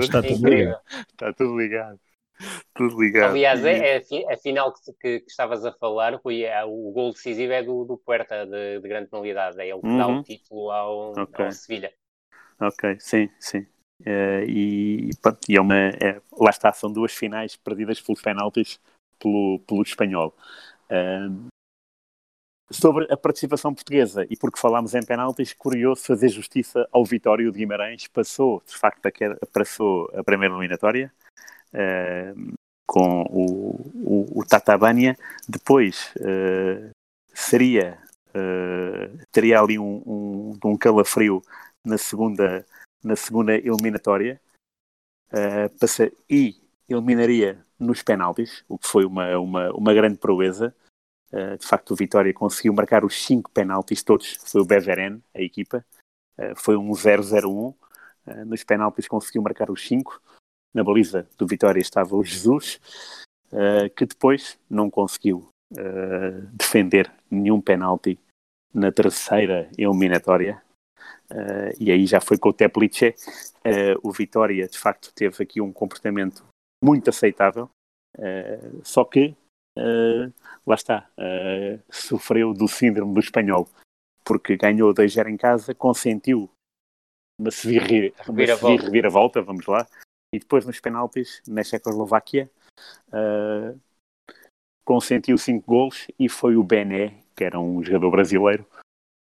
Está tudo ligado. Está tudo ligado. Tudo ligado. Aliás, é, é a final que, que, que, estavas a falar, Rui, é, o gol decisivo é do, do Puerta, de, de grande penalidade. É ele que uhum. dá o uhum. título ao, okay. ao Sevilha. Ok, sim, sim. Uh, e, pronto, e é uma, é, lá está, são duas finais perdidas pelos penaltis pelo, pelo espanhol. Uh, sobre a participação portuguesa, e porque falámos em penaltis, curioso fazer justiça ao Vitório de Guimarães, passou, de facto, a, passou a primeira eliminatória, Uh, com o, o, o Tatabania. Depois uh, seria uh, teria ali um, um, um calafrio na segunda, na segunda eliminatória passa, e eliminaria nos penaltis, o que foi uma, uma, uma grande proeza. Uh, de facto, o Vitória conseguiu marcar os cinco penaltis todos. Foi o Beveren, a equipa. Uh, foi um 0-0-1. Uh, nos penaltis conseguiu marcar os cinco. Na baliza do Vitória estava o Jesus, que depois não conseguiu defender nenhum penalti na terceira eliminatória. e aí já foi com o Teplice. o Vitória, de facto, teve aqui um comportamento muito aceitável, uh, só que, uh, lá está, uh, sofreu do síndrome do espanhol, porque ganhou 2-0 em casa, consentiu uma reviravolta. reviravolta, vamos lá, e depois nos penaltis, na Checoslováquia, consentiu 5 gols e foi o Bené, que era um jogador brasileiro,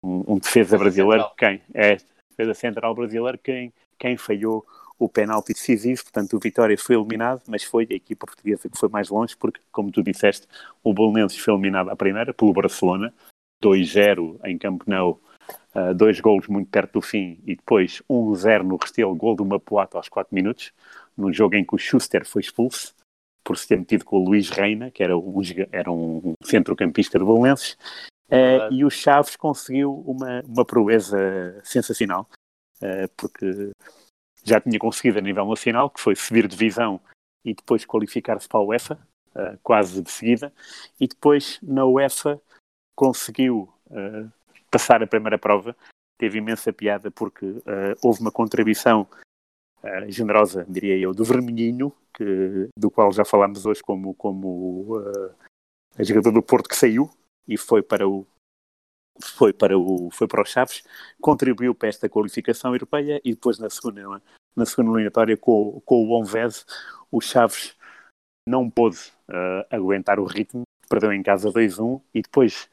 um, um defesa brasileiro, quem é defesa central brasileiro, quem, quem falhou o penalti decisivo, portanto o Vitória foi eliminado, mas foi a equipa portuguesa que foi mais longe, porque, como tu disseste, o Bolonenses foi eliminado à primeira pelo Barcelona, 2-0 em Camp Nou, uh, dois golos muito perto do fim, e depois 1-0 no Restelo, gol do Mapuato aos 4 minutos, num jogo em que o Schuster foi expulso, por se ter metido com o Luís Reina, que era um, era um centrocampista do Bolonenses, uh, e o Chaves conseguiu uma, uma proeza sensacional, uh, porque já tinha conseguido a nível nacional, que foi subir divisão e depois qualificar-se para a UEFA, uh, quase de seguida, e depois na UEFA conseguiu uh, passar a primeira prova. Teve imensa piada porque houve uma contribuição generosa, diria eu, do Vermelhinho, que, do qual já falámos hoje como, como a jogador do Porto que saiu e foi para o foi para o foi para os Chaves, contribuiu para esta qualificação europeia e depois na segunda na segunda eliminatória com, com o Onvez, o Chaves não pôde uh, aguentar o ritmo, perdeu em casa 2-1 e depois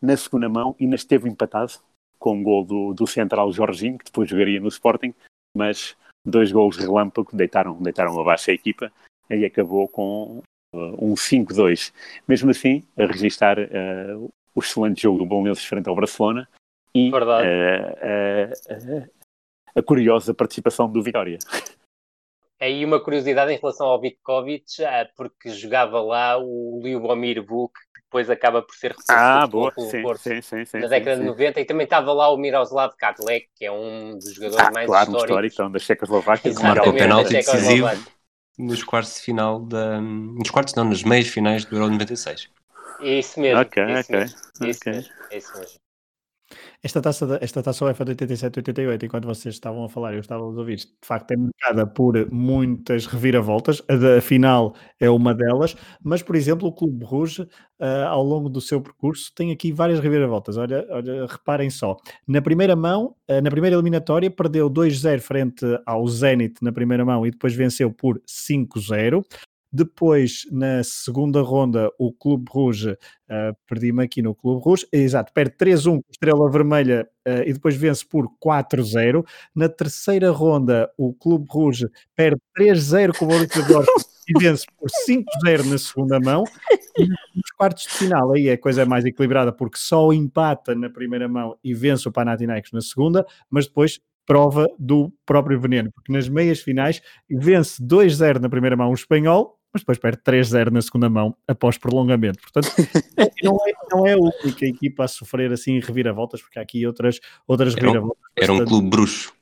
na segunda mão ainda esteve empatado com o um gol do, do central Jorginho, que depois jogaria no Sporting, mas dois gols relâmpago deitaram, deitaram abaixo a equipa e acabou com uh, um 5-2. Mesmo assim, a registrar uh, o excelente jogo do Bolonenses frente ao Barcelona e uh, a curiosa participação do Vitória. Aí uma curiosidade em relação ao Vitkovic, porque jogava lá o Liubomir Vuk, que depois acaba por ser ah, boa. Sim, Porto sim, sim, sim, na década sim, de 90, e também estava lá o Miroslav Kadlec, que é um dos jogadores ah, mais claro, históricos. um histórico então, da Checoslováquia. Marcou o penalti decisivo nos quartos de final, da... nos quartos não, nas meias finais do Euro 96. Isso mesmo. Ok, isso ok. Mesmo, isso okay. mesmo, isso mesmo. Esta taça, esta taça UEFA de 87 88, enquanto vocês estavam a falar, eu estava a ouvir, de facto é marcada por muitas reviravoltas, a da final é uma delas, mas, por exemplo, o Clube Rouge, uh, ao longo do seu percurso, tem aqui várias reviravoltas. Olha, olha reparem só, na primeira mão, uh, na primeira eliminatória, perdeu 2-0 frente ao Zenit na primeira mão e depois venceu por 5-0. Depois, na segunda ronda, o Clube Rouge, uh, perdi-me aqui no Clube Rouge, exato, perde 3-1 com Estrela Vermelha uh, e depois vence por 4-0. Na terceira ronda, o Clube Rouge perde 3-0 com o Borussia Dortmund e vence por 5-0 na segunda mão. E nos quartos de final, aí é a coisa mais equilibrada, porque só empata na primeira mão e vence o Panathinaikos na segunda, mas depois prova do próprio veneno, porque nas meias finais vence 2-0 na primeira mão o espanhol, mas depois perde 3-0 na segunda mão após prolongamento. Portanto, não é, não é a única equipa a sofrer assim reviravoltas, porque há aqui outras, outras era um, reviravoltas. Era um clube bruxo.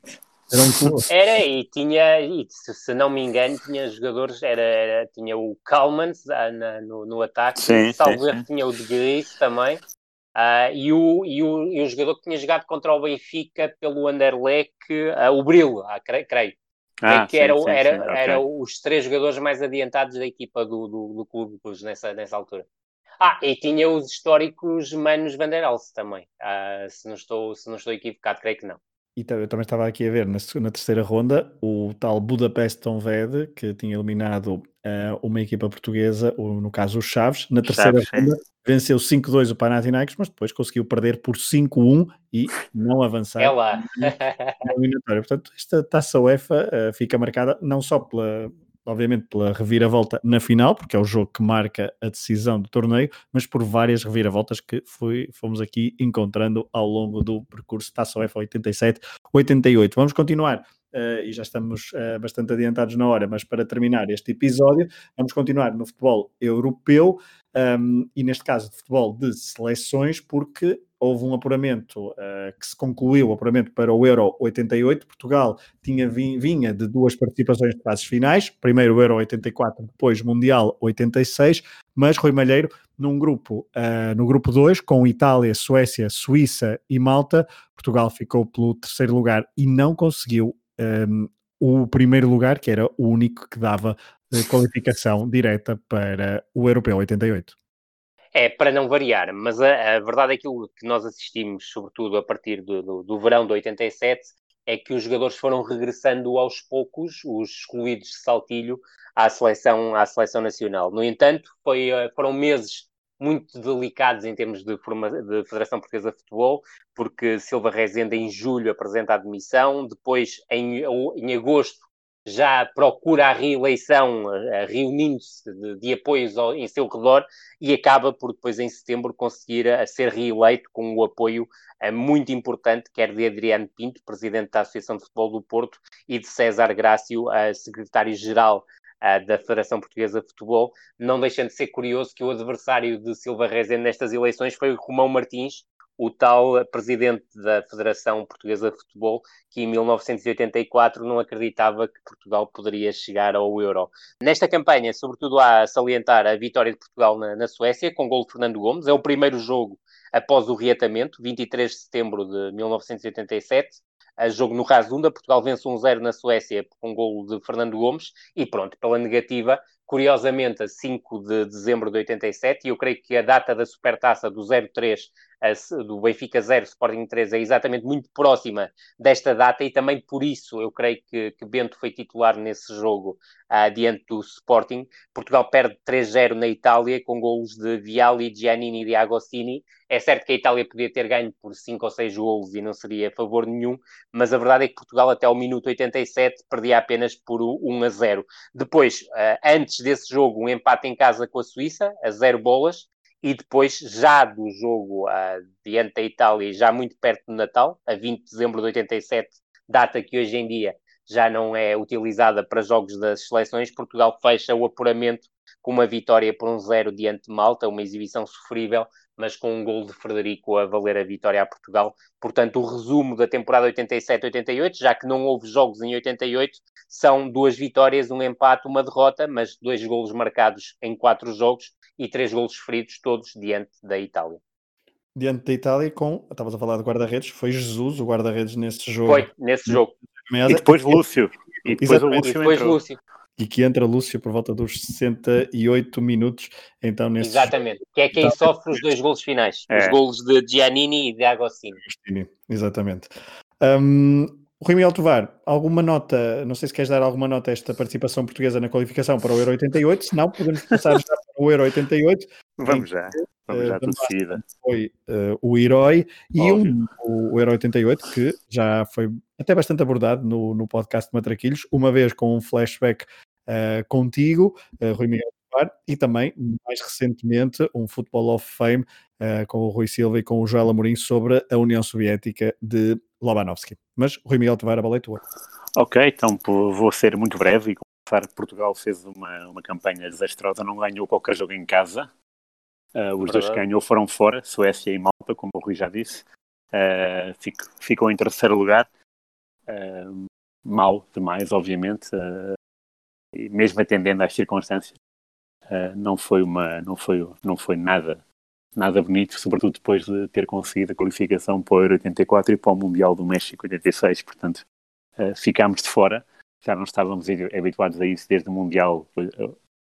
Era, um clube. era e tinha, e se, se, não me engano, tinha jogadores, era, era tinha o Kalmans ah, no, no ataque, sim, salvo tinha o de Gris também, uh, e, o, e, o, e o jogador que tinha jogado contra o Benfica pelo Anderlecht, uh, o Brilo, uh, creio. Ah, que sim, era, sim, era, sim, okay. era os três jogadores mais adiantados da equipa do, do, do Clube nessa, nessa altura. Ah, e tinha os históricos Manos Vanderals também, uh, se, não estou, se não estou equivocado, creio que não. E eu também estava aqui a ver na, na terceira ronda o tal Budapest Tonved, que tinha eliminado uh, uma equipa portuguesa, ou no caso os Chaves. Na terceira Chaves, ronda venceu 5-2 o Panathinaikos, mas depois conseguiu perder por 5-1 e não avançar É lá. Portanto, esta taça UEFA uh, fica marcada não só pela, obviamente pela reviravolta na final, porque é o jogo que marca a decisão do torneio, mas por várias reviravoltas que fomos aqui encontrando ao longo do percurso Taça UEFA 87-88. Vamos continuar Uh, e já estamos uh, bastante adiantados na hora, mas para terminar este episódio, vamos continuar no futebol europeu um, e neste caso de futebol de seleções, porque houve um apuramento uh, que se concluiu, o apuramento para o Euro 88. Portugal tinha, vinha de duas participações de fases finais, primeiro o Euro 84, depois Mundial 86, mas Rui Malheiro, num grupo, uh, no grupo 2, com Itália, Suécia, Suíça e Malta, Portugal ficou pelo terceiro lugar e não conseguiu um, o primeiro lugar, que era o único que dava uh, qualificação direta para o Europeu 88. É, para não variar, mas a, a, verdade é que aquilo que nós assistimos, sobretudo a partir do, do, do, verão de 87, é que os jogadores foram regressando aos poucos, os excluídos de saltilho, à seleção, à seleção nacional. No entanto, foi, eh, foram meses muito delicados em termos de, forma, de Federação Portuguesa de Futebol, porque Silva Rezende em julho apresenta a admissão, depois em, em agosto já procura a reeleição, reunindo-se de, de, apoios ao, em seu redor e acaba por depois em setembro conseguir a, a ser reeleito com o apoio a, muito importante, quer de Adriano Pinto, presidente da Associação de Futebol do Porto, e de César Grácio, secretário-geral da Federação Portuguesa de Futebol, não deixando de ser curioso que o adversário de Silva Rezende nestas eleições foi o Romão Martins, o tal presidente da Federação Portuguesa de Futebol, que em 1984 não acreditava que Portugal poderia chegar ao Euro. Nesta campanha, sobretudo há a salientar a vitória de Portugal na, na Suécia, com gol de Fernando Gomes, é o primeiro jogo após o reatamento, 23 de setembro de 1987, a jogo no Razunda, Portugal vence 1-0 na Suécia com um golo de Fernando Gomes e pronto, pela negativa, curiosamente a 5 de dezembro de 87, e eu creio que a data da supertaça do 0-3 do Benfica 0, Sporting 3 é exatamente muito próxima desta data e também por isso eu creio que, que Bento foi titular nesse jogo uh, diante do Sporting. Portugal perde 3-0 na Itália com golos de Viali, Giannini e Agostini. É certo que a Itália podia ter ganho por 5 ou 6 golos e não seria a favor nenhum, mas a verdade é que Portugal até ao minuto 87 perdia apenas por 1 a 0. Depois, uh, antes desse jogo, um empate em casa com a Suíça, a 0 bolas, e depois, já do jogo uh, diante da Itália, já muito perto do Natal, a 20 de dezembro de 87, data que hoje em dia já não é utilizada para jogos das seleções, Portugal fecha o apuramento com uma vitória por um zero diante de Malta, uma exibição sofrível, mas com um gol de Frederico a valer a vitória a Portugal. Portanto, o resumo da temporada 87-88, já que não houve jogos em 88, são duas vitórias, um empate, uma derrota, mas dois golos marcados em quatro jogos, e três golos feridos, todos diante da Itália. Diante da Itália, com, estavas a falar de guarda-redes, foi Jesus o guarda-redes nesse jogo. Foi, nesse jogo. E depois Lúcio. E depois, Lúcio, e depois Lúcio. E que entra Lúcio por volta dos 68 minutos. Então, nesse Exatamente, jogo. que é quem então, sofre os dois golos finais. É. Os golos de Giannini e de Agostini. Exatamente. Um, Rui Miguel Tovar, alguma nota, não sei se queres dar alguma nota a esta participação portuguesa na qualificação para o Euro 88, se não, podemos passar já para o Euro 88. Vamos já, vamos já, uh, de seguida. Foi uh, o herói e um, o, o Euro 88, que já foi até bastante abordado no, no podcast Matraquilhos, uma vez com um flashback uh, contigo, uh, Rui Miguel Tovar, e também, mais recentemente, um Football of Fame com o Rui Silva e com o Joel Amorim sobre a União Soviética de Lobanovski. Mas Rui Miguel Tovar, a bola é tua. Ok, então vou ser muito breve e começar. Portugal fez uma, uma campanha desastrosa, não ganhou qualquer jogo em casa. Uh, os dois que ganhou foram fora, Suécia e Malta, como o Rui já disse. Uh, fico, ficou em terceiro lugar. Uh, mal demais, obviamente. e mesmo atendendo às circunstâncias, não foi uma, não foi, não foi nada nada bonito, sobretudo depois de ter conseguido a qualificação para o Euro 84 e para o Mundial do México 86, portanto uh, ficámos de fora, já não estávamos habituados a isso desde o Mundial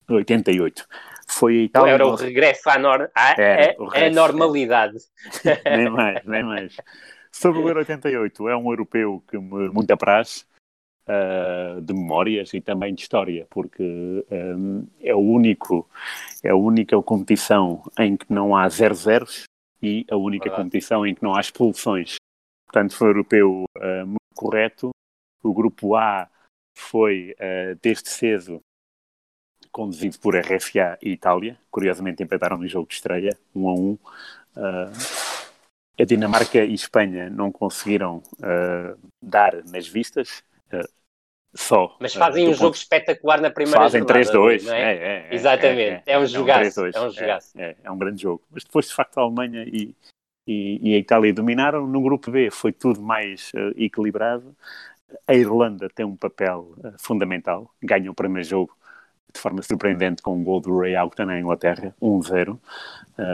88. Eh, Foi a Itália... Era o regresso à, nor... à é, é, normalidade. nem mais, nem mais. Sobre o Euro 88, é um europeu que me muito apraz, uh, de memórias e também de história, porque um, é o único, é a única competição em que não há zero zeros e a única competição em que não há expulsões. Portanto, foi um europeu uh, muito correto. O grupo A foi uh, desde cedo conduzido por RFA e Itália. Curiosamente empataram no jogo de estreia, 1 a 1. Uh, a Dinamarca e Espanha não conseguiram uh, dar nas vistas. Só. Mas fazem um jogo ponto... espetacular na primeira Fazem jornada. 3-2. É? É, é, Exatamente. É, um jogaço. É um jogaço. É, é, um grande jogo. Mas depois, de facto, a Alemanha e, e, e a Itália dominaram. No grupo B foi tudo mais uh, equilibrado. A Irlanda tem um papel uh, fundamental. Ganha o primeiro jogo de forma surpreendente com um gol do Ray Houghton na Inglaterra, 1-0. Uh,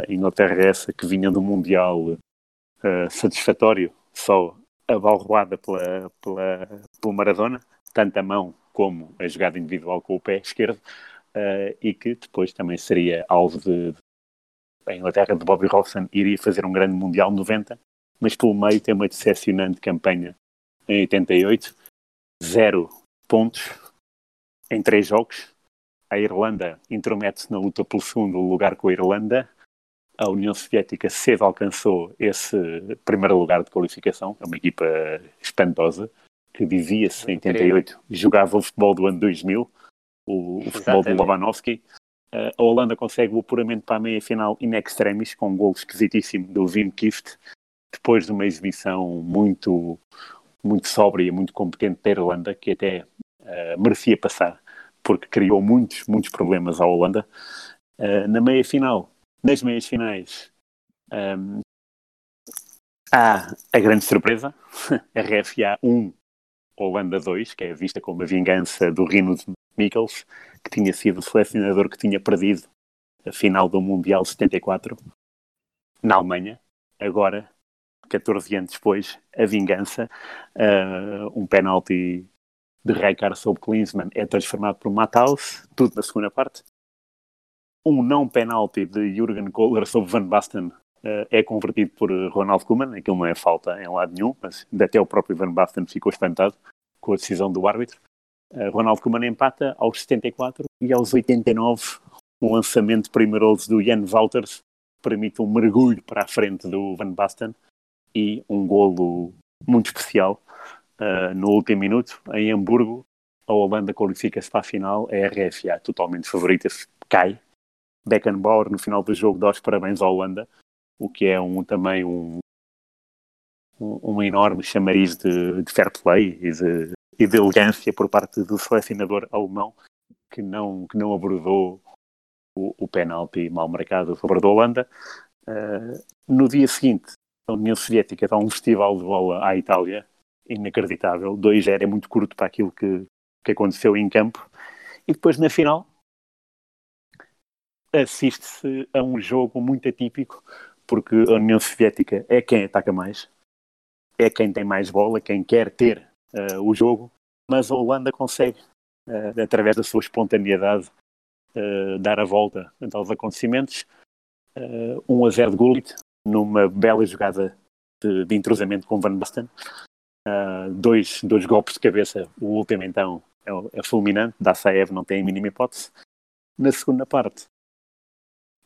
Inglaterra é essa que vinha do Mundial satisfatório, só abalroada pela, pela, pelo Maradona, tanto a mão como a jogada individual com o pé esquerdo, uh, e que depois também seria alvo de, a Inglaterra de Bobby Robson iria fazer um grande Mundial 90, mas pelo meio tem uma decepcionante campanha em 88, zero pontos em três jogos. A Irlanda intromete-se na luta pelo segundo lugar com a Irlanda. A União Soviética cedo alcançou esse primeiro lugar de qualificação. É uma equipa espantosa que dizia-se em 88 jogava o futebol do ano 2000, o, o futebol do Lobanovski. Uh, a Holanda consegue o apuramento para a meia-final in extremis, com um gol esquisitíssimo do Wim Kift, depois de uma exibição muito, muito sóbria, muito competente da Irlanda, que até uh, merecia passar, porque criou muitos, muitos problemas à Holanda. Uh, na meia-final, nas meias-finais, um, há a grande surpresa, a RFA 1, Holanda 2, que é vista como a vingança do Rino de Mikkels, que tinha sido o selecionador que tinha perdido a final do Mundial 74 na Alemanha. Agora, 14 anos depois, a vingança, uh, um penalti de Rijkaard sobre Klinsmann é transformado por Matthaus, tudo na segunda parte. Um não penalti de Jurgen Kohler sobre Van Basten uh, é convertido por Ronald Koeman, aquilo não é falta em lado nenhum, mas até o próprio Van Basten ficou espantado com a decisão do árbitro. Uh, Ronald Koeman empata aos 74 e aos 89 o lançamento primeiroso do Jan Wouters permite um mergulho para a frente do Van Basten e um golo muito especial uh, no último minuto em Hamburgo. A Holanda qualifica-se para a final, a RFA totalmente favorita cai. Beckenbauer no final do jogo dá os parabéns à Holanda, o que é um, também um, um, enorme chamariz de, de fair play e de, e de elegância por parte do selecionador alemão que não, que não abordou o, o penalti mal marcado a favor da Holanda. Uh, no dia seguinte, a União Soviética dá um festival de bola à Itália, inacreditável. 2-0 é muito curto para aquilo que, que aconteceu em campo. E depois, na final, assiste-se a um jogo muito atípico, porque a União Soviética é quem ataca mais, é quem tem mais bola, quem quer ter uh, o jogo, mas a Holanda consegue, uh, através da sua espontaneidade, uh, dar a volta aos acontecimentos. 1 a 0 de Gullit, numa bela jogada de, de entrosamento com Van Basten. dois, dois golpes de cabeça, o último então é, é fulminante, Dassaev não tem a mínima hipótese. Na segunda parte,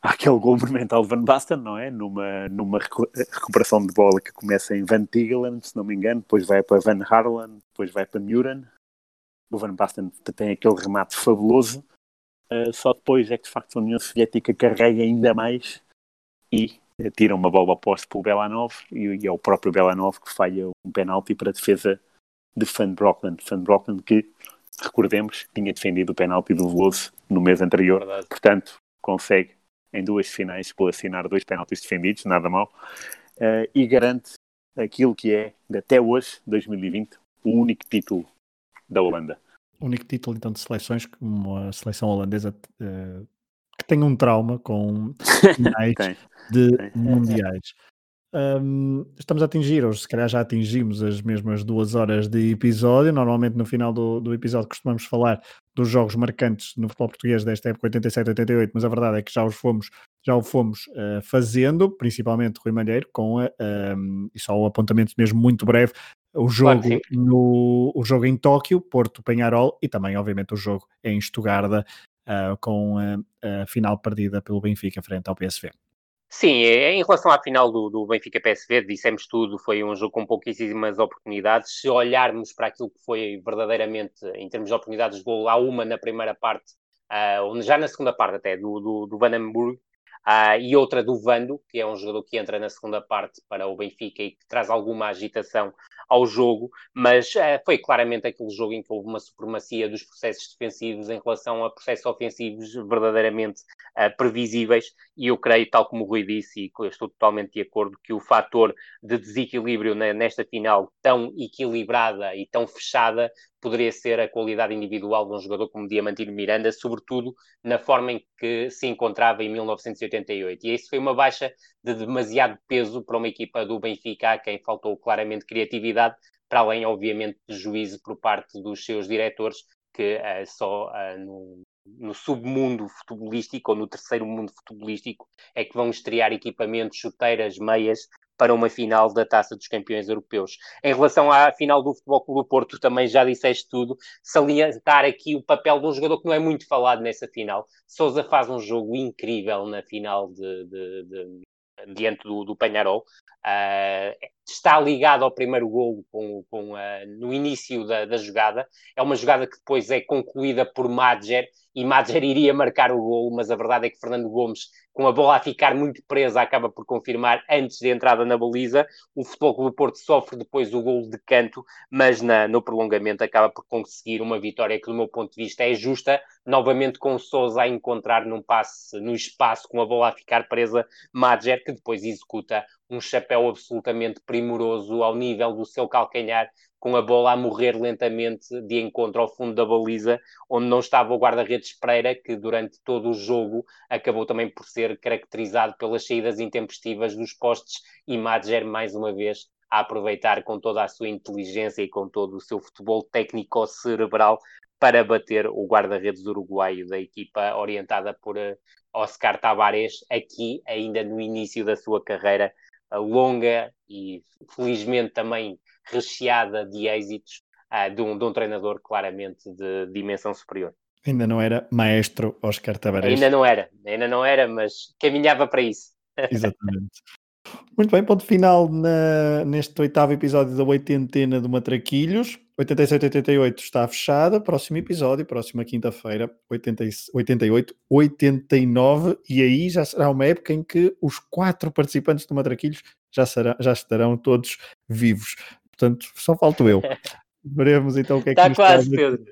aquele gol monumental de Van Basten, não é? Numa, numa recuperação de bola que começa em Van Tigelen, se não me engano, depois vai para Van Harlan, depois vai para Muren. O Van Basten tem aquele remate fabuloso, uh, só depois é que de facto a União Soviética carrega ainda mais e tira uma bola oposta para o Belanov e, e é o próprio Belanov que falha um penalti para a defesa de Van Brockland. Van Brockland que, recordemos, tinha defendido o penalti do Veloso no mês anterior, Verdade. portanto consegue em duas finais por assinar dois penaltis defendidos, nada mal, uh, e garante aquilo que é, até hoje, 2020, o único título da Holanda. O único título então de seleções, uma seleção holandesa uh, que tem um trauma com finais de tem. mundiais. Um, estamos a atingir, ou se calhar já atingimos as mesmas duas horas de episódio. Normalmente no final do, do episódio costumamos falar dos jogos marcantes no futebol português desta época 87-88, mas a verdade é que já os fomos, já o fomos uh, fazendo, principalmente Rui Malheiro, com a, um, e só um apontamento mesmo muito breve, o jogo, claro no, o jogo em Tóquio, Porto Penharol e também, obviamente, o jogo em Estugarda, uh, com a, a final perdida pelo Benfica frente ao PSV. Sim, é, em relação à final do, do Benfica-PSV, dissemos tudo, foi um jogo com pouquíssimas oportunidades. Se olharmos para aquilo que foi verdadeiramente, em termos de oportunidades de gol, há uma na primeira parte uh, já na segunda parte até, do, do, do Vandenburg, Uh, e outra do Vando, que é um jogador que entra na segunda parte para o Benfica e que traz alguma agitação ao jogo, mas uh, foi claramente aquele jogo em que houve uma supremacia dos processos defensivos em relação a processos ofensivos verdadeiramente uh, previsíveis, e eu creio, tal como o Rui disse, e estou totalmente de acordo, que o fator de desequilíbrio nesta final tão equilibrada e tão fechada poderia ser a qualidade individual de um jogador como Diamantino Miranda, sobretudo na forma em que se encontrava em 1988. E isso foi uma baixa de demasiado peso para uma equipa do Benfica, a quem faltou claramente criatividade, para além, obviamente, de juízo por parte dos seus diretores, que uh, só uh, no, no submundo futebolístico ou no terceiro mundo futebolístico é que vão estrear equipamentos, chuteiras, meias para uma final da Taça dos Campeões Europeus. Em relação à final do Futebol Clube do Porto, também já disseste tudo, salientar aqui o papel de um jogador que não é muito falado nessa final. Sousa faz um jogo incrível na final de, de, de diante do, do. Uh, está ligado ao primeiro golo com, com, uh, no início da, da, jogada. É uma jogada que depois é concluída por Madger e Madger iria marcar o golo, mas a verdade é que Fernando Gomes, com a bola a ficar muito presa, acaba por confirmar antes de entrada na baliza. O Futebol Clube do Porto sofre depois o golo de canto, mas na, no prolongamento acaba por conseguir uma vitória que, do meu ponto de vista, é justa, novamente com Sousa a encontrar num passe no espaço, com a bola a ficar presa, Madger, que depois executa um chapéu absolutamente primoroso ao nível do seu calcanhar, com a bola a morrer lentamente de encontro ao fundo da baliza, onde não estava o guarda-redes Pereira, que durante todo o jogo acabou também por ser caracterizado pelas saídas intempestivas dos postes e Madger, mais uma vez, a aproveitar com toda a sua inteligência e com todo o seu futebol técnico-cerebral para bater o guarda-redes uruguaio da equipa orientada por eh, Oscar Tavares, aqui ainda no início da sua carreira longa e felizmente também recheada de êxitos uh, de, um, de, um, treinador claramente de dimensão superior. Ainda não era maestro Oscar Tavares. Ainda não era, ainda não era, mas caminhava para isso. Exatamente. Muito bem, ponto final na, neste oitavo episódio da oitentena do Matraquilhos. 87-88 está fechada. Próximo episódio, próxima quinta-feira, 88, 89. E aí já será uma época em que os quatro participantes do Matraquilhos já, será, já estarão todos vivos. Portanto, só falto eu. Veremos então o que é que está nos quase, Pedro.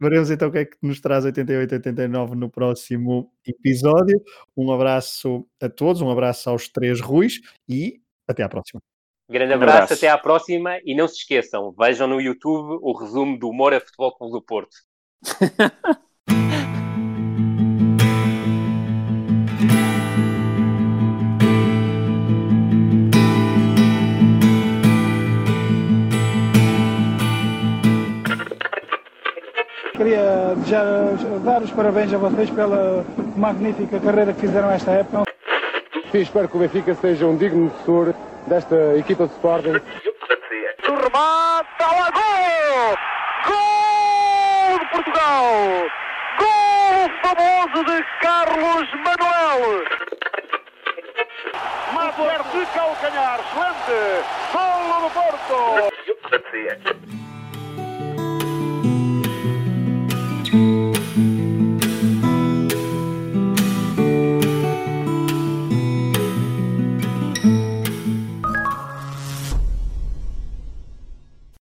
Veremos então o que é que nos traz 88 89 no próximo episódio. Um abraço a todos, um abraço aos três Ruis e até à próxima. Grande abraço, um abraço, até à próxima e não se esqueçam, vejam no YouTube o resumo do Moura Futebol Clube do Porto. Queria já dar os parabéns a vocês pela magnífica carreira que fizeram esta época. Sim, espero que o Benfica seja um digno sucessor desta equipa de Sporting. O remate ao gol! Gol de Portugal! Gol famoso de Carlos Manuel! Mater de calcanhar, excelente! Gol do Porto!